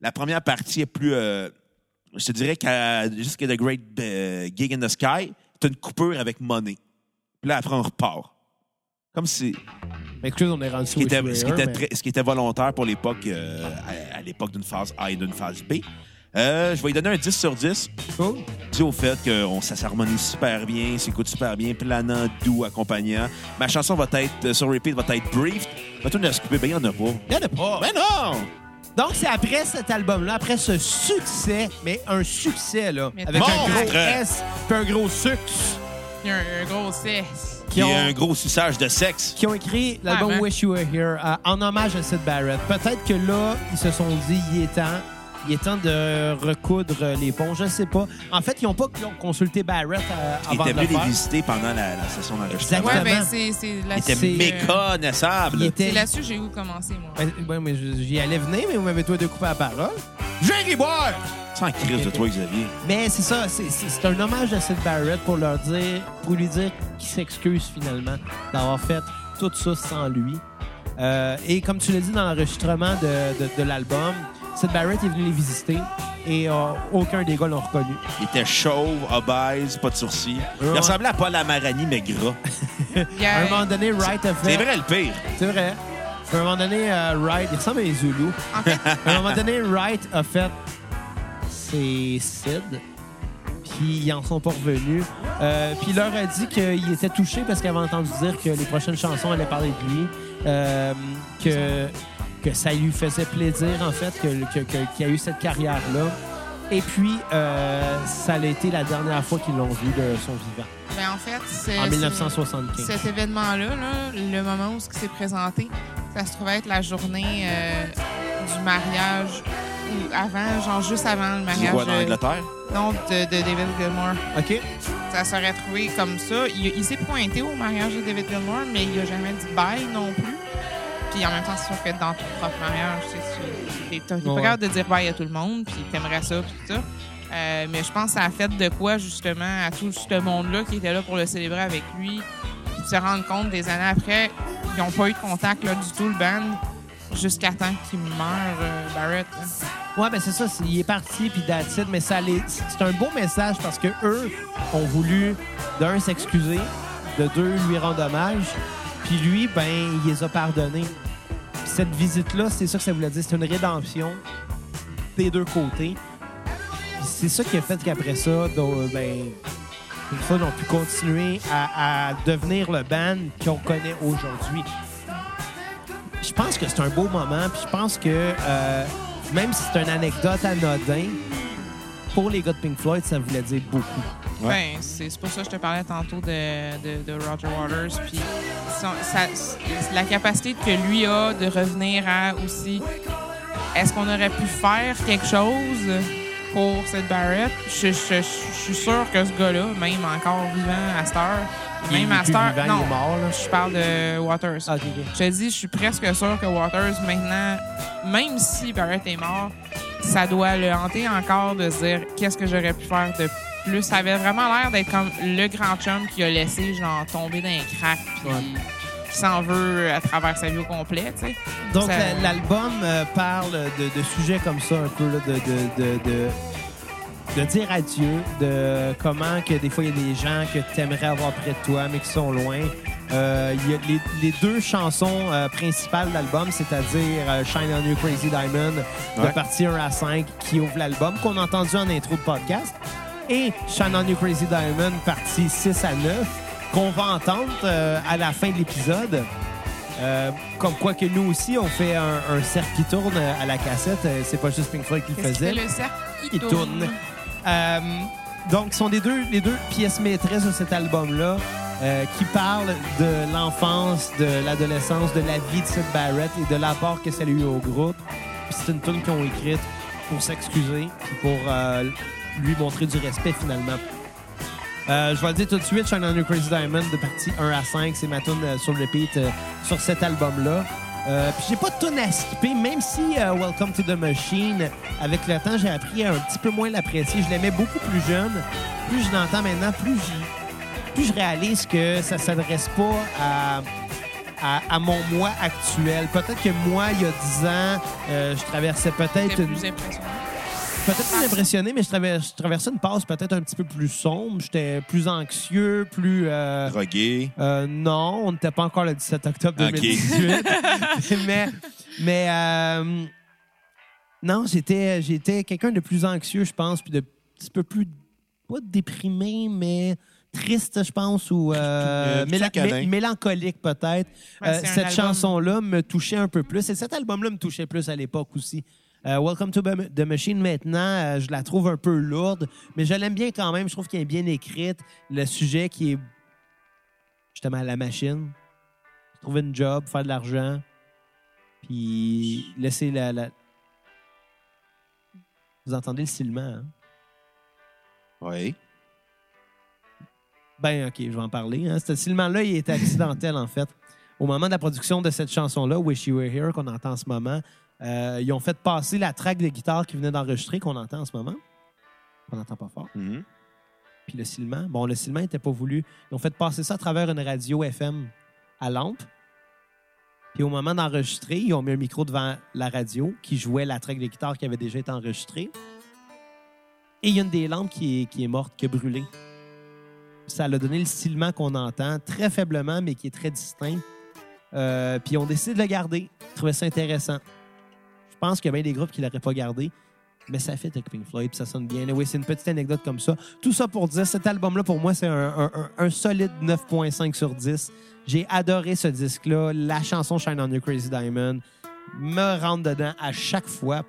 La première partie est plus, euh, je te dirais qu'à jusqu'à The Great euh, Gig in the Sky, t'as une coupure avec Money. Puis là, après, on repart. Comme si, Mais écoutez, on est rendu ce qui était, ce qui était mais- très- ce qui était volontaire pour l'époque, euh, à, à l'époque d'une phase A et d'une phase B. Euh, je vais lui donner un 10 sur 10 Cool. dû au fait que on, ça s'harmonise super bien, s'écoute super bien, planant, doux, accompagnant. Ma chanson va être, euh, sur repeat, va être Briefed. Ma tune de Scoopy, ben, il n'y en a pas. Il y en a pas. Ben non! Donc, c'est après cet album-là, après ce succès, mais un succès, là, Mais avec un gros S puis un gros succès, Il y a un, gros cesse. Qui qui a ont, un gros suçage de sexe. qui ont écrit l'album Ouais, ben. Wish You Were Here euh, en hommage à Sid Barrett. Peut-être que là, ils se sont dit, il est temps. Il est temps de recoudre les ponts, je sais pas. En fait, ils n'ont pas consulté Barrett euh, Il avant était de le venu les visiter pendant la, la session d'enregistrement. Ouais, ben c'est là-dessus. était c'est- méconnaissable. Il était... C'est là-dessus que j'ai eu commencer moi? Ouais, mais j'y allais venir, mais vous m'avez toi de couper la parole. Jerry boire! Sans crise de toi, Xavier. Mais c'est ça, c'est- un hommage à Sid Barrett pour leur dire, pour lui dire qu'il s'excuse finalement d'avoir fait tout ça sans lui. Euh, et comme tu l'as dit dans l'enregistrement de, de- de l'album, Sid Barrett est venu les visiter et euh, aucun des gars l'ont reconnu. Il était chauve, obèse, pas de sourcils. Il Ouais. ressemblait à Paul Amarani, mais gras. [laughs] Il À un moment donné, Wright a fait. C'est vrai le pire. C'est vrai. À un moment donné, euh, Wright, il ressemble à les Zoulous. En fait, [laughs] À un moment donné, Wright a fait c'est Sid. Puis ils en sont pas revenus. Euh, puis il leur a dit qu'il était touché parce qu'il avait entendu dire que les prochaines chansons allaient parler de lui. Euh, que, que ça lui faisait plaisir, en fait, que, que- que- qu'il y a eu cette carrière-là. Et puis, euh, ça a été la dernière fois qu'ils l'ont vu de son vivant, ben, en fait, c'est en c'est- 1975. Cet événement-là, là, le moment où ce qui s'est présenté, ça se trouvait être la journée euh, du mariage ou avant, genre juste avant le mariage. vois dans l'Angleterre? non, de, de David Gilmour. OK? Ça serait trouvé comme ça. Il, il s'est pointé au mariage de David Gilmour, mais il a jamais dit bye non plus. Puis en même temps, c'est sûr que dans ton propre mariage, tu t'es pas capable de dire bye à tout le monde, puis t'aimerais ça, puis tout ça. Euh, mais je pense que ça a fait de quoi, justement, à tout ce monde-là qui était là pour le célébrer avec lui. Puis de se rendre compte des années après, ils n'ont pas eu de contact là, du tout, le band, jusqu'à temps qu'il meure, euh, Barrett. là. Ouais, ben c'est ça. Il est parti, puis it, Mais ça c'est un beau message parce que eux ont voulu, d'un, s'excuser, de deux, lui rendre hommage. Puis lui, ben, il les a pardonnés. Cette visite-là, c'est ça que ça voulait dire. C'est une rédemption des deux côtés. C'est ça qui a fait qu'après ça, donc, ben, une fois, ils ont pu continuer à, à devenir le band qu'on connaît aujourd'hui. Je pense que c'est un beau moment, puis je pense que euh, même si c'est une anecdote anodin, pour les gars de Pink Floyd, ça voulait dire beaucoup. Ouais. Ben, c'est pour ça que je te parlais tantôt de, de, de Roger Waters. Puis son- sa- la capacité que lui a de revenir à aussi. Est-ce qu'on aurait pu faire quelque chose pour cette Barrett? Je, je- je suis sûr que ce gars-là, même encore vivant à cette heure, Il est même à plus cette heure. vivant, non, il est mort, là. je parle de Waters. Ah. Je te dis, je suis presque sûr que Waters, maintenant, même si Barrett est mort, ça doit le hanter encore de se dire qu'est-ce que j'aurais pu faire de plus? Ça avait vraiment l'air d'être comme le grand chum qui a laissé genre tomber dans un crack puis Ouais. qui s'en veut à travers sa vie au complet, tu sais. Donc, Ça- l'album euh, parle de, de sujets comme ça, un peu, là, de, de, de, de, de dire adieu, de comment que des fois, il y a des gens que tu aimerais avoir près de toi, mais qui sont loin. Euh, il y a les, les deux chansons euh, principales de l'album, c'est-à-dire euh, Shine on You Crazy Diamond, de Ouais. partie 1 à 5, qui ouvre l'album, qu'on a entendu en intro de podcast, et Shine on You Crazy Diamond, partie 6 à 9, qu'on va entendre euh, à la fin de l'épisode. Euh, comme quoi que nous aussi, on fait un, un cercle qui tourne à la cassette. C'est pas juste Pink Floyd qui le faisait. fait le cercle? Il tourne? Euh, donc, ce sont les deux, les deux pièces maîtresses de cet album-là euh, qui parlent de l'enfance, de l'adolescence, de la vie de Sid Barrett et de l'apport que ça a eu au groupe. C'est une tune qu'ils ont écrite pour s'excuser pour euh, lui montrer du respect finalement. Euh, je vais le dire tout de suite, Shine on Your Crazy Diamond de partie 1 à 5, c'est ma tune sur repeat euh, sur cet album-là. Puis j'ai pas de tune à skipper, même si Welcome to the Machine, avec le temps, j'ai appris à un petit peu moins l'apprécier. Je l'aimais beaucoup plus jeune. Plus je l'entends maintenant, plus je, plus je réalise que ça s'adresse pas à, à, à mon moi actuel. Peut-être que moi, il y a 10 ans, euh, je traversais peut-être une, peut-être plus impressionné, mais je, travers- je traversais une passe peut-être un petit peu plus sombre. J'étais plus anxieux, plus... euh, Drogué. euh, non, on n'était pas encore le 17 octobre Ok. 2018. [laughs] mais mais euh, non, j'étais j'étais quelqu'un de plus anxieux, je pense, puis de un petit peu plus pas déprimé, mais triste, je pense, ou euh, Euh, mélancolique peut-être. Ouais, Euh, cette album- chanson-là me touchait un peu plus, et cet album-là me touchait plus à l'époque aussi. Euh, Welcome to the Machine, maintenant, euh, je la trouve un peu lourde, mais je l'aime bien quand même. Je trouve qu'elle est bien écrite. Le sujet qui est justement à la machine, trouver une job, faire de l'argent, puis laisser la, la- Vous entendez le silement, hein? Oui. Ben, OK, je vais en parler. Hein. Ce silement-là, il était accidentel, en fait. Au moment de la production de cette chanson-là, Wish You Were Here, qu'on entend en ce moment, euh, ils ont fait passer la track de guitare qu'ils venaient d'enregistrer, qu'on entend en ce moment. On n'entend pas fort. Mhm. Puis le silement. Bon, le silement n'était pas voulu. Ils ont fait passer ça à travers une radio FM à lampe. Puis au moment d'enregistrer, ils ont mis un micro devant la radio qui jouait la track de guitare qui avait déjà été enregistrée. Et il y a une des lampes qui est, qui est morte, qui a brûlé. Ça a donné le silement qu'on entend, très faiblement, mais qui est très distinct. Euh, puis ils ont décidé de le garder. Ils trouvaient ça intéressant. Je pense qu'il y a bien des groupes qui ne l'auraient pas gardé. Mais ça fait avec Pink Floyd, puis ça sonne bien. Oui, c'est une petite anecdote comme ça. Tout ça pour dire, cet album-là, pour moi, c'est un, un- un- un solide 9.5 sur 10. J'ai adoré ce disque-là. La chanson Shine on You Crazy Diamond me rentre dedans à chaque fois.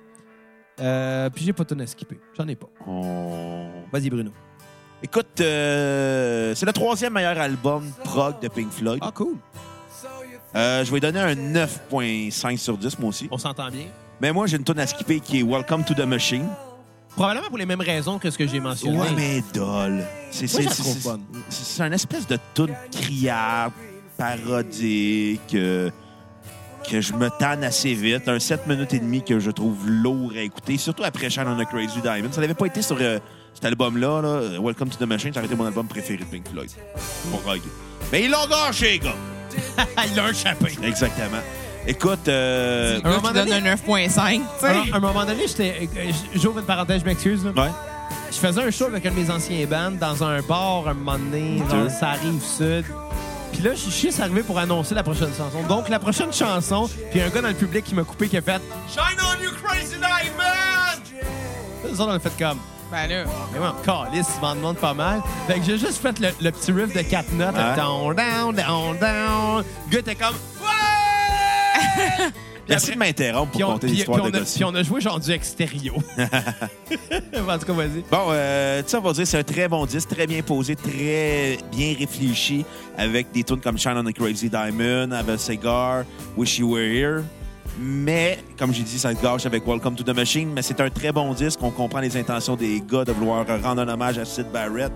Euh, puis j'ai pas tout à skipper. J'en ai pas. On- Vas-y, Bruno. Écoute, euh, c'est le troisième meilleur album prog de Pink Floyd. Ah, cool. Euh, je vais donner un 9.5 sur 10, moi aussi. On s'entend bien. Mais moi, j'ai une tonne à skipper qui est Welcome to the Machine. Probablement pour les mêmes raisons que ce que j'ai mentionné. Ouais, mais dole. C'est c'est- c'est- c'est- c'est un espèce de tune criarde, parodique. euh, que je me tanne assez vite. Un 7 minutes et demie que je trouve lourd à écouter, surtout après Shine on a Crazy Diamond. Ça n'avait pas été sur euh, cet album-là, là, Welcome to the Machine, ça aurait été mon album préféré de Pink Floyd. Pour Rogue. Mais ils l'ont gâché, les gars! [laughs] Il l'a échappé. Exactement. Écoute, euh, gars moment donne donné- un 9.5, tu sais. Alors, à un moment donné, j'étais. euh, J'ouvre une parenthèse, je m'excuse. là. ouais. Je faisais un show avec un de mes anciens bands dans un bar un moment donné, dans ça arrive sud. Puis là, je suis juste arrivé pour annoncer la prochaine chanson. Donc, la prochaine chanson, puis un gars dans le public qui m'a coupé qui a fait Shine on you crazy diamond! Nous autres, on a fait comme. Ben là. Mais moi, calice, ils m'en demandent pas mal. Fait que j'ai juste fait le, le petit riff de 4 notes. Ouais. Down, down, down, down. Le gars était comme Ouais! [laughs] Merci de m'interrompre pour on, compter puis- l'histoire de on a, Gossi. puis on a joué genre du extérieur. [laughs] en tout cas, vas-y. Bon, euh, tu sais, on va dire c'est un très bon disque, très bien posé, très bien réfléchi, avec des tunes comme Shine on the Crazy Diamond, Have a Cigar, Wish You Were Here. Mais, comme j'ai dit, ça se gâche avec Welcome to the Machine, mais c'est un très bon disque. On comprend les intentions des gars de vouloir rendre un hommage à Sid Barrett.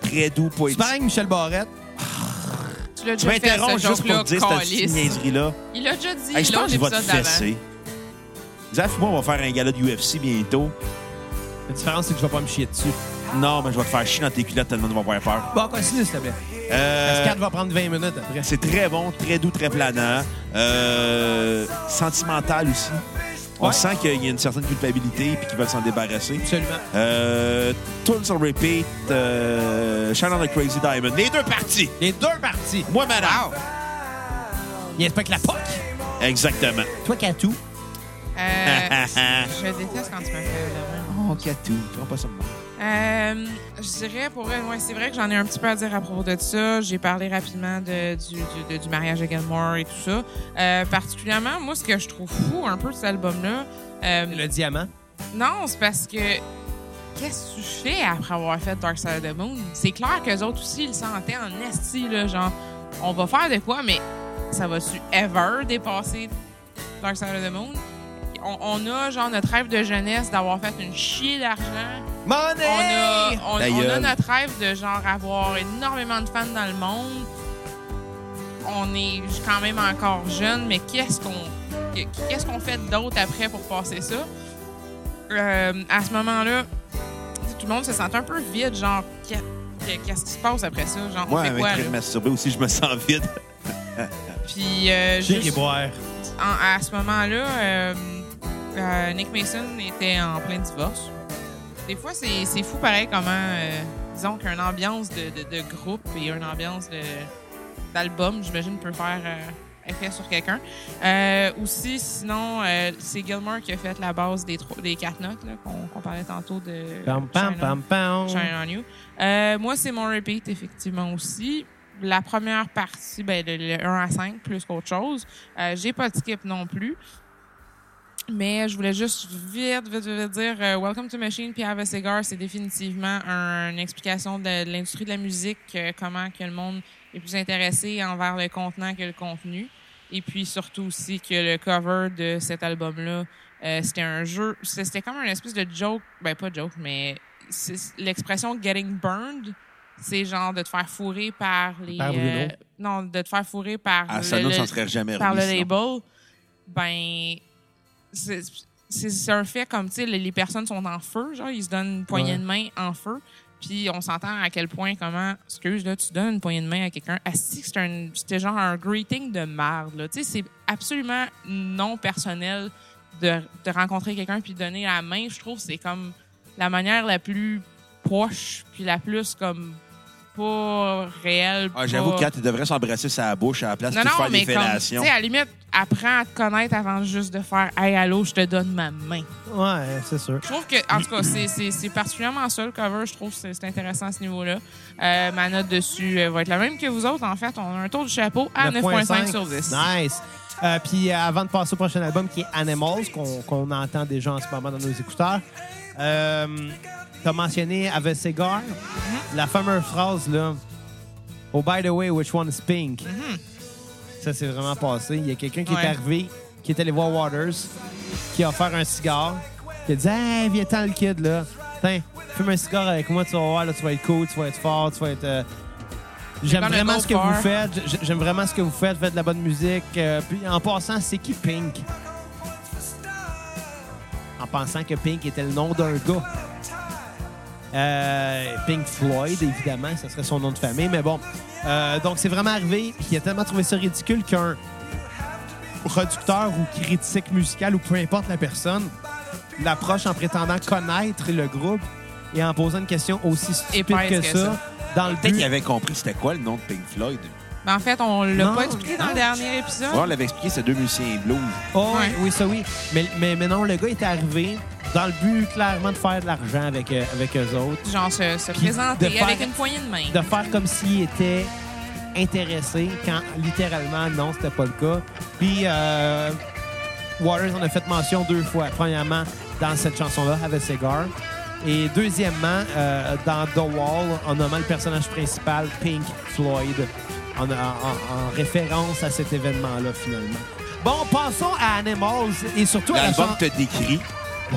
Très doux, poétique. pareil, Michel Barrette. Tu l'as Tu déjà fait, m'interromps ce juste pour joke-là, dire cette petite calice. niaiserie-là. Il l'a déjà dit Hey, je pense que je vais te épisode d'avant. fesser. Zaf, moi, on va faire un gala de UFC bientôt. La différence, c'est que je vais pas me chier dessus. Non, mais je vais te faire chier dans tes culottes tellement tu vas avoir peur. Bon, continue, s'il te plaît. Euh, Parce que 4 va prendre 20 minutes après. C'est très bon, très doux, très planant. Euh, sentimental aussi. On Ouais. sent qu'il y a une certaine culpabilité et qu'ils veulent s'en débarrasser. Absolument. Euh, Tunes on repeat, euh, Shine on the Crazy Diamond. Les deux parties. Les deux parties. Moi, madame. Il inspecte la POC. Exactement. Toi, Katou. Euh, [laughs] je déteste quand tu le Oh, Katou. Tu vois pas ça de moi. Euh, je dirais pour elle, ouais, c'est vrai que j'en ai un petit peu à dire à propos de ça. J'ai parlé rapidement de, du, du, de- du mariage de Gilmore et tout ça. Euh, particulièrement, moi, ce que je trouve fou un peu de cet album-là, euh, Le diamant. non, c'est parce que qu'est-ce que tu fais après avoir fait Dark Side of the Moon? C'est clair qu'eux autres aussi, ils sentaient en esti, là, genre, on va faire de quoi, mais ça va-tu ever dépasser Dark Side of the Moon? On, on a, genre, notre rêve de jeunesse d'avoir fait une chier d'argent. Money! On a, on, a notre rêve de genre avoir énormément de fans dans le monde. On est quand même encore jeune, mais qu'est-ce qu'on qu'est-ce qu'on fait d'autre après pour passer ça? Euh, à ce moment-là, tout le monde se sent un peu vide, genre qu'est- qu'est-ce qui se passe après ça? Genre, on Moi, fait avec quoi? Craig là? masturbé aussi, je me sens vide. Puis euh, juste- boire. en- à ce moment-là, euh, euh, Nick Mason était en plein divorce. Des fois, c'est fou pareil comment, euh, disons qu'une ambiance de, de- de groupe et une ambiance d'album, j'imagine, peut faire euh, effet sur quelqu'un. Aussi, sinon, c'est Gilmore qui a fait la base des, trois- des quatre notes qu'on parlait tantôt de Pam, pam, pam, pam. Shine on You. Moi, c'est mon repeat, effectivement, aussi. La première partie, ben, le, le 1 à 5, plus qu'autre chose. Euh, J'ai pas de skip non plus. Mais je voulais juste vite, vite, vite dire euh, Welcome to Machine puis Have a Cigar, c'est définitivement un- une explication de, de l'industrie de la musique, euh, comment que le monde est plus intéressé envers le contenant que le contenu. Et puis surtout aussi que le cover de cet album-là, euh, c'était un jeu, c'était comme un espèce de joke, ben pas joke, mais l'expression getting burned, c'est genre de te faire fourrer par les. Par euh, non, de te faire fourrer par Ah, ça, nous, le- ça serait jamais par le sinon. label, ben c'est un fait comme tu sais les, personnes sont en feu, genre ils se donnent une poignée Ouais. de main en feu, puis on s'entend à quel point comment excuse là tu donnes une poignée de main à quelqu'un, asti c'était genre un greeting de merde là, tu sais c'est absolument non personnel de, de rencontrer quelqu'un puis de donner la main, je trouve c'est comme la manière la plus proche puis la plus comme pas réelle. Ah, J'avoue, pas- Kat, il devrait s'embrasser sa bouche à la place de non, faire mais des comme, tu fellations. sais, à la limite, apprends à te connaître avant juste de faire Hey, allô, je te donne ma main. Ouais, c'est sûr. Je trouve que, en tout cas, c'est- particulièrement ça, le cover. Je trouve que c'est intéressant à ce niveau-là. Euh, ma note dessus euh, va être la même que vous autres. En fait, on a un tour du chapeau à 9,5 sur 10. Nice. Euh, Puis avant de passer au prochain album qui est Animals, qu'on entend déjà en ce moment dans nos écouteurs, euh, tu as mentionné Have a Cigar. Mm-hmm. La fameuse phrase, là, Oh, by the way, which one is pink? Mm-hmm. Ça, c'est vraiment passé. Il y a quelqu'un qui Ouais. est arrivé, qui est allé voir Waters, qui a offert un cigare, qui a dit Hey, viens-t'en le kid, là. Tiens, fume un cigare avec moi, tu vas voir, là, tu vas être cool, tu vas être fort, tu vas être. euh, J'aime vraiment ce que vous faites. J'aime vraiment ce que vous faites. Faites de la bonne musique. Euh, puis en passant, c'est qui Pink? En pensant que Pink était le nom d'un gars. Euh, Pink Floyd, évidemment, ce serait son nom de famille, mais bon. Euh, donc, c'est vraiment arrivé, puis il a tellement trouvé ça ridicule qu'un producteur ou critique musical ou peu importe la personne l'approche en prétendant connaître le groupe et en posant une question aussi stupide que, que ça, ça? dans le Peut-être qu'il avait compris c'était quoi le nom de Pink Floyd. Ben, en fait, on l'a pas expliqué dans non. le dernier épisode. Ouais, on l'avait expliqué, c'est deux musiciens blues. Oh, oui, Ouais. oui, ça oui. Mais, mais, mais non, le gars est arrivé dans le but clairement de faire de l'argent avec, euh, avec eux autres, Genre se, se Puis présenter de faire- avec une poignée de main. de faire comme s'il était intéressé quand littéralement non, c'était pas le cas. Puis euh, Waters en a fait mention deux fois. Premièrement, dans cette chanson-là, Have a Cigar. Et deuxièmement, euh, dans The Wall, en nommant le personnage principal Pink Floyd, en, en- en- en référence à cet événement-là, finalement. Bon, passons à Animals et surtout à la L'album te décrit.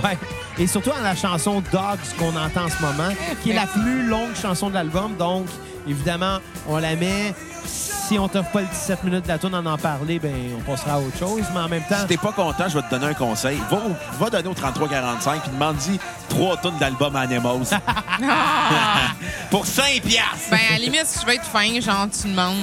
Ouais. Et surtout à la chanson Dogs qu'on entend en ce moment, qui est la plus longue chanson de l'album. Donc, évidemment, on la met. Si on t'offre pas le 17 minutes de la tune en en parler, ben on passera à autre chose. Mais en même temps, Si t'es pas content, je vais te donner un conseil. Va, au- va donner au 3345 puis demande-y trois tonnes d'album Animals. [laughs] [laughs] Pour 5 piastres. Ben, à la limite, si tu veux être fin, genre, tu demandes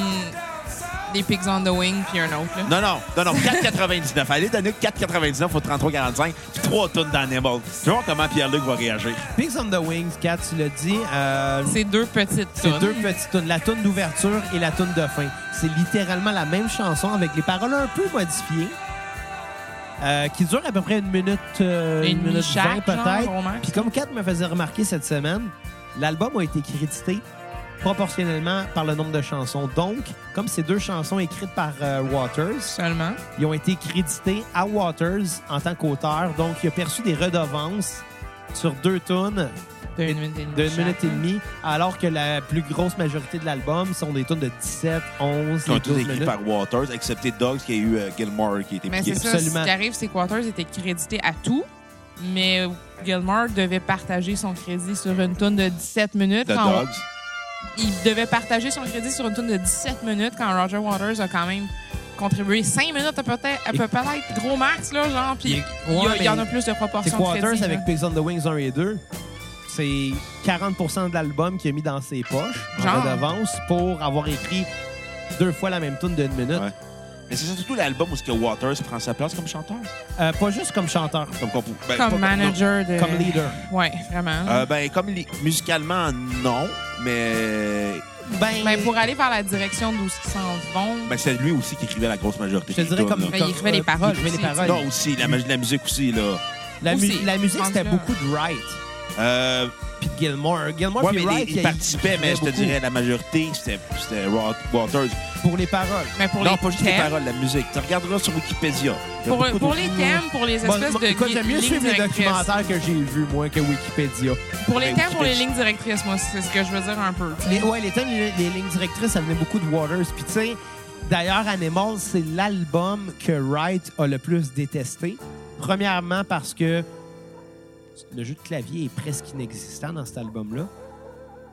des Pigs on the Wing puis un autre. Là. Non, non, non, non, 4,99. Allez donner 4,99 au 3345 puis trois tonnes d'Animal. Vais voir comment Pierre-Luc va réagir? Pigs on the Wings, Kat, tu l'as dit. euh, C'est deux petites c'est tunes. deux petites tunes, la tune d'ouverture et la tune de fin. C'est littéralement la même chanson avec les paroles un peu modifiées, euh, qui dure à peu près une minute, euh, une minute chaque, peut-être. Puis comme Kat me faisait remarquer cette semaine, l'album a été crédité proportionnellement par le nombre de chansons. Donc, comme c'est deux chansons écrites par euh, Waters, Seulement. ils ont été crédités à Waters en tant qu'auteur. Donc, il a perçu des redevances sur deux tunes De une minute et demie. d'une chaque. minute et demie, alors que la plus grosse majorité de l'album sont des tunes de 17, 11 Qui ont tous 12 écrits minutes. par Waters, excepté Dogs, qui a eu euh, Gilmore qui a été Mais c'est ça. Absolument. Ce qui arrive, c'est que Waters était crédité à tout, mais Gilmore devait partager son crédit sur une tune de 17 minutes. De quand on- Dogs. Il devait partager son crédit sur une tune de 17 minutes quand Roger Waters a quand même contribué 5 minutes à peut-être à peu peut-être gros max là genre puis Il y, en a plus de C'est proportions de Waters, crédit, avec là. Pigs on the Wings 1 et 2, c'est 40% de l'album qu'il a mis dans ses poches en Genre. redevance pour avoir écrit deux fois la même tune d'une minute. Ouais. Mais c'est surtout l'album où ce que Waters prend sa place comme chanteur. Euh, pas juste comme chanteur, Comme, compo- ben, comme pas- manager de comme leader. ouais vraiment. Euh, ben, comme li- musicalement, non. Mais Ben, Ben, pour aller vers la direction d'où ils s'en vont ben, c'est lui aussi qui écrivait la grosse majorité je te dirais comme. Ben, il écrivait les euh, paroles il écrivait les aussi, paroles. Non, aussi, la, la musique aussi, là. La, mu- Aussi, la musique, c'était beaucoup de Wright Euh, puis Gilmore. Gilmore ouais, puis mais Wright, il, il participait, mais je te dirais la majorité, c'était c'était Wa- Waters. Pour les paroles. mais pour non, les pas juste les thèmes paroles, la musique. Tu regarderas sur Wikipédia. Il y a pour, beaucoup pour de- les thèmes pour les espèces de écoute, gui- j'aime mieux lignes suivre les directrices. documentaires que j'ai vus, moi, que Wikipédia. pour les Ben, thèmes pour les lignes directrices moi c'est ce que je veux dire un peu tu sais. Les, ouais, les thèmes, les, les lignes directrices, ça venait beaucoup de Waters. Puis, tu sais, d'ailleurs, Animals, c'est l'album que Wright a le plus détesté. Premièrement, parce que le jeu de clavier est presque inexistant dans cet album-là.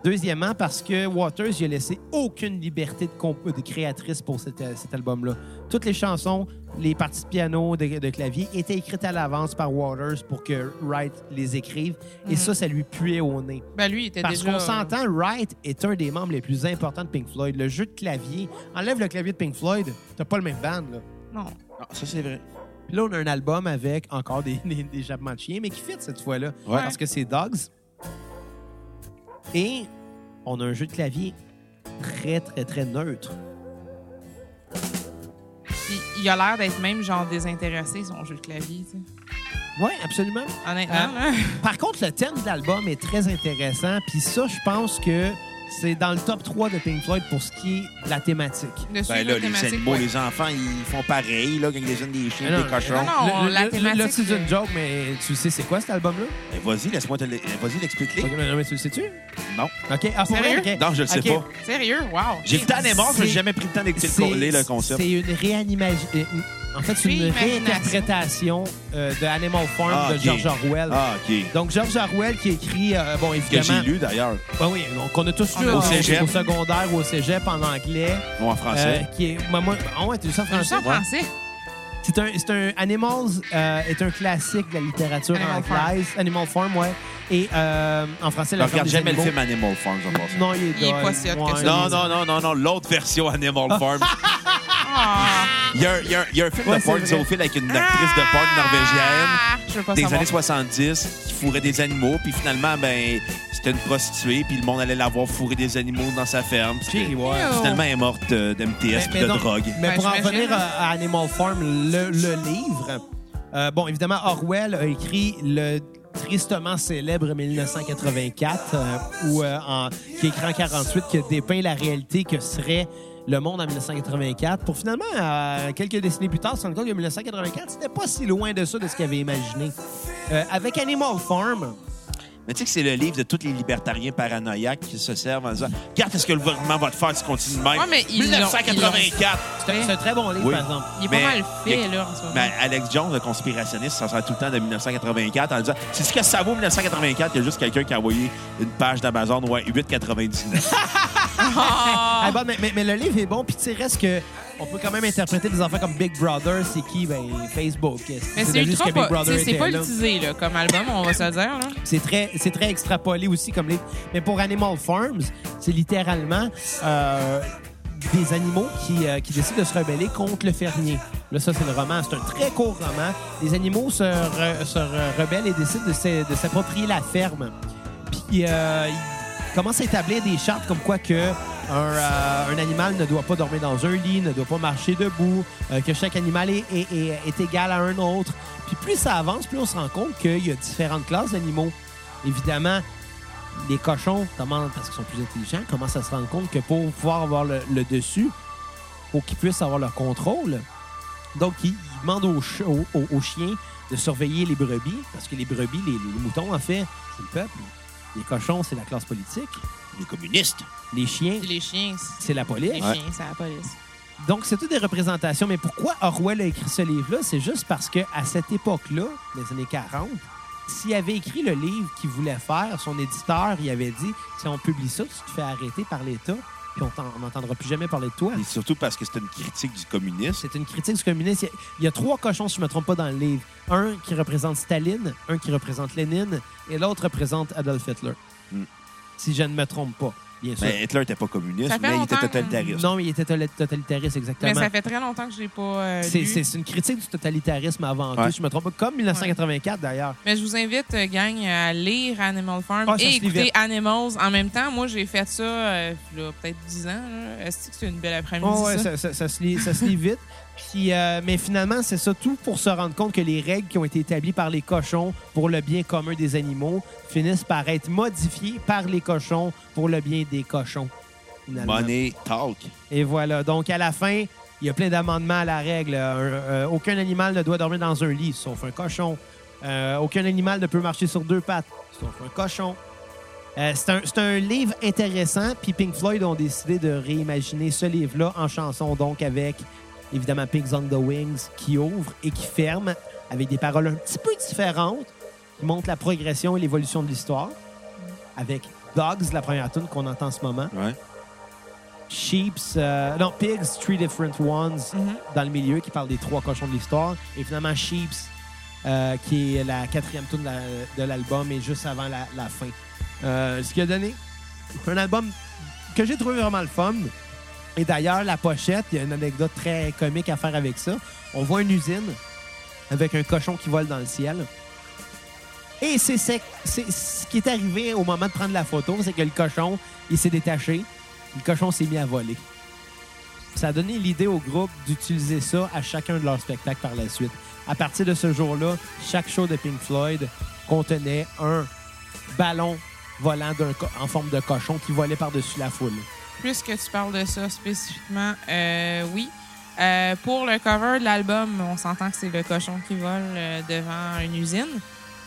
Deuxièmement, parce que Waters il a laissé aucune liberté de, comp- de créatrice pour cet, euh, cet album-là. Toutes les chansons, les parties de piano, de, de clavier étaient écrites à l'avance par Waters pour que Wright les écrive. Et Mhm. ça, ça lui puait au nez. ben lui il était Parce déjà qu'on s'entend, Wright est un des membres les plus importants de Pink Floyd. Le jeu de clavier, enlève le clavier de Pink Floyd, t'as pas le même band. Là. non Ah, ça, c'est vrai. Puis là, on a un album avec encore des, [laughs] des, de chiens, mais qui fit cette fois-là. Ouais. Parce que c'est Dogs. Et on a un jeu de clavier très, très, très neutre. Il a l'air d'être même genre désintéressé son jeu de clavier tu sais. Oui, absolument. honnêtement là. Par contre, le thème de l'album est très intéressant. Puis ça, je pense que c'est dans le top 3 de Pink Floyd pour ce qui est de la thématique. suivre Ben là, la les animaux, ouais. les enfants, ils font pareil, là, quand ils donnent des chiens, non, des cochons. non, non. Le- la le- le- thématique, Là, c'est euh, une joke, mais tu sais c'est quoi cet album-là? Ben, vas-y, laisse-moi te l'- vas-y, l'expliquer. Ok, mais non, mais tu le sais-tu? Non. OK. Ah? Sérieux? OK. Non, je le sais pas. sérieux? Wow J'ai écouté Animals, mais j'ai jamais pris le temps d'écouter le, le concept. c'est une réanimation. En fait, c'est une réinterprétation euh, de Animal Farm Ah, de ok. George Orwell. Ah, OK. Donc, George Orwell qui écrit, euh, bon, Que évidemment... j'ai lu, d'ailleurs, Ben oui, donc on a tous lu au, tous. cégep. au secondaire ou au cégep en anglais. ou en euh, français. qui est, moi, moi, ah ouais, tu lis ça en français? en français? C'est un, c'est un Animals euh, est un classique de la littérature Animal anglaise. Animal Farm, ouais. Et euh, en français, la regarde jamais le film Animal Farm, en passant. Non, il est, Il est pas si hot que ça. Non, non, non, non, non, l'autre version Animal Farm. Ah. Il y, a, un- il y a un- il y a un film Ouais, de porn zoophile avec une actrice de porn norvégienne Ah, des savoir. années 70 qui fourrait des animaux, puis finalement, ben, c'était une prostituée, puis le monde allait la voir fourrer des animaux dans sa ferme. puis. Finalement, elle est morte euh, d'MTS puis de donc- drogue. Mais Ben, pour en revenir à, à Animal Farm, le, le livre, euh, bon, évidemment, Orwell a écrit le tristement célèbre 1984, euh, où, euh, qui écrit en 48, qui dépeint la réalité que serait le monde en 1984. Pour finalement, euh, quelques décennies plus tard, se rendre compte que 1984, c'était pas si loin de ça de ce qu'il avait imaginé. Euh, avec Animal Farm, Mais tu sais que c'est le livre de tous les libertariens paranoïaques qui se servent en disant Regarde ce que le gouvernement va te faire si tu continues de même? Ouais, mais ils l'ont- 1984 c'est un- c'est un très bon livre, Oui. par exemple. Il est Mais- pas mal fait, là, en ce moment. Ben, Alex Jones, le conspirationniste, ça sert tout le temps de 1984 en disant C'est ce que ça vaut 1984 Il y a juste quelqu'un qui a envoyé une page d'Amazon, ouais, 8,99. [laughs] Ah. [laughs] Bon, mais, mais- mais le livre est bon, puis tu sais, reste que on peut quand même interpréter des enfants comme Big Brother, c'est qui? Ben, Facebook. Mais c'est ultra que Big pas, c'est pas utilisé là, comme album, on va se le dire. Là. C'est très, c'est très extrapolé aussi comme livre. Mais pour Animal Farms, c'est littéralement euh, des animaux qui, euh, qui décident de se rebeller contre le fermier. Là, ça, c'est le roman. C'est un très court roman. Les animaux se, re- se re- rebellent et décident de s'approprier la ferme. Puis, euh, ils commencent à établir des chartes comme quoi que un, euh, un animal ne doit pas dormir dans un lit, ne doit pas marcher debout, euh, que chaque animal est, égal à un autre. Puis plus ça avance, plus on se rend compte qu'il y a différentes classes d'animaux. Évidemment, les cochons, parce qu'ils sont plus intelligents, commencent à se rendre compte que pour pouvoir avoir le, dessus, pour qu'ils puissent avoir le contrôle, donc ils, demandent aux, ch- aux- aux- aux chiens de surveiller les brebis, parce que les brebis, les moutons, en fait, c'est le peuple. Les cochons, c'est la classe politique. Les communistes. Les chiens, les chiens, c'est la police. les Ouais. chiens, c'est la police. Donc, c'est toutes des représentations. Mais pourquoi Orwell a écrit ce livre-là? C'est juste parce qu'à cette époque-là, les années 40, s'il avait écrit le livre qu'il voulait faire, son éditeur, il avait dit si on publie ça, tu te fais arrêter par l'État, puis on t'en- on n'entendra plus jamais parler de toi. Et surtout parce que c'était une critique du communisme. C'est une critique du communisme. Il y a- Il y, a trois cochons, si je ne me trompe pas, dans le livre. Un qui représente Staline, un qui représente Lénine, et l'autre représente Adolf Hitler. Hmm. Si je ne me trompe pas, bien sûr. Mais Hitler n'était pas communiste, Ça fait mais il était longtemps- totalitariste. Non, mais il était totali- totalitariste, exactement. Mais ça fait très longtemps que je l'ai pas euh, C'est lu. c'est- c'est une critique du totalitarisme avant tout, Ouais. si je me trompe pas. Comme 1984, d'ailleurs. Mais je vous invite, euh, gang, à lire Animal Farm Ah, ça et se lit écouter vite. Animals en même temps. Moi, j'ai fait ça euh, là, peut-être 10 ans. là. Est-ce que c'est une belle après-midi, Oh, ouais, ça? ça, ça- ça se lit, ça se lit vite. [laughs] Puis, euh, mais finalement, c'est ça tout pour se rendre compte que les règles qui ont été établies par les cochons pour le bien commun des animaux finissent par être modifiées par les cochons pour le bien des cochons. finalement. Money talk. Et voilà. Donc, à la fin, il y a plein d'amendements à la règle. Un- euh, aucun animal ne doit dormir dans un lit, sauf un cochon. Euh, aucun animal ne peut marcher sur deux pattes, sauf un cochon. Euh, c'est un, c'est un livre intéressant, puis Pink Floyd ont décidé de réimaginer ce livre-là en chanson, donc avec évidemment Pigs on the Wings qui ouvre et qui ferme, avec des paroles un petit peu différentes, qui montrent la progression et l'évolution de l'histoire, avec Dogs, la première tune qu'on entend en ce moment. Ouais. Sheeps, euh, non, Pigs, Three Different Ones Mhm. dans le milieu qui parle des trois cochons de l'histoire. Et finalement, Sheeps, euh, qui est la quatrième tune de la- de l'album et juste avant la, la fin. Euh, ce qui a donné un album que j'ai trouvé vraiment le fun. Et d'ailleurs, la pochette, il y a une anecdote très comique à faire avec ça. On voit une usine avec un cochon qui vole dans le ciel. Et c'est ce qui est arrivé au moment de prendre la photo, c'est que le cochon, il s'est détaché. Le cochon s'est mis à voler. Ça a donné l'idée au groupe d'utiliser ça à chacun de leurs spectacles par la suite. À partir de ce jour-là, chaque show de Pink Floyd contenait un ballon volant en forme de cochon qui volait par-dessus la foule. Puisque tu parles de ça spécifiquement, euh, oui. Euh, pour le cover de l'album, on s'entend que c'est le cochon qui vole euh, devant une usine.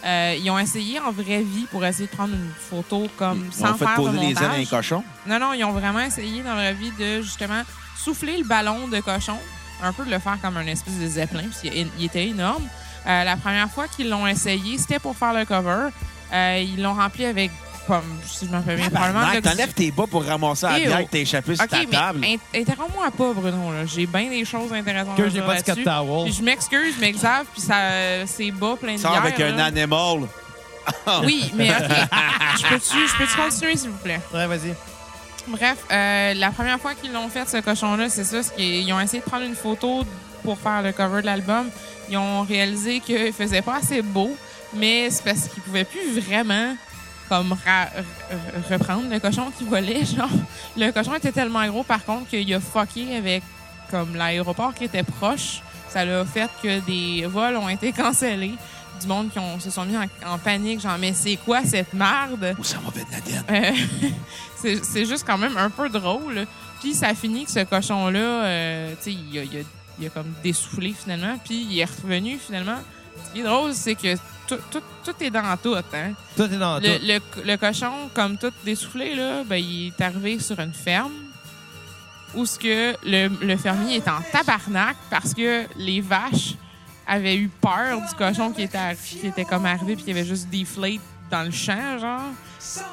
Euh, ils ont essayé en vraie vie pour essayer de prendre une photo comme Ils sans ont fait faire de poser les ailes à un cochon? Non, non, ils ont vraiment essayé dans la vie de justement souffler le ballon de cochon un peu de le faire comme un espèce de zeppelin, parce qu'il il était énorme. Euh, la première fois qu'ils l'ont essayé, c'était pour faire le cover. Euh, ils l'ont rempli avec, comme, si je m'en rappelle bien, probablement... Tabarnak, de- T'enlèves tes bas pour ramasser la bière oh. que t'as échappé sur ta table. in- interromps-moi pas, Bruno. là. J'ai bien des choses intéressantes Que à j'ai pas de. Towel. Je m'excuse, mais Xav, puis ça, c'est bas plein de Sors bière. avec un animal. [laughs] Oui, mais OK. [laughs] je peux-tu je peux-tu continuer, s'il vous plaît? Ouais, vas-y. Bref, euh, la première fois qu'ils l'ont fait, ce cochon-là, c'est ça. c'est qu'ils- Ils ont essayé de prendre une photo pour faire le cover de l'album. Ils ont réalisé qu'il faisait pas assez beau, mais c'est parce qu'ils pouvaient plus vraiment comme reprendre le cochon qui volait. [laughs] Genre, le cochon était tellement gros, par contre, qu'il a fucké avec comme l'aéroport qui était proche. Ça l'a fait que des vols ont été cancellés. Du monde qui ont- se sont mis en, en panique, genre, mais c'est quoi cette merde? Où ça va? Euh, [laughs] c'est c'est juste quand même un peu drôle. Puis ça finit que ce cochon-là, euh, tu sais, il a, il a- il a comme dessoufflé finalement, puis il est revenu finalement. Ce qui est drôle, c'est que tout, tout- tout est dans tout. Hein? Tout est dans Le, tout. le- le cochon, comme tout dessoufflé, là, ben, il est arrivé sur une ferme où ce que le, le fermier est en tabarnak parce que les vaches avaient eu peur du cochon qui était, qui était comme arrivé puis qui avait juste deflate dans le champ, genre.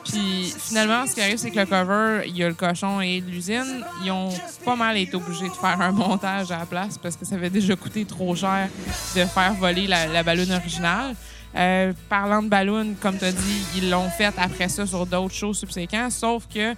Puis finalement, ce qui arrive, c'est que le cover, il y a le cochon et l'usine. Ils ont pas mal été obligés de faire un montage à la place parce que ça avait déjà coûté trop cher de faire voler la, la balloune originale. Euh, parlant de ballon, comme tu as dit, ils l'ont fait après ça sur d'autres shows subséquents, sauf que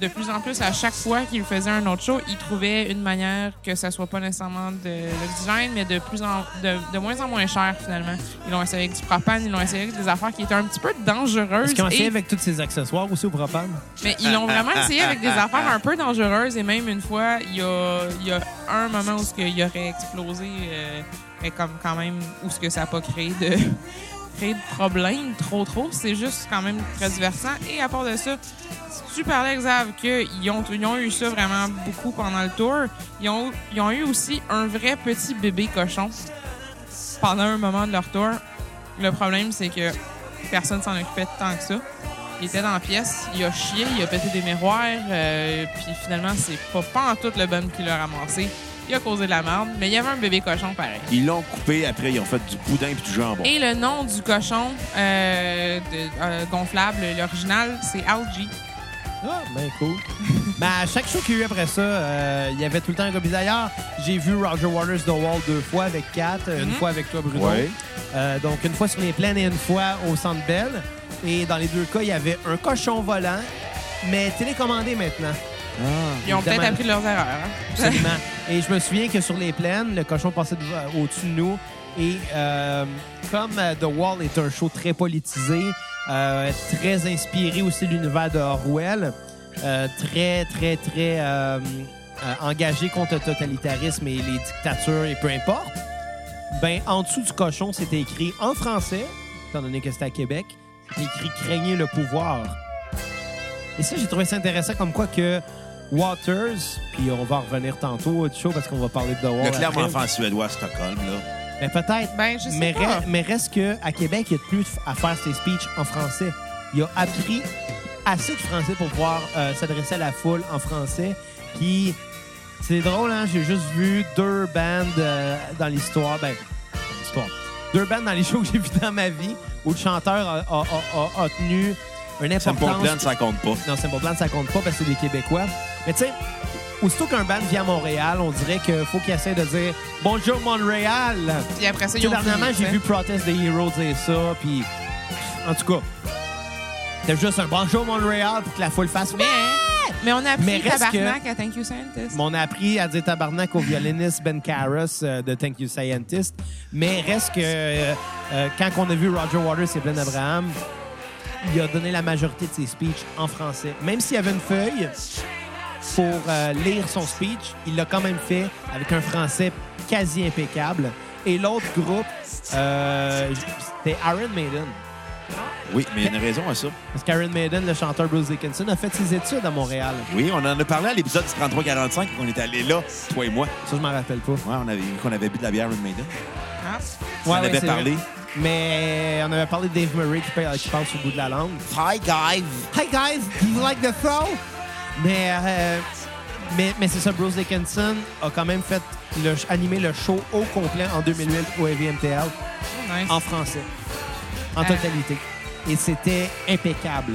de plus en plus, à chaque fois qu'ils faisaient un autre show, ils trouvaient une manière que ça soit pas nécessairement de design, mais de plus en de, de moins en moins cher finalement. Ils l'ont essayé avec du propane, ils l'ont essayé avec des affaires qui étaient un petit peu dangereuses. Est-ce qu'ils ont essayé et- avec tous ces accessoires aussi au propane? mais ils l'ont vraiment essayé avec des affaires un peu dangereuses et même une fois, il y a, il y a un moment où qu'il aurait explosé, euh, mais comme quand même où ce que ça n'a pas créé de [laughs] créé de problème trop trop. C'est juste quand même très divertissant. Et à part de ça, si tu parlais, Xav, qu'ils ont, ils ont eu ça vraiment beaucoup pendant le tour, ils ont, ils ont eu aussi un vrai petit bébé cochon pendant un moment de leur tour. Le problème, c'est que personne s'en occupait tant que ça. Il était dans la pièce, il a chié, il a pété des miroirs, euh, puis finalement, c'est pas, pas en tout le bun qui l'a ramassé. Il a causé de la merde, mais il y avait un bébé cochon pareil. Ils l'ont coupé, après, ils ont fait du boudin et du jambon. Et le nom du cochon euh, de- euh, gonflable, l'original, c'est Algie. Ah, ben cool. [laughs] ben, à chaque show qu'il y a eu après ça, euh, il y avait tout le temps un gars. Puis D'ailleurs, j'ai vu Roger Waters The Wall deux fois avec Kat, une Mhm. fois avec toi, Bruno. Ouais. Euh, donc, une fois sur les plaines et une fois au Centre Bell. Et dans les deux cas, il y avait un cochon volant, mais télécommandé maintenant. Ils ont peut-être appris de leurs erreurs. hein. Absolument. et je me souviens que sur les plaines, le cochon passait de- au-dessus de nous. Et euh, comme euh, The Wall est un show très politisé, euh, très inspiré aussi de l'univers de Orwell, euh, très, très, très euh, euh, engagé contre le totalitarisme et les dictatures et peu importe, ben, en dessous du cochon, c'était écrit en français, étant donné que c'était à Québec, c'était écrit « Craignez le pouvoir ». Et ça, j'ai trouvé ça intéressant comme quoi que Waters, puis on va en revenir tantôt au show parce qu'on va parler de The Wall. Le clairement après. enfant suédois à Stockholm, là. Ben, peut-être. Ben, je sais Mais, pas. re- mais reste qu'à Québec, il y a plus à faire ses speeches en français. Il a appris assez de français pour pouvoir euh, s'adresser à la foule en français. Puis c'est drôle, hein? J'ai juste vu deux bandes euh, dans l'histoire. Ben, l'histoire. Deux bandes dans les shows que j'ai vus dans ma vie où le chanteur a, a- a- a- a tenu Simple importance. Plan, ça compte pas. Non, Simple Plan, ça compte pas parce que c'est des Québécois. Mais tu sais, aussitôt qu'un band vient à Montréal, on dirait qu'il faut qu'il essaie de dire Bonjour Montréal. Puis après ça, ils ont dernièrement, j'ai vu Protest the Heroes dire ça, puis en tout cas, c'était juste un bonjour Montréal pour que la foule fasse. Mais, mais on a appris Mais tabarnak à Thank You Scientist. Mais On a appris à dire tabarnak au violoniste Ben Karras euh, de Thank You Scientist. Mais reste que euh, euh, quand on a vu Roger Waters et Glenn Abraham, il a donné la majorité de ses speeches en français. Même s'il y avait une feuille pour euh, lire son speech, il l'a quand même fait avec un français quasi impeccable. Et l'autre groupe, euh, c'était Iron Maiden. Oui, mais il y a une raison à ça. Parce qu'Iron Maiden, le chanteur Bruce Dickinson, a fait ses études à Montréal. Oui, on en a parlé à l'épisode du 33-45 on était allé là, toi et moi. Ça, je m'en rappelle pas. Ouais, on avait, qu'on avait bu de la bière Iron Maiden. Ah. On en Ouais, ouais, avait parlé. vrai. Mais on avait parlé de Dave Murray qui, parle- qui parle sur le bout de la langue. Hi, guys! Hi guys, do you like the show? Mais euh, Mais, mais c'est ça, Bruce Dickinson a quand même fait le, animé le show au complet en 2008 au AVMTL Oh, nice. en français, en Euh. totalité. Et c'était impeccable.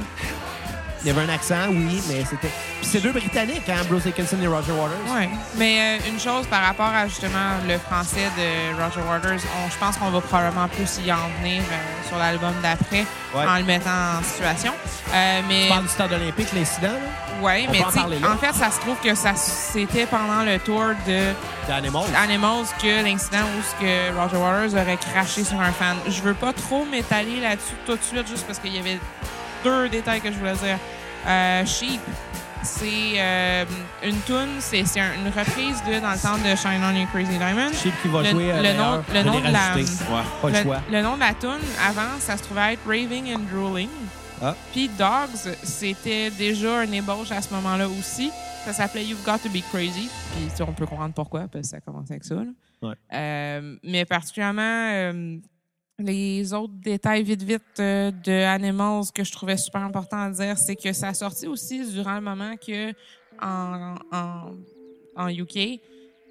Il y avait un accent, oui, mais c'était. Puis c'est deux Britanniques, hein, Bruce Dickinson et Roger Waters. Oui, mais euh, une chose par rapport à justement le français de Roger Waters, on- je pense qu'on va probablement plus y en venir euh, sur l'album d'après Ouais. en le mettant en situation. Euh, mais Tu parles du stade olympique, l'incident, là? on mais en fait, ça se trouve que ça c'était pendant le tour de D'Animals. Animals que l'incident où ce que Roger Waters aurait craché sur un fan. Je veux pas trop m'étaler là-dessus tout de suite juste parce qu'il y avait deux détails que je voulais dire. Euh, Sheep, c'est euh, une tune, c'est c'est un- une reprise de dans le temps de Shine On You Crazy Diamond. Chip qui va Le- jouer. euh, le d'ailleurs. nom- le nom de la-. Ouais. Pas le, le, choix. le nom de la tune avant, ça se trouvait être Raving and Drooling. Ah. Puis Dogs, c'était déjà une ébauche à ce moment-là aussi. Ça s'appelait You've Got to Be Crazy. Puis on peut comprendre pourquoi, parce que ça commence avec ça. là. Ouais. Euh, mais particulièrement, euh, les autres détails vite vite euh, de Animals que je trouvais super important à dire, c'est que ça a sorti aussi durant le moment que en, en, en UK,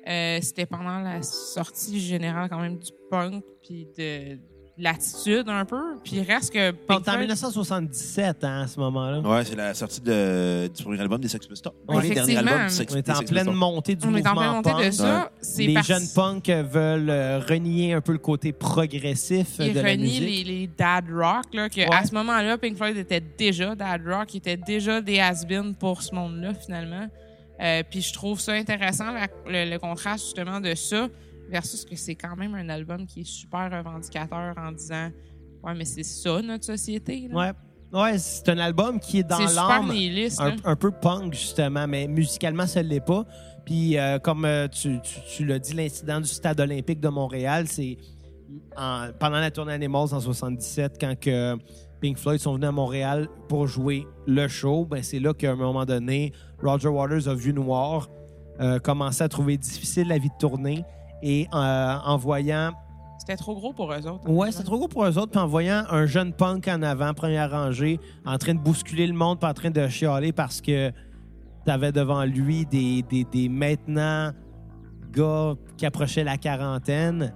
euh, c'était pendant la sortie générale quand même du punk puis de l'attitude un peu. Puis reste que Pink en Floyd- 1977, hein, à ce moment-là. Ouais, c'est la sortie de, du premier album des Sex Pistols. Ouais, Le dernier effectivement. album du Sex- On est des en Sex pleine Pistols. montée du on est en pleine montée punk. de ça. C'est Les parce- jeunes punks veulent euh, renier un peu le côté progressif Ils de la renient musique. les, les dad rock, là, que Ouais. à ce moment-là, Pink Floyd était déjà dad rock, ils étaient déjà des has pour ce monde-là, finalement. Euh, puis je trouve ça intéressant, la- le, le contraste, justement, de ça versus que c'est quand même un album qui est super revendicateur en disant « Ouais, mais c'est ça, notre société. là. Ouais, ouais c'est un album qui est dans l'âme, un, là. un peu punk, justement, mais musicalement, ça ne l'est pas. Puis, euh, comme euh, tu, tu- tu l'as dit, l'incident du Stade olympique de Montréal, c'est en- pendant la tournée Animals en 77, quand que Pink Floyd sont venus à Montréal pour jouer le show, ben c'est là qu'à un moment donné, Roger Waters a vu noir, euh, commencé à trouver difficile la vie de tournée et euh, en voyant C'était trop gros pour eux autres. Ouais, c'est trop gros pour eux autres. Puis en voyant un jeune punk en avant, première rangée, en train de bousculer le monde, puis en train de chialer parce que t'avais devant lui des, des, des maintenant gars qui approchaient la quarantaine,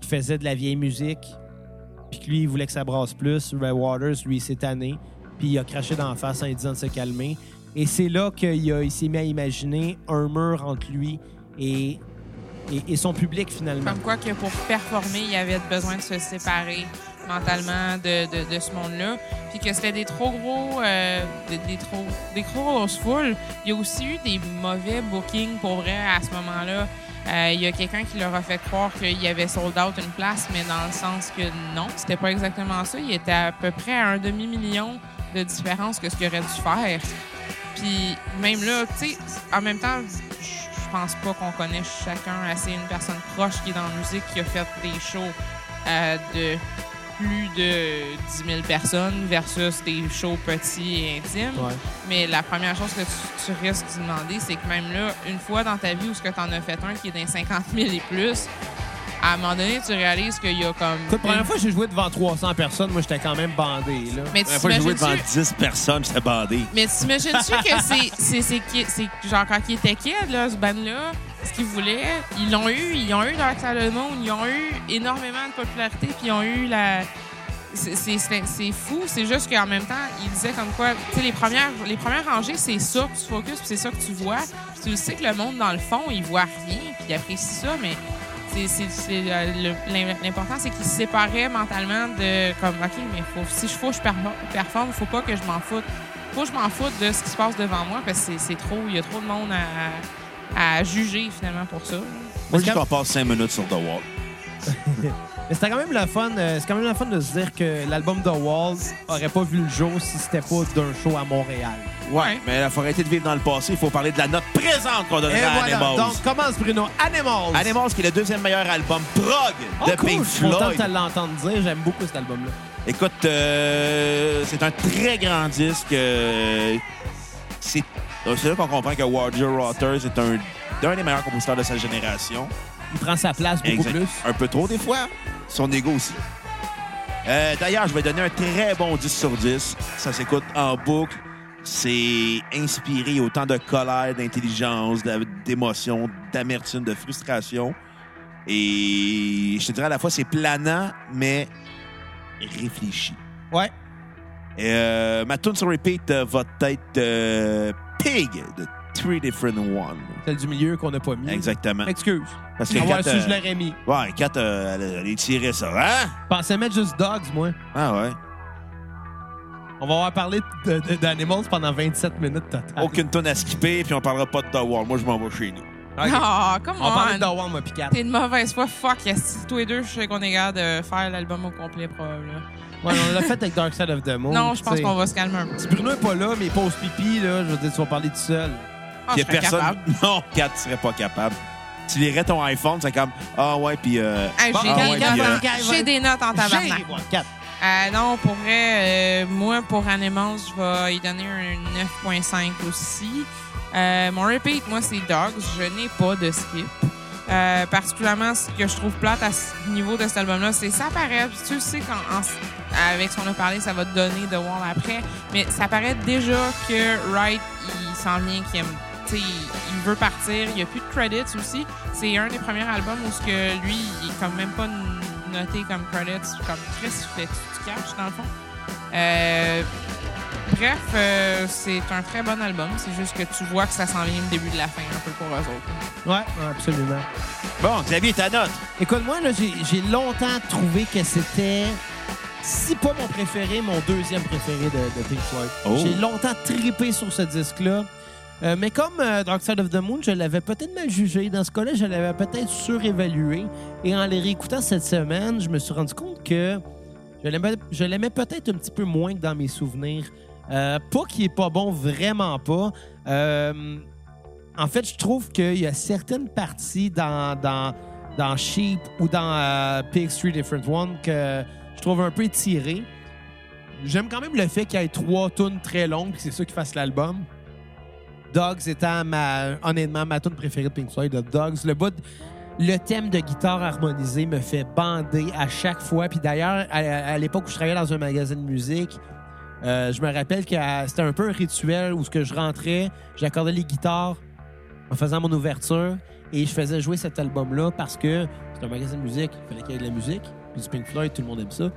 qui faisaient de la vieille musique, puis que lui, il voulait que ça brasse plus. Ray Waters, lui, s'est tanné, puis il a craché dans la face en lui disant de se calmer. Et c'est là qu'il il s'est mis à imaginer un mur entre lui et, et, son public, finalement. Comme quoi que pour performer, il y avait besoin de se séparer mentalement de, ce monde-là. Puis que c'était des trop gros, euh, des, des trop, des grosses foules. Il y a aussi eu des mauvais bookings pour vrai à ce moment-là. Euh, il y a quelqu'un qui leur a fait croire qu'il y avait sold out une place, mais dans le sens que non, c'était pas exactement ça. Il était à peu près à un demi-million de différence que ce qu'il aurait dû faire. Puis même là, tu sais, en même temps, je pense pas qu'on connaît chacun assez une personne proche qui est dans la musique qui a fait des shows euh, de plus de 10 000 personnes versus des shows petits et intimes. Ouais. Mais la première chose que tu, tu risques de demander, c'est que même là, une fois dans ta vie où ce que tu en as fait un qui est dans 50 000 et plus, à un moment donné, tu réalises qu'il y a comme. Écoute, la première une- fois que j'ai joué devant 300 personnes, moi, j'étais quand même bandé. Là. Mais tu La fois que j'ai joué devant t'imagines-tu- 10 personnes, j'étais bandé. Mais t'imagines-tu que c'est, c'est, c'est, qui- c'est genre quand il était kid, là, ce band-là, ce qu'ils voulaient, ils l'ont eu, ils ont eu Side of the Moon, ils ont eu énormément de popularité, puis ils ont eu la. C'est, c'est, c'est, c'est fou, c'est juste qu'en même temps, ils disaient comme quoi, tu sais, les premières, les premières rangées, c'est ça que tu focuses, puis c'est ça que tu vois. Puis tu le sais que le monde, dans le fond, il voit rien, puis il apprécie ça, mais euh, l'important, c'est qu'ils se séparaient mentalement de comme, OK, mais faut, si je faut que je performe, faut pas que je m'en foute. Faut que je m'en foute de ce qui se passe devant moi parce que c'est, trop, il y a trop de monde à, à juger finalement pour ça. Moi, je qu'on passe 5 minutes sur The Wall. [laughs] Mais c'était quand même le fun. euh, c'est quand même le fun de se dire que l'album The Wall aurait pas vu le jour si c'était pas d'un show à Montréal. Ouais, mais il faut arrêter de vivre dans le passé. Il faut parler de la note présente qu'on donnerait à voilà. Animals. Donc, commence, Bruno. Animals. Animals, qui est le deuxième meilleur album prog Oh, de cool. Pink Je suis content de Floyd. l'entendre dire. J'aime beaucoup cet album-là. Écoute, euh, c'est un très grand disque. euh, c'est euh, c'est là qu'on comprend que Roger Waters est un, un des meilleurs compositeurs de sa génération. Il prend sa place beaucoup Exact. plus. Un peu trop, des fois. Son ego aussi. Euh, D'ailleurs, je vais donner un très bon 10 sur 10. Ça s'écoute en boucle. c'est inspiré autant de colère, d'intelligence, d'émotion, d'amertume, de frustration. Et je te dirais à la fois, c'est planant, mais réfléchi. Ouais. Euh, ma tune sur repeat euh, va être euh, Pig de Three Different One. Celle du milieu qu'on n'a pas mis. Exactement. Excuse. Parce que Ah ouais, Kat, euh, je l'aurais mis. ouais, Kat, euh, elle, elle a tiré ça. Hein? Je pensais mettre juste Dogs, moi. Ah ouais. On va avoir parlé d'Animals pendant 27 minutes total. Aucune tonne à skipper, puis on parlera pas de The Wall. Moi, je m'en vais chez nous. Ok. Ah, come On va parler de on. Wall, moi, Kat. T'es une mauvaise foi. Fuck, yes. Tous les deux, je sais qu'on est capable de faire l'album au complet, probablement. Ouais, on l'a fait avec Dark Side of the Moon. non, je pense qu'on va se calmer un peu. Si Bruno est pas là, mais pose pipi, là, je veux dire, tu vas parler tout seul. Ah, Puis je y a serais personne. capable. [laughs] Non, Kat serait pas capable. Tu lirais ton iPhone, c'est comme Ah ouais, puis. Euh... Hey, Bon, J'ai ah ouais, en- euh, j'ai des notes en tabarnak. Euh, non, pour vrai, euh, moi, pour Animals, je vais y donner un 9.5 aussi. Euh, mon repeat, moi, c'est Dogs. Je n'ai pas de skip. Euh, particulièrement, ce que je trouve plate à ce niveau de cet album-là, c'est ça paraît. Tu sais, quand, en- avec ce qu'on a parlé, ça va te donner The Wall après. Mais ça paraît déjà que Wright, il s'en vient, qu'il aime. Il il veut partir. Il n'y a plus de credits aussi. C'est un des premiers albums où ce que lui, il est comme même pas noté comme credits. Comme Chris, tu fais tu caches dans le fond. Euh, bref, euh, c'est un très bon album. C'est juste que tu vois que ça s'en vient le début de la fin un peu pour eux autres. Ouais, absolument. Bon, Xavier, ta note. Écoute, moi, là, j'ai j'ai longtemps trouvé que c'était, si pas mon préféré, mon deuxième préféré de, de Pink Floyd. Oh. J'ai longtemps tripé sur ce disque-là. Euh, mais comme euh, Dark Side of the Moon, je l'avais peut-être mal jugé. Dans ce cas-là, je l'avais peut-être surévalué. Et en les réécoutant cette semaine, je me suis rendu compte que je l'aimais peut-être un petit peu moins que dans mes souvenirs. Euh, pas qu'il est pas bon, vraiment pas. Euh, en fait, je trouve qu'il y a certaines parties dans, Sheep ou dans Pig Street Different One que je trouve un peu étirées. J'aime quand même le fait qu'il y ait trois tunes très longues, c'est ça qui fasse l'album. Dogs étant ma, honnêtement ma tune préférée de Pink Floyd, le Dogs. Le bout, le thème de guitare harmonisé me fait bander à chaque fois. Puis d'ailleurs, à, à l'époque où je travaillais dans un magazine de musique, euh, je me rappelle que euh, c'était un peu un rituel où ce que je rentrais, j'accordais les guitares en faisant mon ouverture et je faisais jouer cet album-là parce que c'est un magazine de musique, il fallait qu'il y ait de la musique. Puis du Pink Floyd, tout le monde aime ça.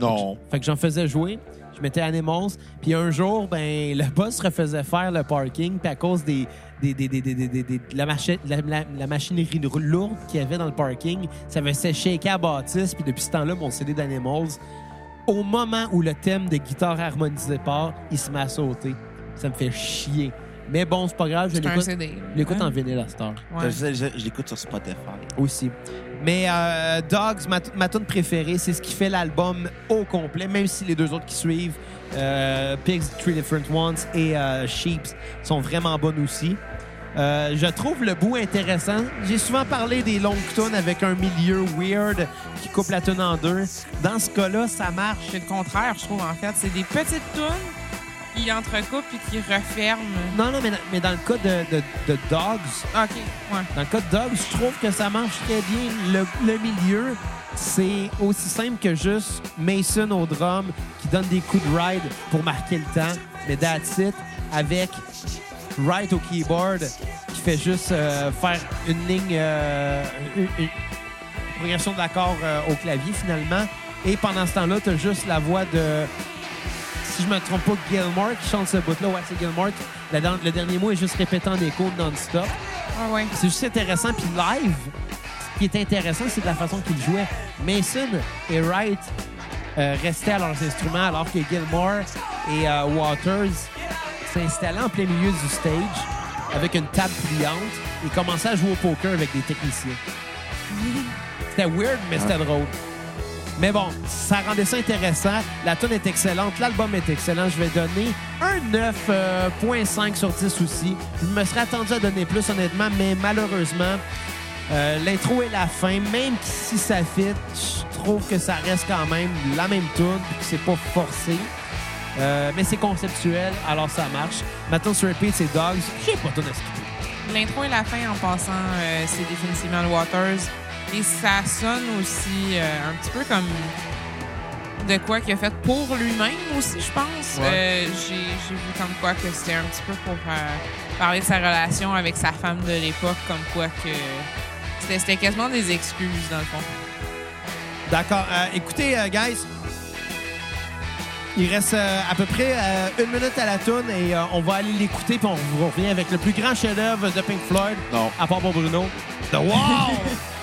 Non. Fait que j'en faisais jouer. Je mettais Animals. Puis un jour, ben, le boss refaisait faire le parking. Puis à cause des, des, des, des, des- des- des- des- de la, machi- la, la- la machinerie lourde qu'il y avait dans le parking, ça faisait shaker à bâtisse. Puis depuis ce temps-là, mon CD d'Animals, au moment où le thème de guitare harmonisé part, il se met à sauter. Ça me fait chier. Mais bon, c'est pas grave, je l'écoute CD. je l'écoute en vinyle à cette heure Ouais. Je, je- je l'écoute sur Spotify. aussi. Mais euh, Dogs, ma, ma tune préférée, c'est ce qui fait l'album au complet, même si les deux autres qui suivent, euh, Pigs, Three Different Ones et euh, Sheeps, sont vraiment bonnes aussi. Je trouve le bout intéressant. J'ai souvent parlé des longues tunes avec un milieu weird qui coupe la tune en deux. Dans ce cas-là, ça marche. C'est le contraire, je trouve, en fait. C'est des petites tunes qui entrecoupent et qui referment. Non, non, mais, dans- mais dans le cas de, de- de Dogs, OK, ouais. Dans le cas de Dogs, je trouve que ça marche très bien. Le, le milieu, c'est aussi simple que juste Mason au drum qui donne des coups de ride pour marquer le temps. Mais that's it. Avec Wright au keyboard qui fait juste euh, faire une ligne, euh, une, une progression d'accords euh, au clavier finalement. Et pendant ce temps-là, tu as juste la voix de. Si je me trompe pas, Gilmore qui chante ce bout-là. Ouais, c'est Gilmore. Le, le dernier mot est juste répétant des codes non-stop. Ah ouais. C'est juste intéressant. Puis live, ce qui est intéressant, c'est de la façon qu'ils jouaient. Mason et Wright euh, restaient à leurs instruments alors que Gilmore et euh, Waters s'installaient en plein milieu du stage avec une table pliante et commençaient à jouer au poker avec des techniciens. [laughs] C'était weird, mais c'était drôle. Mais bon, ça rendait ça intéressant. La tune est excellente, l'album est excellent. Je vais donner un 9.5 sur 10 aussi. Je me serais attendu à donner plus, honnêtement, mais malheureusement, euh, l'intro et la fin, même si ça fit, je trouve que ça reste quand même la même tune, c'est pas forcé. Euh, mais c'est conceptuel, alors ça marche. Maintenant, sur repeat, c'est Dogs. J'ai pas tune à. L'intro et la fin, en passant, euh, c'est définitivement le Waters. Et ça sonne aussi euh, un petit peu comme de quoi qu'il a fait pour lui-même aussi, je pense. Ouais. Euh, J'ai vu comme quoi que c'était un petit peu pour euh, parler de sa relation avec sa femme de l'époque, comme quoi que c'était quasiment des excuses, dans le fond. D'accord. Euh, écoutez, euh, guys, il reste euh, à peu près euh, une minute à la tune et euh, on va aller l'écouter puis on vous revient avec le plus grand chef-d'œuvre de Pink Floyd, Non. à part pour Bruno. The Wall! [laughs]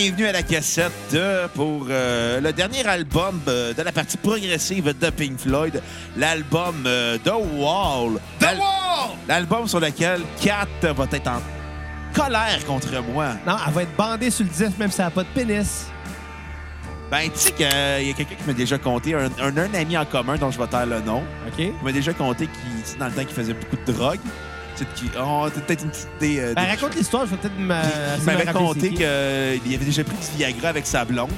Re-bienvenue à la cassette euh, pour euh, le dernier album euh, de la partie progressive de Pink Floyd, l'album euh, The Wall. L'al- L'album sur lequel Kat va être en colère contre moi. non, elle va être bandée sur le disque même si elle n'a pas de pénis. Ben, tu sais qu'il y a quelqu'un qui m'a déjà conté, un, un, un ami en commun dont je vais taire le nom, OK? qui m'a déjà tu sais, dans le temps qu'il faisait beaucoup de drogue. Sais, qui- oh, t'as peut-être une petite idée. euh, Ben, raconte l'histoire, je vais peut-être me. Il de me m'avait rappeler conté c'est qui. qu'il avait déjà pris du Viagra avec sa blonde,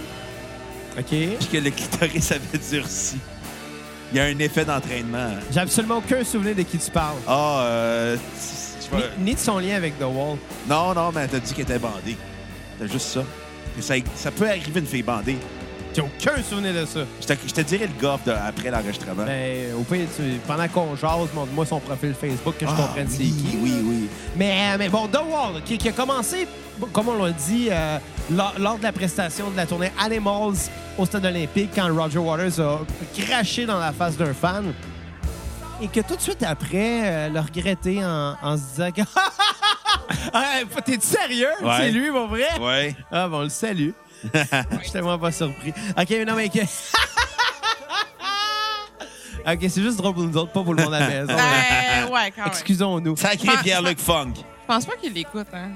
OK. puis que le clitoris avait durci. Il y a un effet d'entraînement. J'ai absolument aucun souvenir de qui tu parles. Ah, euh. tu- tu vas- Ni, ni de son lien avec The Wall. Non, non, mais t'as dit qu'elle était bandée. C'est juste ça. Et ça. Ça peut arriver une fille bandée. J'ai aucun souvenir de ça. Je te, je te dirai le de- après l'enregistrement. Ben, au pire, tu- pendant qu'on jase, montre-moi son profil Facebook que je Ah, comprenne c'est oui, qui. Oui, oui. Mais, mais bon, The Wall, qui, qui a commencé, comme on l'a dit, euh, lors, lors de la prestation de la tournée Animals au Stade olympique, quand Roger Waters a craché dans la face d'un fan. Et que tout de suite après, euh, le regretté en, en se disant que. [laughs] Ah, T'es-tu sérieux? Ouais. C'est lui, mon vrai? Ouais. Ah, bon, on le salue. [laughs] Je suis tellement pas surpris. OK, mais non, mais... que- [laughs] OK, c'est juste drôle pour nous autres, pas pour le monde à la maison. Ben, ouais, quand même. Excusons-nous. Sacré [laughs] Pierre-Luc Funk. Je pense pas qu'il l'écoute, hein.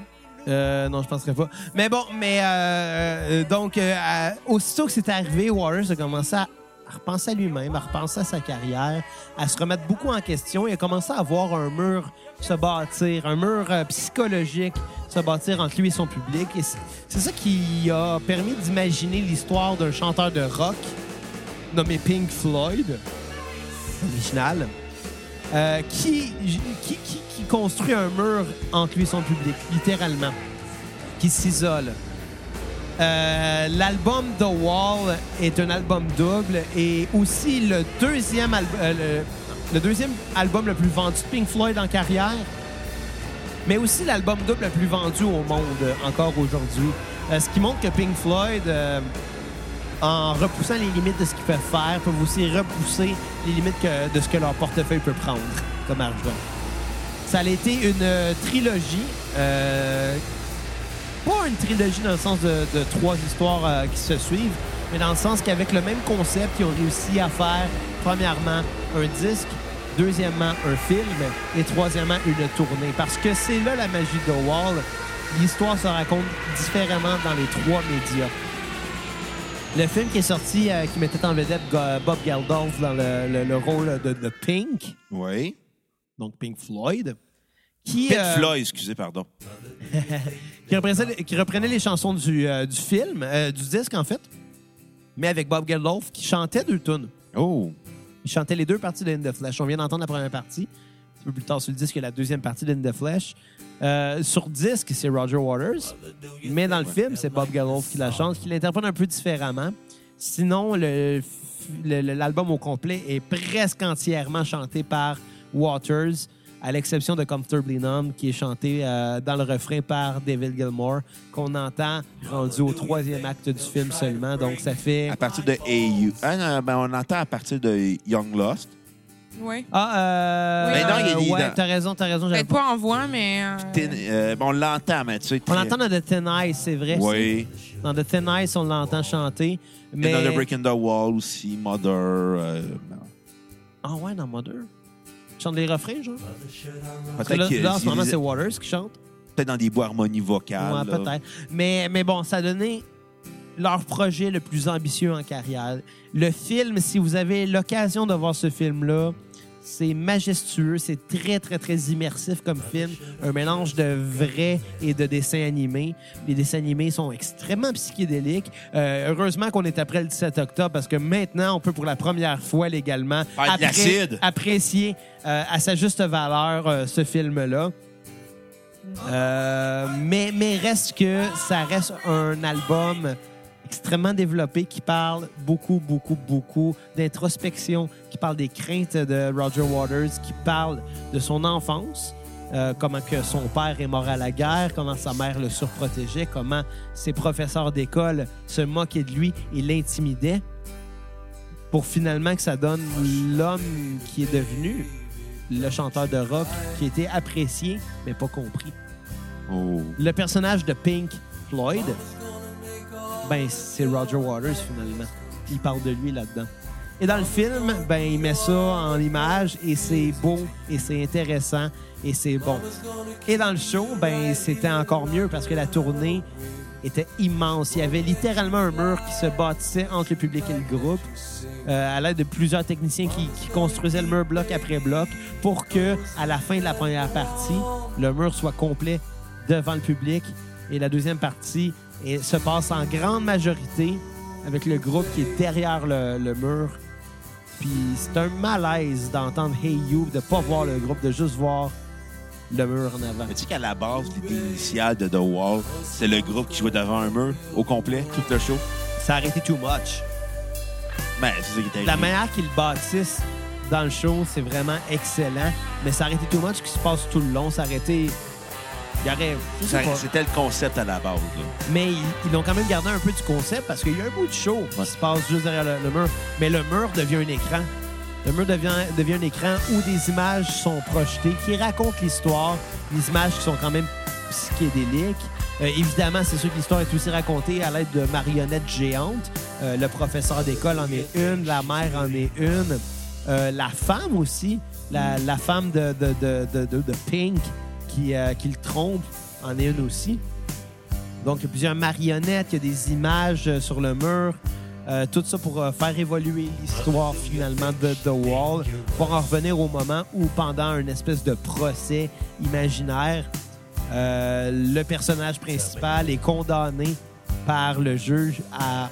Euh, non, je penserais pas. Mais bon, mais euh, euh, donc, euh, à- aussitôt que c'est arrivé, Waters a commencé à à repenser à lui-même, à repenser à sa carrière, à se remettre beaucoup en question. Il a commencé à voir un mur se bâtir, un mur euh, psychologique se bâtir entre lui et son public. Et c'est ça qui a permis d'imaginer l'histoire d'un chanteur de rock nommé Pink Floyd, original, euh, qui, qui construit un mur entre lui et son public, littéralement, qui s'isole. Euh, L'album The Wall est un album double et aussi le deuxième, alb- euh, le, deuxième album le plus vendu de Pink Floyd en carrière, mais aussi l'album double le plus vendu au monde encore aujourd'hui. Euh, ce qui montre que Pink Floyd, en repoussant les limites de ce qu'ils peuvent faire, peuvent aussi repousser les limites de ce que leur portefeuille peut prendre comme argent. Ça a été une trilogie. Pas une trilogie dans le sens de, de trois histoires euh, qui se suivent, mais dans le sens qu'avec le même concept, ils ont réussi à faire, premièrement, un disque, deuxièmement, un film, et troisièmement, une tournée. Parce que c'est là la magie de Wall. L'histoire se raconte différemment dans les trois médias. Le film qui est sorti, euh, qui mettait en vedette Bob Geldof dans le, le- le rôle de, de Pink, Oui. donc Pink Floyd, qui, Pink euh, Floyd, excusez, pardon. Qui, reprenait, qui reprenait les chansons du, euh, du film, euh, du disque en fait, mais avec Bob Geldof qui chantait deux tunes. Oh. Il chantait les deux parties de In the Flesh. On vient d'entendre la première partie. Un peu plus tard sur le disque, il y a la deuxième partie de In the Flesh. Euh, sur disque, c'est Roger Waters. Mais dans le film, c'est Bob Geldof qui la chante, qui l'interprète un peu différemment. Sinon, le- le- le- l'album au complet est presque entièrement chanté par Waters, à l'exception de Comfortably Numb, qui est chanté euh, dans le refrain par David Gilmour, qu'on entend rendu au troisième acte du film seulement. Donc, ça fait... À partir de AU. Ah, non, ben, on entend à partir de Young Lost. Oui. Ah, euh. Oui. Ben non, il des- ouais, dans- t'as raison, t'as raison. j'avais Peut-être pas en voix, mais. euh, euh, bon, on l'entend, mais tu sais. On l'entend dans The Thin Ice, c'est vrai. Oui. Dans The Thin Ice, on l'entend chanter. Mais... Another Break in the Wall aussi, Mother. euh, Ah ouais, dans Mother? Chante les refrains, genre? Parce que peut-être là, qu'il- là, en ce il- moment, c'est Waters qui chante. peut-être dans des bois harmonie vocales. Ouais, là. peut-être. Mais, mais bon, ça a donné leur projet le plus ambitieux en carrière. Le film, si vous avez l'occasion de voir ce film-là, c'est majestueux, c'est très, très, très immersif comme film. Un mélange de vrai et de dessins animés. Les dessins animés sont extrêmement psychédéliques. Euh, heureusement qu'on est après le 17 octobre parce que maintenant, on peut pour la première fois légalement apprécier euh, à sa juste valeur euh, ce film-là. Mais, mais reste que ça reste un album extrêmement développé qui parle beaucoup, beaucoup, beaucoup d'introspection, qui parle des craintes de Roger Waters, qui parle de son enfance, euh, comment que son père est mort à la guerre, comment sa mère le surprotégeait, comment ses professeurs d'école se moquaient de lui et l'intimidaient, pour finalement que ça donne l'homme qui est devenu le chanteur de rock, qui était apprécié, mais pas compris. Oh. Le personnage de Pink Floyd, ben c'est Roger Waters finalement. Il parle de lui là-dedans. Et dans le film, ben il met ça en image et c'est beau et c'est intéressant et c'est bon. Et dans le show, ben c'était encore mieux parce que la tournée était immense. Il y avait littéralement un mur qui se bâtissait entre le public et le groupe euh, à l'aide de plusieurs techniciens qui, qui construisaient le mur bloc après bloc pour que à la fin de la première partie, le mur soit complet devant le public et la deuxième partie et se passe en grande majorité avec le groupe qui est derrière le, le mur. Puis c'est un malaise d'entendre Hey You, de pas voir le groupe, de juste voir le mur en avant. Mais tu sais qu'à la base, l'idée initiale de The Wall, c'est le groupe qui jouait devant un mur au complet, tout le show. Ça a arrêté too much. Ben, c'est ça qui. La manière qu'ils bâtissent dans le show, c'est vraiment excellent. Mais ça a arrêté too much qui se passe tout le long. Ça a arrêté. C'était le concept à la base. là. Mais ils, ils ont quand même gardé un peu du concept parce qu'il y a un bout de show qui Ouais. se passe juste derrière le, le mur. Mais le mur devient un écran. Le mur devient, devient un écran où des images sont projetées qui racontent l'histoire. Des images qui sont quand même psychédéliques. Euh, évidemment, c'est sûr que l'histoire est aussi racontée à l'aide de marionnettes géantes. Euh, le professeur d'école en est une, la mère en est une. Euh, la femme aussi, la, la femme de, de, de, de, de- de Pink qui, euh, qui le trompe en est une aussi. Donc, il y a plusieurs marionnettes, il y a des images euh, sur le mur. Euh, tout ça pour faire évoluer l'histoire finalement de The Wall, pour en revenir au moment où, pendant une espèce de procès imaginaire, le personnage principal est condamné par le juge à,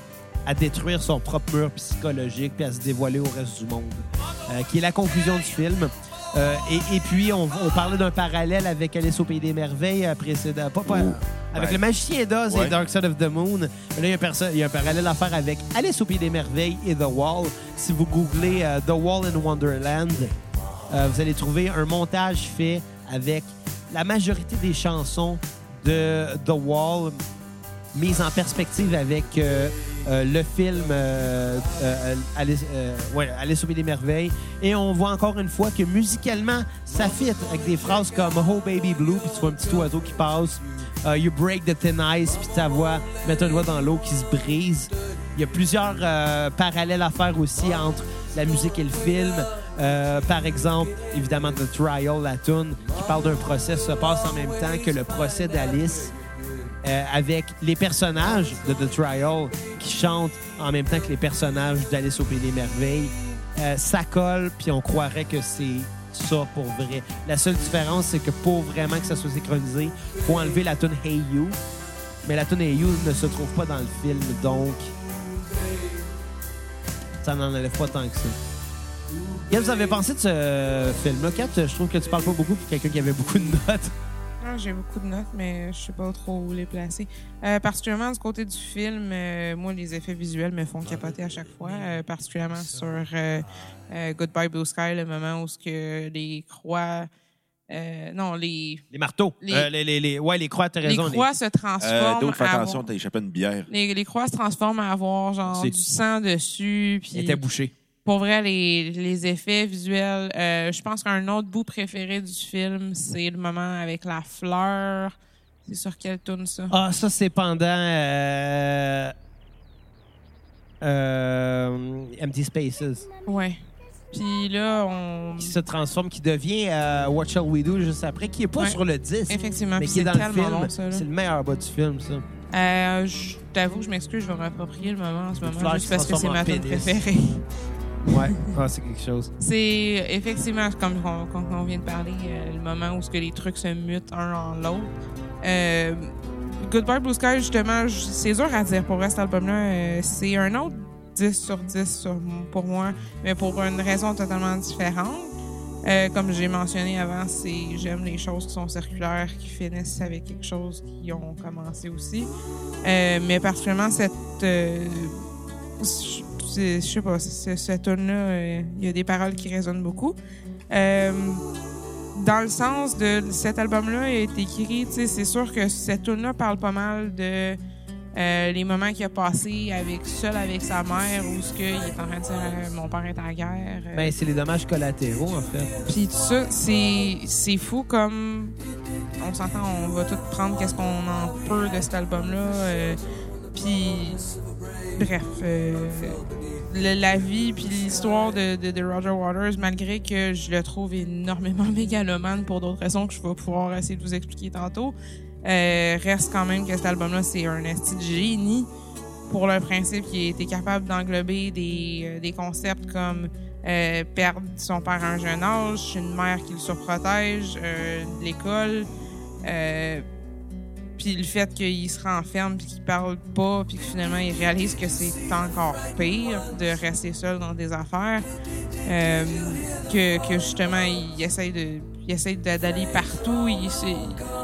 détruire son propre mur psychologique puis à se dévoiler au reste du monde, qui est la conclusion du film. Euh, et, et puis, on, on parlait d'un parallèle avec Alice au Pays des Merveilles euh, précédent. Pas, pas- avec Ouais. le Magicien d'Oz Ouais. et Dark Side of the Moon. Là, il y, a un perso- il y a un parallèle à faire avec Alice au Pays des Merveilles et The Wall. Si vous googlez euh, The Wall in Wonderland, euh, vous allez trouver un montage fait avec la majorité des chansons de The Wall mises en perspective avec euh, euh, le film euh, Alice, ouais, Alice au Pays des Merveilles. Et on voit encore une fois que musicalement, ça fit avec des phrases comme Oh Baby Blue, puis tu vois un petit oiseau qui passe. Euh, you break the thin ice, puis ta voix, mettre un doigt dans l'eau qui se brise. Il y a plusieurs parallèles à faire aussi entre la musique et le film. Par exemple, évidemment, The Trial, la tune qui parle d'un procès, se passe en même temps que le procès d'Alice euh, avec les personnages de The Trial qui chantent en même temps que les personnages d'Alice au Pays des Merveilles. Euh, ça colle, puis on croirait que c'est ça pour vrai. La seule différence, c'est que pour vraiment que ça soit synchronisé, faut enlever la tune Hey You. Mais la tune Hey You ne se trouve pas dans le film, donc ça n'en enlève pas tant que ça. Qu'est-ce que vous avez pensé de ce film-là? Kat, je trouve que tu parles pas beaucoup pour quelqu'un qui avait beaucoup de notes. Ah, J'ai beaucoup de notes, mais je sais pas trop où les placer. Euh, particulièrement du côté du film, euh, moi, les effets visuels me font capoter à chaque fois, euh, particulièrement sur euh, euh, Goodbye Blue Sky, le moment où ce que les croix... euh, non, les, Les marteaux. Les- Euh, les, les, les- ouais, les croix, t'as les raison. croix se Euh, transforment D'autres, fais attention, avoir- t'as échappé une bière. les, les croix se transforment à avoir genre du sang dessus. les- Puis Ils étaient bouchés. Pour vrai, les, les effets visuels, euh, je pense qu'un autre bout préféré du film, c'est le moment avec la fleur. C'est sur quelle tune ça? Ah, ça, c'est pendant euh, euh, Empty Spaces. Ouais. Puis là, on. Qui se transforme, qui devient euh, What Shall We Do juste après, qui est pas Ouais. sur le disque, Effectivement, mais qui est dans le film. c'est le meilleur bas du film, ça. Euh, je t'avoue, je m'excuse, je vais m'approprier le moment en ce moment, juste parce que c'est ma tune préférée. [laughs] Ouais. ah, c'est quelque chose. C'est effectivement, comme on, on vient de parler, euh, le moment où ce que les trucs se mutent un en l'autre. Euh, Goodbye Blue Sky, justement, c'est dur à dire pour cet album-là. euh, c'est un autre 10 sur 10 sur- pour moi, mais pour une raison totalement différente. Comme j'ai mentionné avant, c'est j'aime les choses qui sont circulaires, qui finissent avec quelque chose qui ont commencé aussi. Mais particulièrement cette je sais pas, ce- cette tune là il y a des paroles qui résonnent beaucoup. Euh, dans le sens de cet album-là est écrit, tu sais, c'est sûr que cette tune là parle pas mal de euh, les moments qu'il a passés avec seul avec sa mère ou ce qu'il est en train de dire euh, mon père est la guerre. euh, Ben, c'est les dommages collatéraux, en fait. puis tout ça, c'est, c'est fou comme. On s'entend, on va tout prendre qu'est-ce qu'on en peut de cet album-là. euh, puis. Bref. euh, la vie puis l'histoire de, Roger Waters, malgré que je le trouve énormément [laughs] mégalomane pour d'autres raisons que je vais pouvoir essayer de vous expliquer tantôt, euh, reste quand même que cet album-là, c'est un esti de génie pour le principe qu'il était capable d'englober des, euh, des concepts comme euh, perdre son père à un jeune âge, une mère qui le surprotège, euh, l'école, euh, puis le fait qu'il se renferme puis qu'il parle pas puis que finalement il réalise que c'est encore pire de rester seul dans des affaires euh, que, que justement il essaye de il d'aller partout. Il se,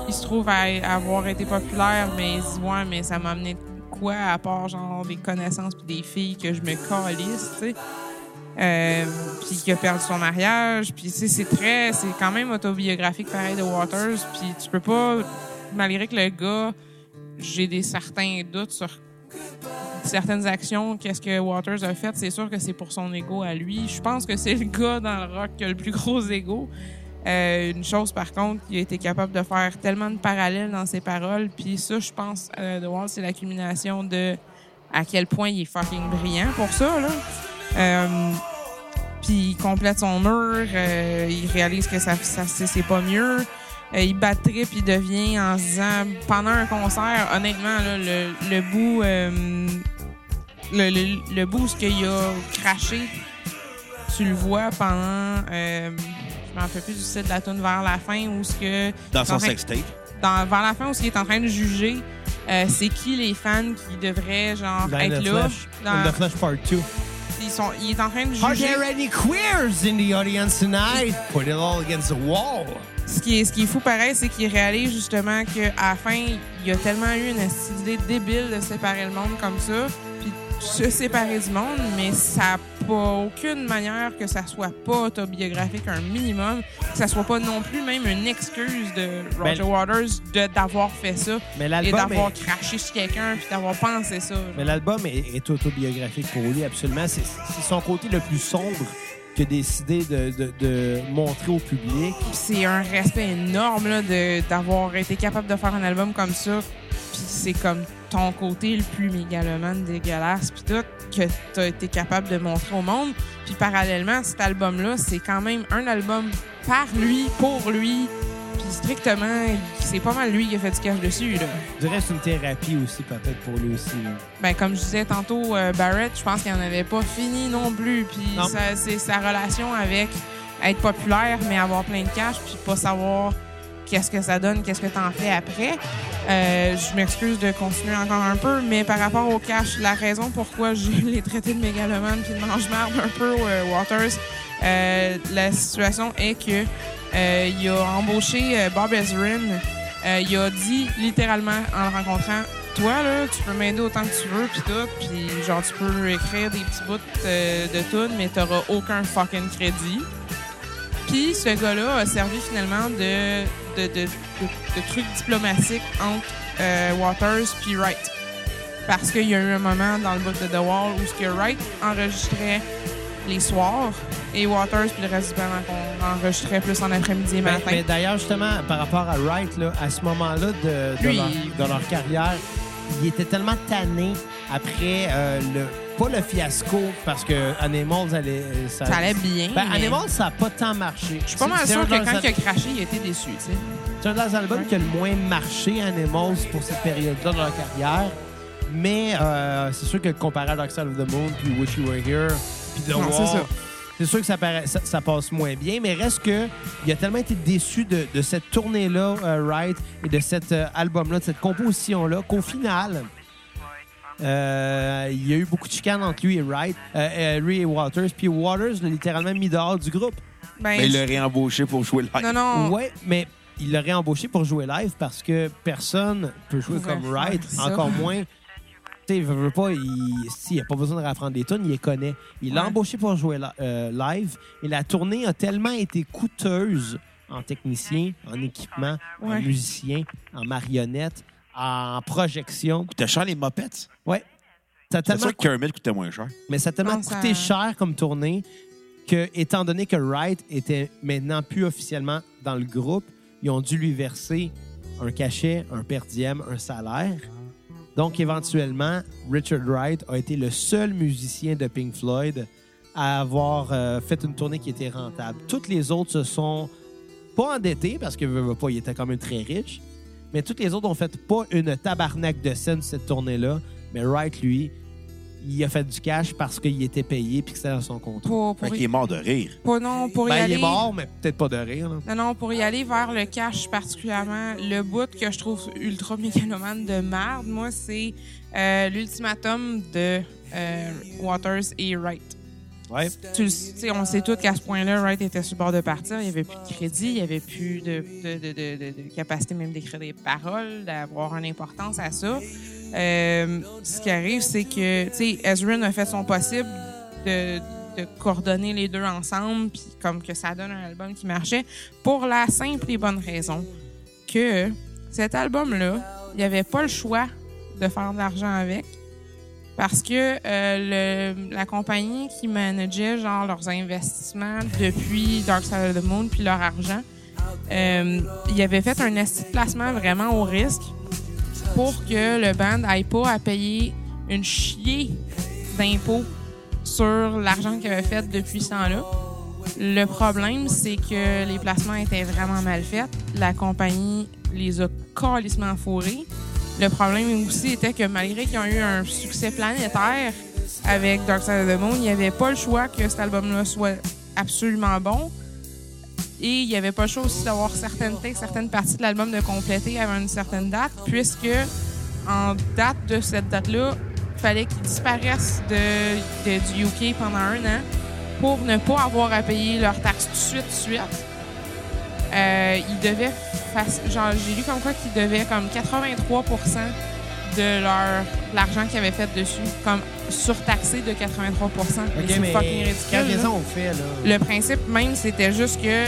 il se trouve à, avoir été populaire mais il se dit ouais mais ça m'a amené quoi à part genre des connaissances puis des filles que je me calisse tu sais? Euh, puis qui a perdu son mariage puis c'est très c'est quand même autobiographique pareil de Waters puis tu peux pas malgré que le gars j'ai des certains doutes sur certaines actions qu'est-ce que Waters a fait c'est sûr que c'est pour son ego à lui. Je pense que c'est le gars dans le rock qui a le plus gros ego. Euh, une chose par contre il a été capable de faire tellement de parallèles dans ses paroles puis ça je pense euh, Wall c'est l'accumulation de à quel point il est fucking brillant pour ça là. Euh, puis il complète son mur, euh, il réalise que ça, ça c'est pas mieux. Euh, il bat trip, il devient en se disant pendant un concert, honnêtement là, le, le bout euh, le, le, le bout où ce qu'il a craché, tu le vois pendant euh, je m'en rappelle plus du titre de la tune vers la fin où ce que Dans son sextape. dans vers la fin où ce qu'il est en train de juger euh, c'est qui les fans qui devraient genre Dans être là Flash. dans- the Flash Part 2. ils sont il est en train de Are juger there any queers in the audience tonight? Put it all against the wall. Ce qui est, ce qui est fou pareil, c'est qu'il réalise justement qu'à la fin, il y a tellement eu une idée débile de séparer le monde comme ça, puis se séparer du monde, mais ça n'a pas aucune manière que ça soit pas autobiographique un minimum, que ça soit pas non plus même une excuse de Roger Ben- Waters de d'avoir fait ça Mais et d'avoir est, craché sur quelqu'un puis d'avoir pensé ça. mais l'album est, est autobiographique pour lui, absolument. C'est son côté le plus sombre qu'il a décidé de, de- montrer au public. C'est un respect énorme d'avoir été capable de faire un album comme ça. C'est comme ton côté le plus mégalomane, dégueulasse, puis tout, que tu as été capable de montrer au monde. Puis parallèlement, cet album-là, c'est quand même un album par lui, pour lui. Strictement, c'est pas mal lui qui a fait du cash dessus. Là. Je dirais que c'est une thérapie aussi, peut-être pour lui aussi. là. Ben, comme je disais tantôt, euh, Barrett, je pense qu'il en avait pas fini non plus. Puis c'est sa relation avec être populaire, mais avoir plein de cash, puis pas savoir qu'est-ce que ça donne, qu'est-ce que t'en fais après. Euh, je m'excuse de continuer encore un peu, mais par rapport au cash, la raison pourquoi [laughs] je l'ai traité de mégalomane puis de mange-marde un peu, euh, Waters, euh, la situation est que euh, il a embauché euh, Bob Ezrin. Euh, il a dit littéralement en le rencontrant toi là, tu peux m'aider autant que tu veux puis tout, puis genre tu peux écrire des petits bouts de tunes, mais t'auras aucun fucking crédit. Puis ce gars-là a servi finalement de, de, truc diplomatique entre Waters puis Wright. Parce qu'il y a eu un moment dans le bout de The Wall où ce que Wright enregistrait les soirs et Waters puis le reste du band qu'on enregistrait plus en après-midi et Ben, matin. mais d'ailleurs, justement, par rapport à Wright, là, à ce moment-là de, de Lui, leur, il- de leur carrière, il était tellement tanné après euh, le. Pas le fiasco, parce que Animals allait. euh, Ça, ça allait bien. Ben, mais Animals, ça n'a pas tant marché. Je suis pas mal sûr que quand il a craché, il a été déçu. tu sais. C'est un des albums Ouais. qui a le moins marché, Animals, pour cette période-là de leur carrière. Mais euh, c'est sûr que comparé à Dark Side of the Moon, puis Wish You Were Here, puis Non, c'est ça. c'est sûr que ça, paraît- ça, ça passe moins bien. Mais reste que il a tellement été déçu de, de cette tournée-là, euh, Wright, et de cet euh, album-là, de cette composition-là, qu'au final, euh, il y a eu beaucoup de chicanes entre lui et Wright, euh, lui et Waters. Puis Waters l'a littéralement mis dehors du groupe. Ben, Mais il l'a réembauché pour jouer live. Non, non. Ouais, mais il l'aurait embauché pour jouer live parce que personne peut jouer comme Wright, encore moins. Tu sais, veut, veut pas, il, s'il n'a pas besoin de réapprendre des tunes, il les connaît. Il l'a Ouais. embauché pour jouer euh, live et la tournée a tellement été coûteuse en technicien, en équipement, en musicien, en marionnette, en projection. Coûtait cher les mopettes. Ouais. Ça a C'est tellement sûr que Kermit coûtait moins cher. mais ça a tellement Non, ça- coûté cher comme tournée que, étant donné que Wright était maintenant plus officiellement dans le groupe, ils ont dû lui verser un cachet, un per diem, un salaire. Donc, éventuellement, Richard Wright a été le seul musicien de Pink Floyd à avoir euh, fait une tournée qui était rentable. Toutes les autres se sont pas endettés parce que il était quand même très riche. Mais toutes les autres ont fait pas une tabarnak de scène cette tournée-là. Mais Wright, lui, il a fait du cash parce qu'il était payé puis que c'était dans son contrat. Pour, pour, Fait qu'il est mort de rire. pour- non, pour y Ben, il aller. est mort, mais peut-être pas de rire. là. Non, non, pour y aller vers le cash particulièrement, le bout que je trouve ultra mégalomane de merde, moi, c'est euh, l'ultimatum de euh, Waters et Wright. Ouais. Tu le sais, on sait tous qu'à ce point-là, Wright était sur le bord de partir. Il n'y avait plus de crédit, il n'y avait plus de, de, de, de- de- de capacité même d'écrire des paroles, d'avoir une importance à ça. Euh, ce qui arrive, c'est que, tu sais, Ezrin a fait son possible de, de coordonner les deux ensemble, puis comme que ça donne un album qui marchait, pour la simple et bonne raison que cet album-là, il n'y avait pas le choix de faire de l'argent avec. Parce que euh, le- la compagnie qui manageait genre leurs investissements depuis Dark Side of the Moon puis leur argent, euh, il avait fait un esti placement vraiment au risque pour que le band aille pas à payer une chier d'impôts sur l'argent qu'il avait fait depuis ce temps-là. Le problème, c'est que les placements étaient vraiment mal faits. La compagnie les a calissement fourrés. Le problème aussi était que malgré qu'ils ont eu un succès planétaire avec Dark Side of the Moon, il n'y avait pas le choix que cet album-là soit absolument bon. Et il n'y avait pas le choix aussi d'avoir certaines textes, certaines parties de l'album de compléter avant une certaine date, puisque en date de cette date-là, il fallait qu'ils disparaissent de, de- du UK pendant un an pour ne pas avoir à payer leurs taxes tout de suite, tout de suite. Euh, ils devaient, genre, j'ai lu comme quoi qu'ils devaient comme 83% de leur l'argent qu'ils avaient fait dessus, comme surtaxé de 83% Mais c'est fucking ridicule. là. fait, là? Le principe même, c'était juste que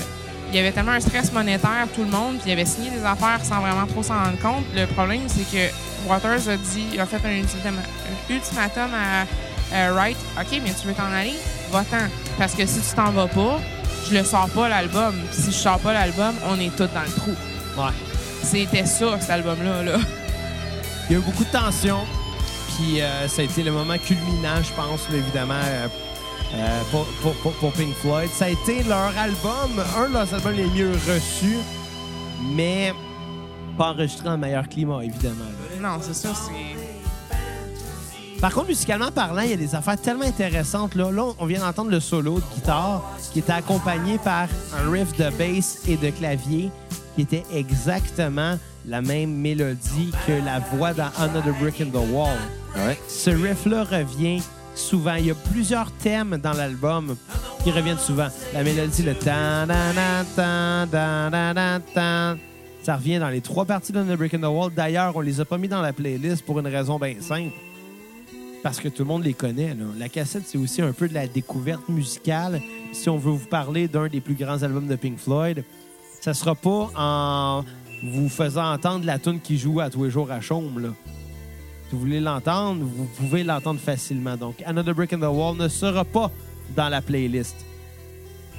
il y avait tellement un stress monétaire, tout le monde, puis il avait signé des affaires sans vraiment trop s'en rendre compte. Le problème, c'est que Waters a dit, a fait un ultimatum, un ultimatum à, à Wright. OK, mais tu veux t'en aller? Va-t'en. Parce que si tu t'en vas pas, je le sors pas l'album. Si je sors pas l'album, on est tous dans le trou. Ouais. C'était ça, cet album-là. Là. Il y a eu beaucoup de tension. Puis euh, ça a été le moment culminant, je pense, évidemment, euh, pour, pour- pour- pour Pink Floyd. Ça a été leur album, un de leurs albums les mieux reçus, mais pas enregistré en meilleur climat, évidemment. là. Non, c'est ça, c'est. Par contre, musicalement parlant, il y a des affaires tellement intéressantes. Là, là on vient d'entendre le solo de guitare qui était accompagné par un riff de bass et de clavier qui était exactement la même mélodie que la voix dans Another Brick in the Wall. Ouais. Ce riff-là revient souvent. Il y a plusieurs thèmes dans l'album qui reviennent souvent. La mélodie, le tan tan dan tan. Ça revient dans les trois parties de The Brick in the Wall. D'ailleurs, on les a pas mis dans la playlist pour une raison bien simple. Parce que tout le monde les connaît. là. La cassette, c'est aussi un peu de la découverte musicale. Si on veut vous parler d'un des plus grands albums de Pink Floyd, ça sera pas en vous faisant entendre la tune qui joue à tous les jours à Chaume. Si vous voulez l'entendre, vous pouvez l'entendre facilement. Donc, Another Brick in the Wall ne sera pas dans la playlist.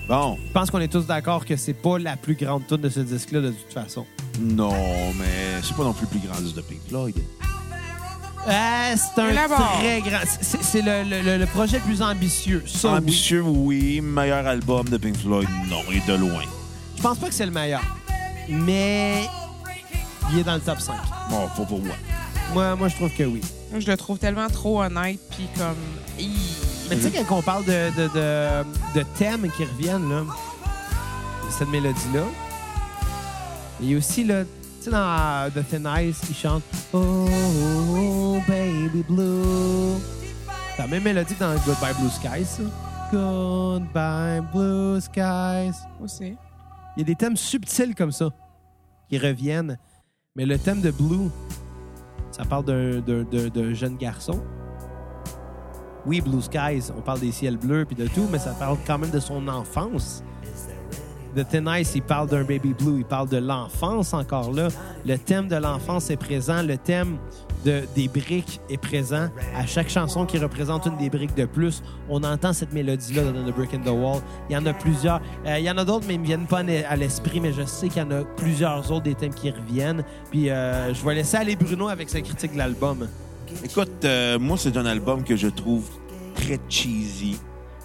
Bon, Je pense qu'on est tous d'accord que c'est pas la plus grande tune de ce disque-là de toute façon. non, mais c'est pas non plus le plus grand disque de Pink Floyd. Ah, c'est un très grand. C'est le, le- le- le projet le plus ambitieux. Ça. Ambitieux, oui. Meilleur album de Pink Floyd, non, et de loin. Je pense pas que c'est le meilleur. Mais il est dans le top 5. Bon, pas pour moi. Moi, moi je trouve que oui. Moi, je le trouve tellement trop honnête, puis comme. Hi. Mais tu sais, quand on parle de, de, de, de thèmes qui reviennent, là, de cette mélodie-là, il y a aussi, là, tu sais, dans The Thin Ice, il chante Oh, baby blue. C'est la même mélodie que dans Goodbye Blue Skies, ça. Goodbye Blue Skies. Aussi. Il y a des thèmes subtils comme ça qui reviennent. Mais le thème de Blue, ça parle d'un- jeune garçon. Oui, Blue Skies, on parle des ciels bleus puis de tout, mais ça parle quand même de son enfance. The Thin Ice, il parle d'un baby blue, il parle de l'enfance encore là. Le thème de l'enfance est présent, le thème de, des briques est présent. À chaque chanson qui représente une des briques de plus, on entend cette mélodie-là dans The Brick in the Wall. Il y en a plusieurs. Euh, il y en a d'autres, mais ils ne me viennent pas à l'esprit, mais je sais qu'il y en a plusieurs autres des thèmes qui reviennent. Puis euh, je vais laisser aller Bruno avec sa critique de l'album. Écoute, euh, moi, c'est un album que je trouve très cheesy.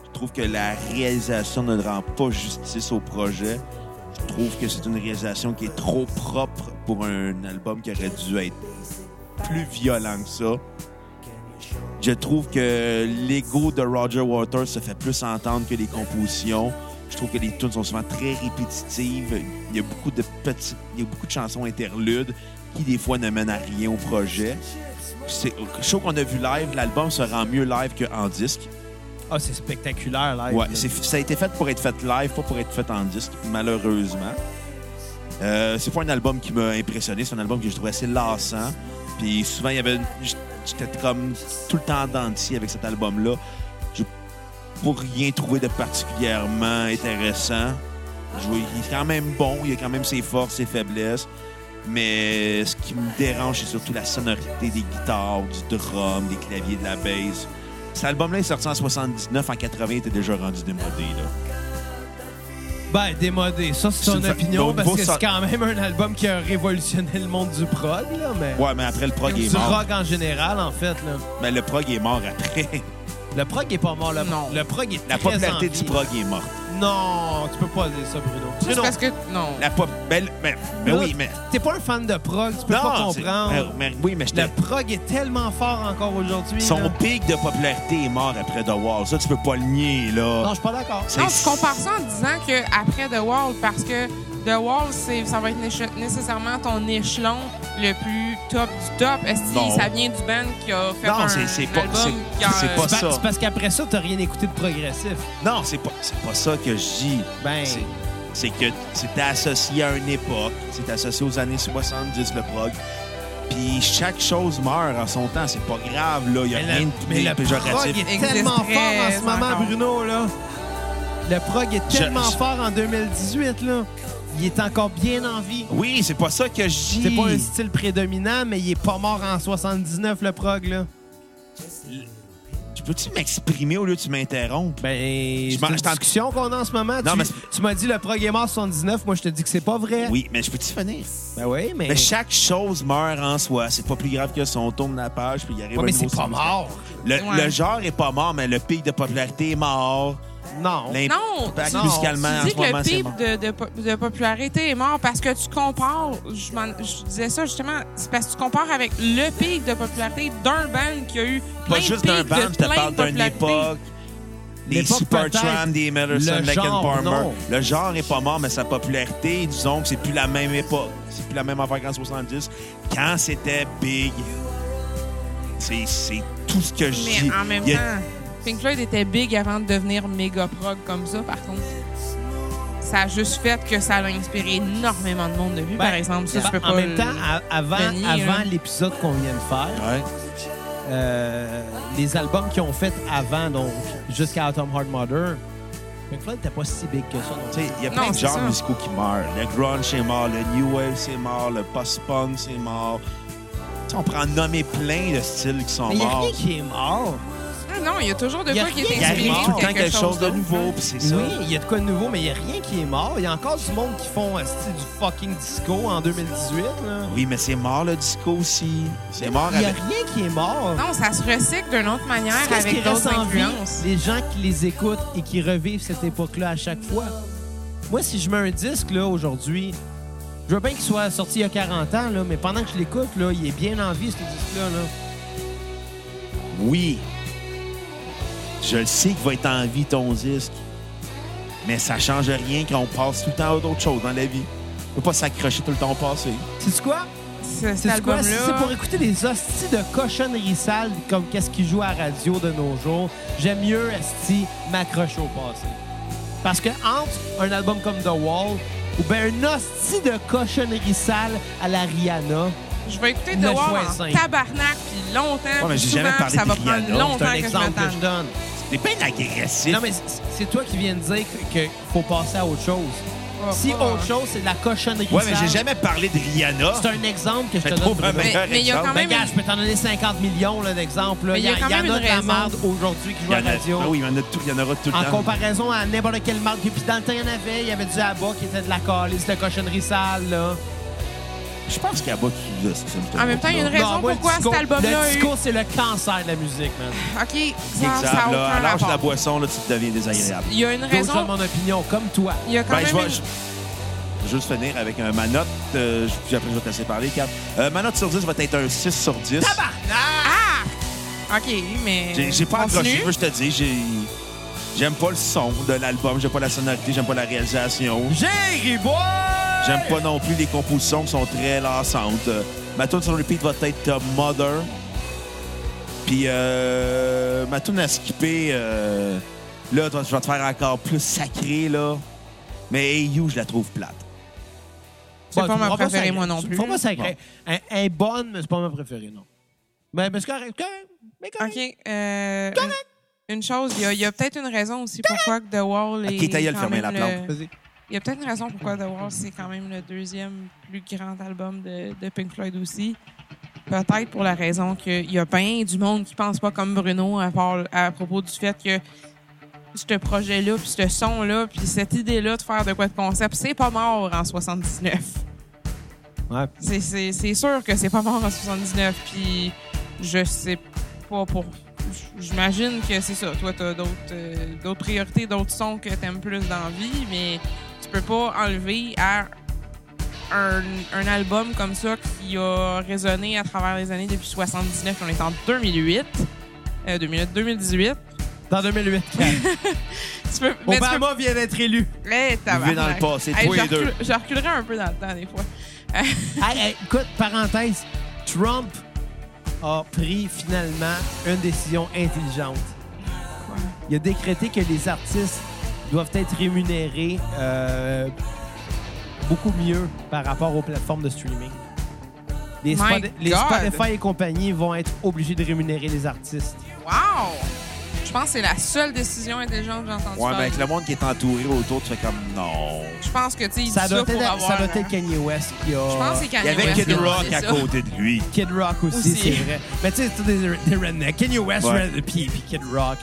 Je trouve que la réalisation ne rend pas justice au projet. Je trouve que c'est une réalisation qui est trop propre pour un album qui aurait dû être plus violent que ça. Je trouve que l'ego de Roger Waters se fait plus entendre que les compositions. Je trouve que les tunes sont souvent très répétitives. Il y a beaucoup de petits, il y a beaucoup de chansons interludes qui des fois ne mènent à rien au projet. C'est je trouve qu'on a vu live, l'album se rend mieux live qu'en disque. Ah, c'est spectaculaire. Ouais, c'est- ça a été fait pour être fait live, pas pour être fait en disque, malheureusement. Euh, c'est pas un album qui m'a impressionné, c'est un album que je trouvais assez lassant. Puis souvent, il y avait j'étais comme tout le temps en dents de scie avec cet album-là. J'ai pas rien trouvé de particulièrement intéressant. Il est quand même bon, il a quand même ses forces, ses faiblesses. Mais ce qui me dérange, c'est surtout la sonorité des guitares, du drum, des claviers, de la bass. Cet album-là est sorti en 79, en 80, il était déjà rendu démodé. Là. Ben, démodé. Ça, c'est fa- opinion, parce que c'est quand même un album qui a révolutionné le monde du prog, là. Mais... Ouais, mais après, le prog est du mort. rock en général, en fait, là. Mais le prog est mort après. Le prog est pas mort. Le, Non. le prog est La popularité du prog est morte. Non, tu peux pas dire ça, Bruno. Juste Bruno, parce que. Non. La pop... Ben, ben, ben Là, oui, mais... T'es pas un fan de prog, tu peux pas c'est- comprendre. mais- mais- oui, mais j'étais- Le prog est tellement fort encore aujourd'hui. Son là. pic de popularité est mort après The Wall. Ça, tu peux pas le nier, là. Non, je suis pas d'accord. C'est- Non, tu compares ça en disant que après The Wall, parce que The Wall, c'est, ça va être nécessairement ton échelon le plus top du top. Est-ce que ça vient du band qui a fait Non, un c'est- c'est pas- album c'est- c'est pas C'est ça. c'est parce qu'après ça, t'as rien écouté de progressif. Non, c'est pas, c'est pas ça que je dis. Ben, C'est- que c'était associé à une époque. C'est associé aux années 70, le prog. Puis chaque chose meurt en son temps. C'est pas grave, là. Il y a mais rien le, de mais le péjoratif. prog est tellement fort en ce moment, encore. Bruno, là. Le prog est tellement je- fort en 2018, là. Il est encore bien en vie. Oui, c'est pas ça que je dis. C'est pas un style prédominant, mais il est pas mort en 79, le prog, là. Peux-tu m'exprimer au lieu de tu m'interrompre? Ben, c'est m'en- une discussion qu'on a en ce moment. Non, tu mais- tu m'as dit le prog est mort en 79. Moi, je te dis que c'est pas vrai. Oui, mais je peux-tu finir? Ben oui, mais... Mais chaque chose meurt en soi. C'est pas plus grave que ça. On tourne la page, puis il arrive Ouais, un mais c'est pas mort. Le, Ouais. le genre est pas mort, mais le pic de popularité est mort. Non. Non, non, musicalement, en Tu dis ce que moment, le pic de, de, po- de popularité est mort parce que tu compares, je, disais ça justement, c'est parce que tu compares avec le pic de popularité d'un band qui a eu plein Pas de juste d'un de band, je te plein parle d'une époque. Les L'époque, Supertramp, des Le Lake Palmer. non. Le genre est pas mort, mais sa popularité, disons que c'est plus la même époque. C'est plus la même affaire qu'en 70. Quand c'était big, c'est tout ce que je dis. Mais en même temps, Pink Floyd était big avant de devenir méga prog comme ça, par contre. Ça a juste fait que ça a inspiré énormément de monde de vue, Ben, par exemple. Ça, je peux en pas même temps, à- avant, l'épisode qu'on vient de faire, Ouais. euh, les albums qu'ils ont fait avant, donc jusqu'à Atom Heart Mother, Pink Floyd n'était pas si big que ça. il y a Non, plein de genres musicaux qui meurent. Le grunge, c'est mort. Le new wave, c'est mort. Le post-punk, c'est mort. Tu sais, on prend nommer plein de styles qui sont Mais il n'y a morts. rien qui est mort. Ah non, il y a toujours de Il y a quoi qui rien est Il inspiré arrive tout le temps quelque chose de nouveau, puis c'est ça. Oui, il y a de quoi de nouveau, mais il n'y a rien qui est mort. Il y a encore du monde qui font esti, du fucking disco en 2018. Là. Oui, mais c'est mort le disco aussi. C'est mort Il n'y a avec. rien qui est mort. Non, ça se recycle d'une autre manière Qu'est-ce qui avec reste d'autres en vie? influences. Les gens qui les écoutent et qui revivent cette époque-là à chaque fois. Moi, si je mets un disque là aujourd'hui, je veux bien qu'il soit sorti il y a 40 ans, là, mais pendant que je l'écoute, là, il est bien en vie, ce disque-là. Là. Oui. Je le sais qu'il va être en vie ton disque. Mais ça change rien quand on passe tout le temps à d'autres choses dans la vie. On peut pas s'accrocher tout le temps au passé. C'est quoi? Ce- C'est quoi? Si c'est pour écouter des hosties de cochonneries sales comme qu'est-ce qui joue à la radio de nos jours, j'aime mieux esti m'accrocher au passé. Parce que entre un album comme The Wall ou ben un hostie de cochonneries sales à la Rihanna, je vais écouter fois en tabarnak puis longtemps. mais j'ai souvent, jamais parlé ça Rihanna. longtemps c'est un que je exemple que je donne. C'est bien agressif. Non, mais c'est- toi qui viens de dire qu'il faut passer à autre chose. Oh, Si oh. autre chose, c'est de la cochonnerie Ouais, mais sale, j'ai jamais parlé de Rihanna. C'est un exemple que je te donne. Mais- mais il y a quand même Ben, gars, je peux t'en donner 50 millions d'exemples. Il y, y a a- quand il y en a une de la merde aujourd'hui qui joue à en la radio. Ah oui, il y en a tout, il y en aura tout le En temps. comparaison à n'importe quelle marque. Puis dans le temps, il y en avait. Il y avait du Abba qui était de la calice, de cochonnerie sale. Là. Je pense qu'il y a pas tout ça. En même temps, il y a une Non, raison moi, le pourquoi disco- cet album-là Le a eu... disco, c'est le cancer de la musique, man. OK, ça Exact. ça a là, à aucun l'âge de la rapport. boisson, là, tu deviens désagréable. Il y a une Donc, je donne raison. mon opinion, comme toi. Il y a quand Ben, même je vais une- je- je vais juste finir avec un, ma note. euh, puis après, je vais te laisser parler, Cap. Euh, ma note sur 10 va être un 6 sur 10. Ah! OK, mais... J'ai j'ai pas Continue? accroché, je te dis. j'ai- J'aime pas le son de l'album, j'aime pas la sonorité, j'aime pas la réalisation. Jerry Boy! J'aime pas non plus les compositions qui sont très lassantes. Euh, Ma tune sur repeat va être euh, Mother. Puis euh, ma tune à skipper, euh, là, je vais te faire encore plus sacré, là. Mais Hey You, je la trouve plate. C'est Bon, pas ma préférée, sacré. moi non plus. feras pas sacré. Un, un bonne, mais c'est pas ma préférée, non. Mais, mais c'est correct, correct. Mais correct. OK. euh, une, une chose, il y a, il y a peut-être une raison aussi pourquoi que The Wall est. Ok, ta gueule, quand fermez même la le- plante. Vas-y. Il y a peut-être une raison pourquoi The Wall, c'est quand même le deuxième plus grand album de, de Pink Floyd aussi. Peut-être pour la raison qu'il y a bien du monde qui pense pas comme Bruno à, part- à propos du fait que ce projet-là, puis ce son-là, puis cette idée-là de faire de quoi de concept, c'est pas mort en 79. Ouais. C'est- C'est c'est sûr que c'est pas mort en 79. Puis je sais pas pour. J'imagine que c'est ça. Toi, t'as d'autres euh, d'autres priorités, d'autres sons que t'aimes plus dans la vie, mais tu peux pas enlever à un, un album comme ça qui a résonné à travers les années depuis 79. On est en 2008. Euh, 2008, 2018. Dans 2008, [laughs] Kat. Tu peux, tu Obama vient d'être élu. Hey, Vivez dans le passé, Hey, toi je les deux. recule- Je reculerai un peu dans le temps, des fois. Hey, hey, écoute, parenthèse, Trump a pris finalement une décision intelligente. Il a décrété que les artistes doivent être rémunérés euh, beaucoup mieux par rapport aux plateformes de streaming. Les, Spot- les! Spotify et compagnie vont être obligés de rémunérer les artistes. Wow! Je pense que c'est la seule décision intelligente que j'ai entendue. Ouais, mais parler. avec le monde qui est entouré autour, tu fais comme non. Je pense que, tu sais, il dit Ça ça, doit, pour être, avoir... ça doit être Kanye West qui a. Je pense que c'est Il Kanye y avait West Kid Rock à ça. côté de lui. Kid Rock aussi, Aussi. c'est vrai. Mais tu sais, c'est tous des, des rednecks. Kanye West, Ouais. Red- puis, puis Kid Rock.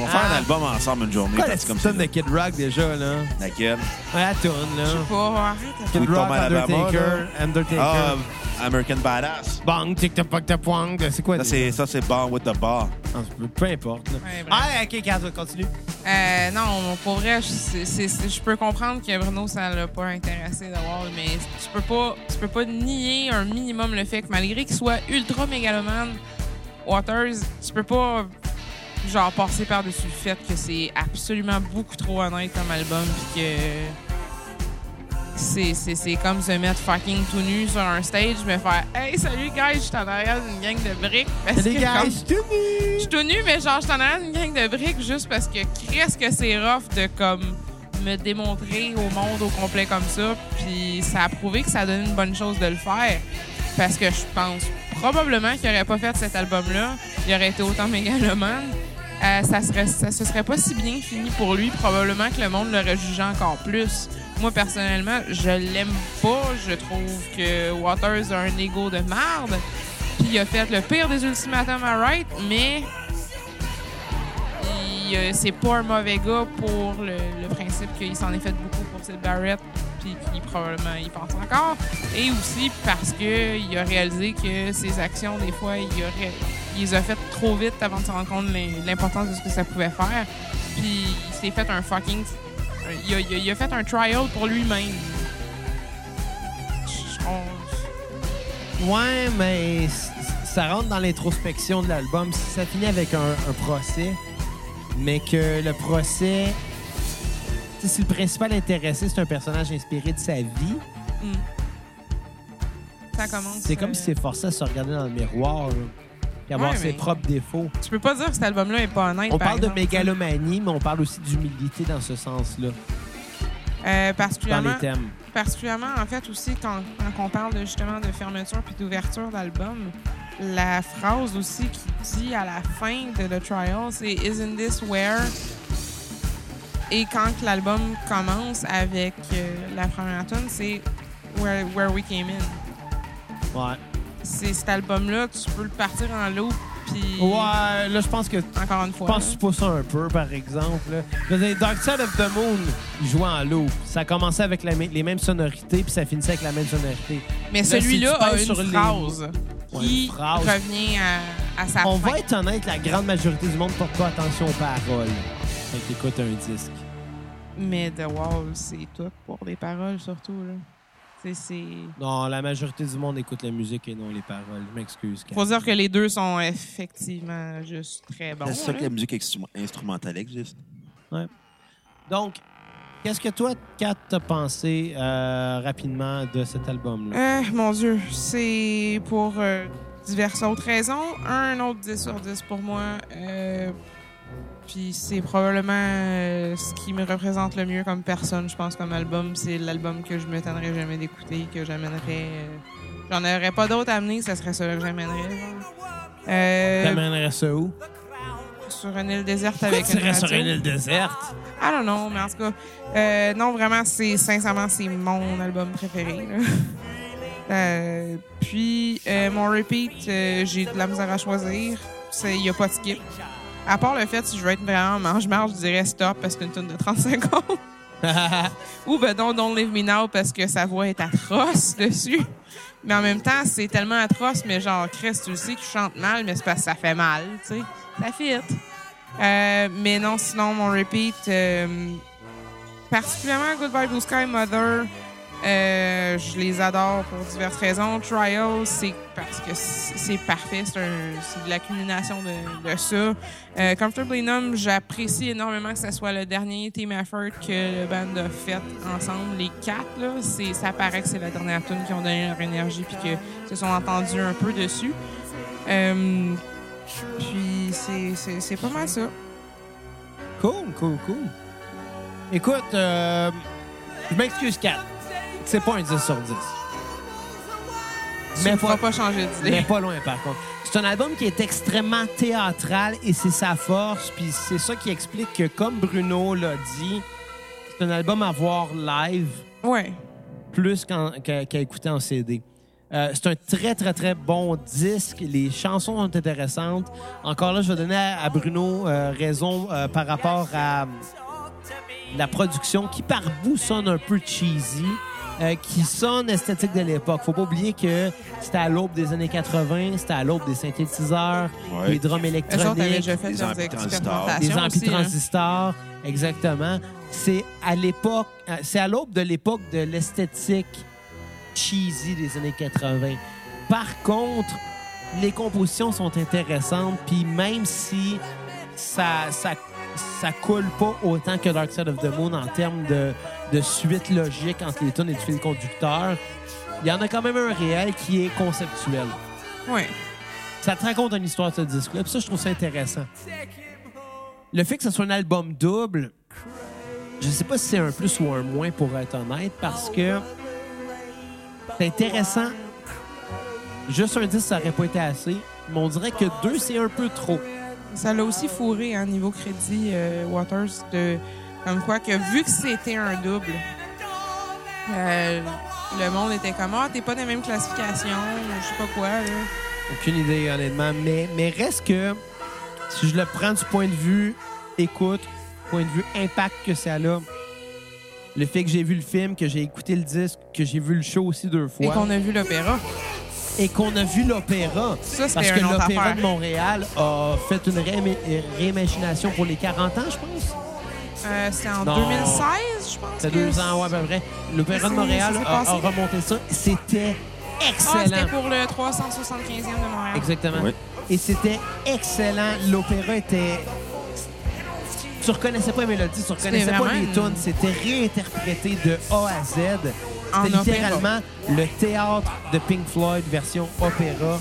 On va faire Ah. un album ensemble une journée. Que comme ça. de Kid Rock déjà, là? Laquelle? Ouais, la toune, Je là. sais pas, arrête. Kid Rock, Undertaker, Undertaker. American Badass. Bang, tic tac tac tac poing. C'est quoi Ça, c'est, ça, c'est Born with the Bar. Ah, Peu importe. là. Ouais, bref. Ah, ok, Kat, continue. Euh, non, pour vrai, je, c'est- c'est- c'est- je peux comprendre que Bruno, ça l'a pas intéressé d'avoir, mais tu peux pas, tu peux pas nier un minimum le fait que malgré qu'il soit ultra mégalomane, Waters, tu peux pas genre passer par-dessus le fait que c'est absolument beaucoup trop honnête comme album puis que c'est, comme se mettre fucking tout nu sur un stage mais faire Hey salut guys, je suis en arrière d'une gang de briques parce Les que gars, comme- je suis tout nu. je suis tout nu, mais genre, je t'en ai une gang de briques juste parce que qu'est-ce que c'est rough de comme me démontrer au monde au complet comme ça. Puis ça a prouvé que ça donne une bonne chose de le faire. Parce que je pense probablement qu'il aurait pas fait cet album-là, il aurait été autant mégalomane. Euh, ça serait ça se serait pas si bien fini pour lui. Probablement que le monde l'aurait jugé encore plus. Moi, personnellement, je l'aime pas. Je trouve que Waters a un ego de merde. Puis il a fait le pire des ultimatums à Wright, mais euh, c'est pas un mauvais gars pour le, principe qu'il s'en est fait beaucoup pour Sid Barrett, puis qu'il probablement y pense encore. Et aussi parce qu'il a réalisé que ses actions, des fois, il, il les a faites trop vite avant de se rendre compte de l'im- l'importance de ce que ça pouvait faire. Puis il s'est fait un fucking. Il a, il a- il a fait un trial pour lui-même. On- Ouais, mais ça rentre dans l'introspection de l'album. Si ça finit avec un, un procès, mais que le procès. Si le principal intéressé, c'est un personnage inspiré de sa vie, Hmm. Ça commence. c'est comme si c'est forcé à se regarder dans le miroir. là, Puis avoir Ouais, ses mais- propres défauts. Tu peux pas dire que cet album-là est pas honnête. On par parle de mégalomanie, mais on parle aussi d'humilité dans ce sens-là, Euh, dans particulièrement, les thèmes. particulièrement, en fait, aussi, quand, quand on parle de, justement de fermeture puis d'ouverture d'album, la phrase aussi qui dit à la fin de The Trial, c'est Isn't this where? Et quand l'album commence avec euh, la première tune, c'est where, where We Came In. Ouais. C'est cet album-là, tu peux le partir en loop, puis Ouais, là, je pense que encore une Je fois. pense là. que tu pousses un peu, par exemple. là. Je veux dire, Dark Side of the Moon, il jouait en loop. Ça commençait avec la les mêmes sonorités, puis ça finissait avec la même sonorité. Mais Là, celui-là a une sur phrase qui une phrase. revient à, à sa On fin. va être honnête, la grande majorité du monde porte pas attention aux paroles quand tu écoutes un disque. Mais The Wall, c'est tout pour les paroles, surtout. Là. C'est. Non, la majorité du monde écoute la musique et non les paroles. Je m'excuse. Kat. Faut dire que les deux sont effectivement juste très bons. c'est ça que la musique instru- instrumentale existe. Donc, qu'est-ce que toi, Kat, t'as pensé euh, rapidement de cet album-là? Euh, mon Dieu, c'est pour euh, diverses autres raisons. Un autre 10 sur 10 pour moi. Puis c'est probablement euh, ce qui me représente le mieux comme personne, je pense, comme album. C'est l'album que je m'étonnerais jamais d'écouter, que j'amènerais. euh, J'en aurais pas d'autres à amener, ça serait ça que j'amènerais. Euh, T'amènerais ça où? sur une île déserte avec tu une sur radio. une île déserte? I don't know, mais en tout cas, euh, non, vraiment, c'est sincèrement, c'est mon album préféré. [laughs] Euh, puis, mon repeat, j'ai de la misère à choisir. Il n'y a pas de skip. À part le fait, si je veux être vraiment mange-marge, je dirais stop parce que c'est une tonne de 30 [laughs] secondes. [laughs] Ou ben non, Don't Leave Me Now parce que sa voix est atroce dessus. Mais en même temps, c'est tellement atroce, mais genre, Chris, tu le sais que je chante mal, mais c'est parce que ça fait mal, tu sais. Ça fit. Euh, mais non, sinon, mon repeat, euh, particulièrement Goodbye Blue Sky, Mother, euh, je les adore pour diverses raisons. Trial, c'est parce que c'est parfait, c'est de l'accumulation de, de ça. Euh, Comfortably Numb, j'apprécie énormément que ce soit le dernier team effort que le band a fait ensemble, les quatre. Là, ça paraît que c'est la dernière tune qui ont donné leur énergie puis que se sont entendus un peu dessus. Euh, puis c'est, pas mal ça. Cool, cool, cool. Écoute, je m'excuse, Kat. C'est pas un 10 sur 10. Tu Mais ne pas- pas changer d'idée. Mais pas loin, par contre. C'est un album qui est extrêmement théâtral et c'est sa force. Puis c'est ça qui explique que, comme Bruno l'a dit, c'est un album à voir live Ouais. plus qu'en- qu'à écouter en CD. Euh, c'est un très, très, très bon disque. Les chansons sont intéressantes. Encore là, je vais donner à, à Bruno euh, raison euh, par rapport à la production qui, par bout, sonne un peu cheesy, euh, qui sonne esthétique de l'époque. Faut pas oublier que c'était à l'aube des années 80, c'était à l'aube des synthétiseurs, Ouais. des drums autres électroniques, déjà fait des leurs amplis expérimentations des amplis aussi, hein. transistors, exactement. C'est à l'époque, euh, c'est à l'aube de l'époque de l'esthétique cheesy des années 80. Par contre, les compositions sont intéressantes, puis même si ça, ça, ça coule pas autant que Dark Side of the Moon en termes de, de suite logique entre les tunes et du fil conducteur, il y en a quand même un réel qui est conceptuel. Ouais. Ça te raconte une histoire de ce disque-là. Puis ça, je trouve ça intéressant. Le fait que ce soit un album double, je sais pas si c'est un plus ou un moins pour être honnête, parce que c'est intéressant. Juste un 10, ça aurait pas été assez. Mais on dirait que deux, c'est un peu trop. Ça l'a aussi fourré à niveau crédit, euh, Waters, de, comme quoi que vu que c'était un double, euh, le monde était comme Ah, t'es pas dans la même classification, je sais pas quoi. Là. Aucune idée, honnêtement. Mais, mais reste que, si je le prends du point de vue écoute, point de vue impact que ça a, le fait que j'ai vu le film, que j'ai écouté le disque, que j'ai vu le show aussi deux Et fois, qu'on a vu l'opéra. et qu'on a vu l'opéra. Ça, Parce que l'Opéra de Montréal a fait une réima- réimagination pour les 40 ans, je pense. Euh, C'était en Non. 2016, je pense. C'est que deux ans, ouais, à peu près. L'Opéra de Montréal s'est a, passé. remonté ça. C'était Ah, excellent. c'était pour le 375e de Montréal. Exactement. Oui. Et c'était excellent. L'opéra était. Tu reconnaissais pas les mélodies, tu reconnaissais pas vraiment les une- tunes. C'était réinterprété de A à Z. En C'était opéra. littéralement le théâtre de Pink Floyd version opéra.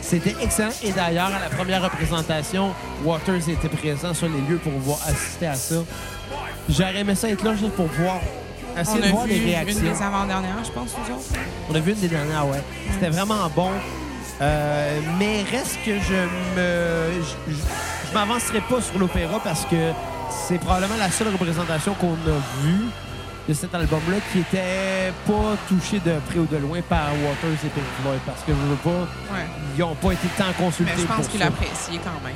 C'était excellent. Et d'ailleurs, à la première représentation, Waters était présent sur les lieux pour voir assister à ça. J'aurais aimé ça être là juste pour voir, On essayer de a voir vu les une réactions. des avant-dernières, je pense, nous autres. On a vu une des dernières, ouais. C'était vraiment bon. Euh, mais reste que je me. Je, je- je m'avancerai pas sur l'opéra parce que c'est probablement la seule représentation qu'on a vue de cet album-là qui était pas touché de près ou de loin par Waters et Pink Floyd parce que je veux pas. Ouais. Ils ont pas été tant consultés Mais je pense qu'il ça. appréciait quand même.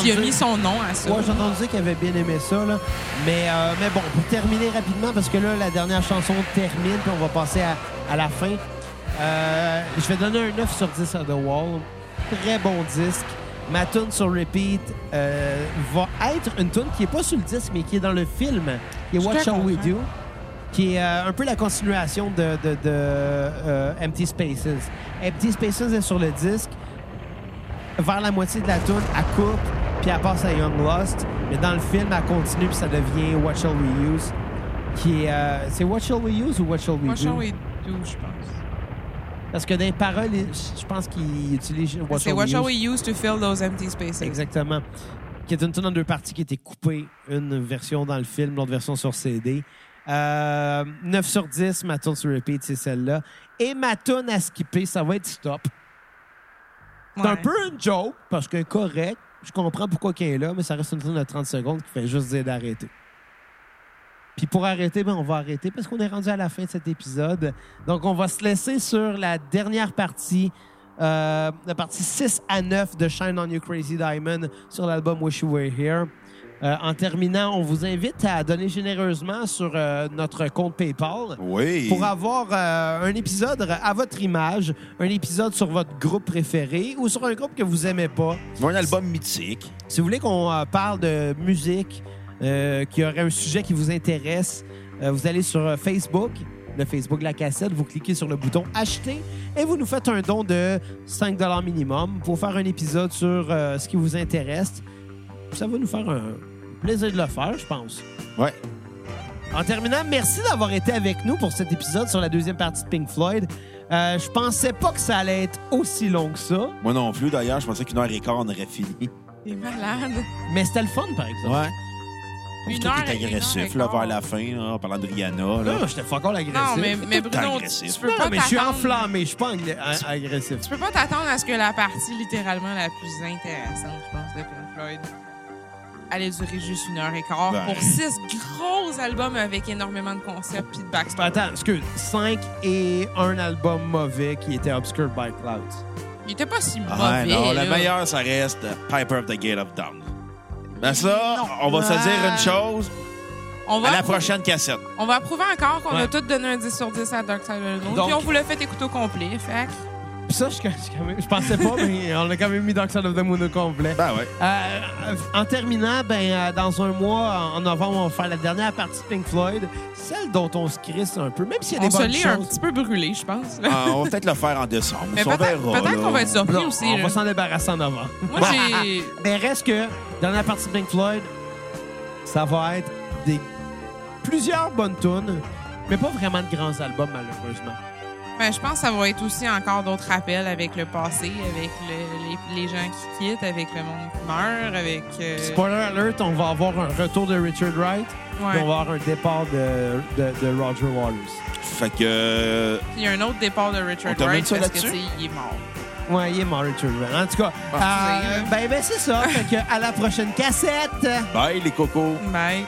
S'il a mis son nom à ça. Ouais, j'ai entendu dire qu'il avait bien aimé ça. Là. Mais, euh, mais bon, pour terminer rapidement, parce que là, la dernière chanson termine, puis on va passer à, à la fin. Euh, je vais donner un 9 sur 10 à The Wall. Très bon disque. Ma tune sur repeat euh, va être une tune qui est pas sur le disque, mais qui est dans le film, qui est What Shall We. Do, qui est euh, un peu la continuation de, de, de, euh, Empty Spaces. Empty Spaces est sur le disque. Vers la moitié de la tune, elle coupe, puis elle passe à Young Lost. Mais dans le film, elle continue, puis ça devient What Shall We Use, qui est... euh, c'est What Shall We Use ou What Shall We Moi, Do? je suis do, je pense. Parce que dans les paroles, je pense qu'il utilise What C'est Shall What We shall we use to fill those empty spaces? Exactement. Qui est une tune en deux parties qui a été coupée. Une version dans le film, l'autre version sur CD. Euh, 9 sur 10, ma tune sur repeat, c'est celle-là. Et ma tune à skipper, ça va être Stop. C'est un peu une joke, parce que correct. Je comprends pourquoi qu'il est là, mais ça reste une tune de 30 secondes qui fait juste dire d'arrêter. Puis pour arrêter, ben on va arrêter parce qu'on est rendu à la fin de cet épisode. Donc on va se laisser sur la dernière partie, euh, la partie 6 à 9 de Shine on You Crazy Diamond sur l'album Wish You Were Here. Euh, en terminant, on vous invite à donner généreusement sur euh, notre compte PayPal Oui. pour avoir euh, un épisode à votre image, un épisode sur votre groupe préféré ou sur un groupe que vous aimez pas. Un album mythique. Si vous voulez qu'on parle de musique, qu'il y aurait un sujet qui vous intéresse, vous allez sur Facebook, le Facebook la cassette, vous cliquez sur le bouton Acheter et vous nous faites un don de 5 minimum pour faire un épisode sur ce qui vous intéresse. Ça va nous faire un plaisir de le faire, je pense. Ouais. En terminant, merci d'avoir été avec nous pour cet épisode sur la deuxième partie de Pink Floyd. Euh, je pensais pas que ça allait être aussi long que ça, Moi non plus, d'ailleurs. Je pensais qu'une heure et quart, on aurait fini. T'es malade. mais c'était le fun, par exemple. Ouais. Une heure t'es agressif, là, vers la fin, là, en parlant de Rihanna. Là. Là, j'étais fuck all agressif. Non, mais, mais Bruno, agressif. tu peux Non, pas mais je suis enflammé, je suis pas agressif. Tu peux pas t'attendre à ce que la partie littéralement la plus intéressante, je pense, de Pink Floyd allait durer juste une heure et quart Ben. pour six gros albums avec énormément de concepts puis de backstory. Attends, excuse. 5 et un album mauvais qui était Obscured by Clouds. Il était pas si mauvais. Non, là. le meilleur, ça reste Piper of the Gate of Dawn. Mais ça, Non. on va se dire une chose. On va, À la prochaine cassette. on va approuver encore qu'on Ouais. a tous donné un 10 sur 10 à Dark Side of the Puis on vous l'a fait écouter au complet. Fait Puis ça, je, je, quand même- je pensais pas, mais on a quand même mis Dark Side of the Moon au complet. Ben ouais. Euh, en terminant, ben, euh, dans un mois, en novembre, on va faire la dernière partie de Pink Floyd, celle dont on se crisse un peu, même s'il y a on des se bonnes l'est un choses. petit peu brûlé, je pense. Ah, on va peut-être le faire en décembre. Mais on peut-être verra, peut-être là. qu'on va être surpris Non, aussi. on là. va s'en débarrasser en novembre. Moi, j'ai. Mais reste que, dernière partie de Pink Floyd, ça va être des plusieurs bonnes tunes, mais pas vraiment de grands albums, malheureusement. Ben, je pense que ça va être aussi encore d'autres rappels avec le passé, avec le- les, les gens qui quittent, avec le monde qui meurt, avec. euh, Spoiler alert, on va avoir un retour de Richard Wright, ouais. puis on va avoir un départ de, de, de Roger Waters. Fait que. euh, Puis il y a un autre départ de Richard On Wright parce que c'est- il est mort. Ouais, il est mort, Richard Wright. En tout cas, Ah, euh, ben, ben c'est ça. fait que à la prochaine cassette! Bye, les cocos. Bye.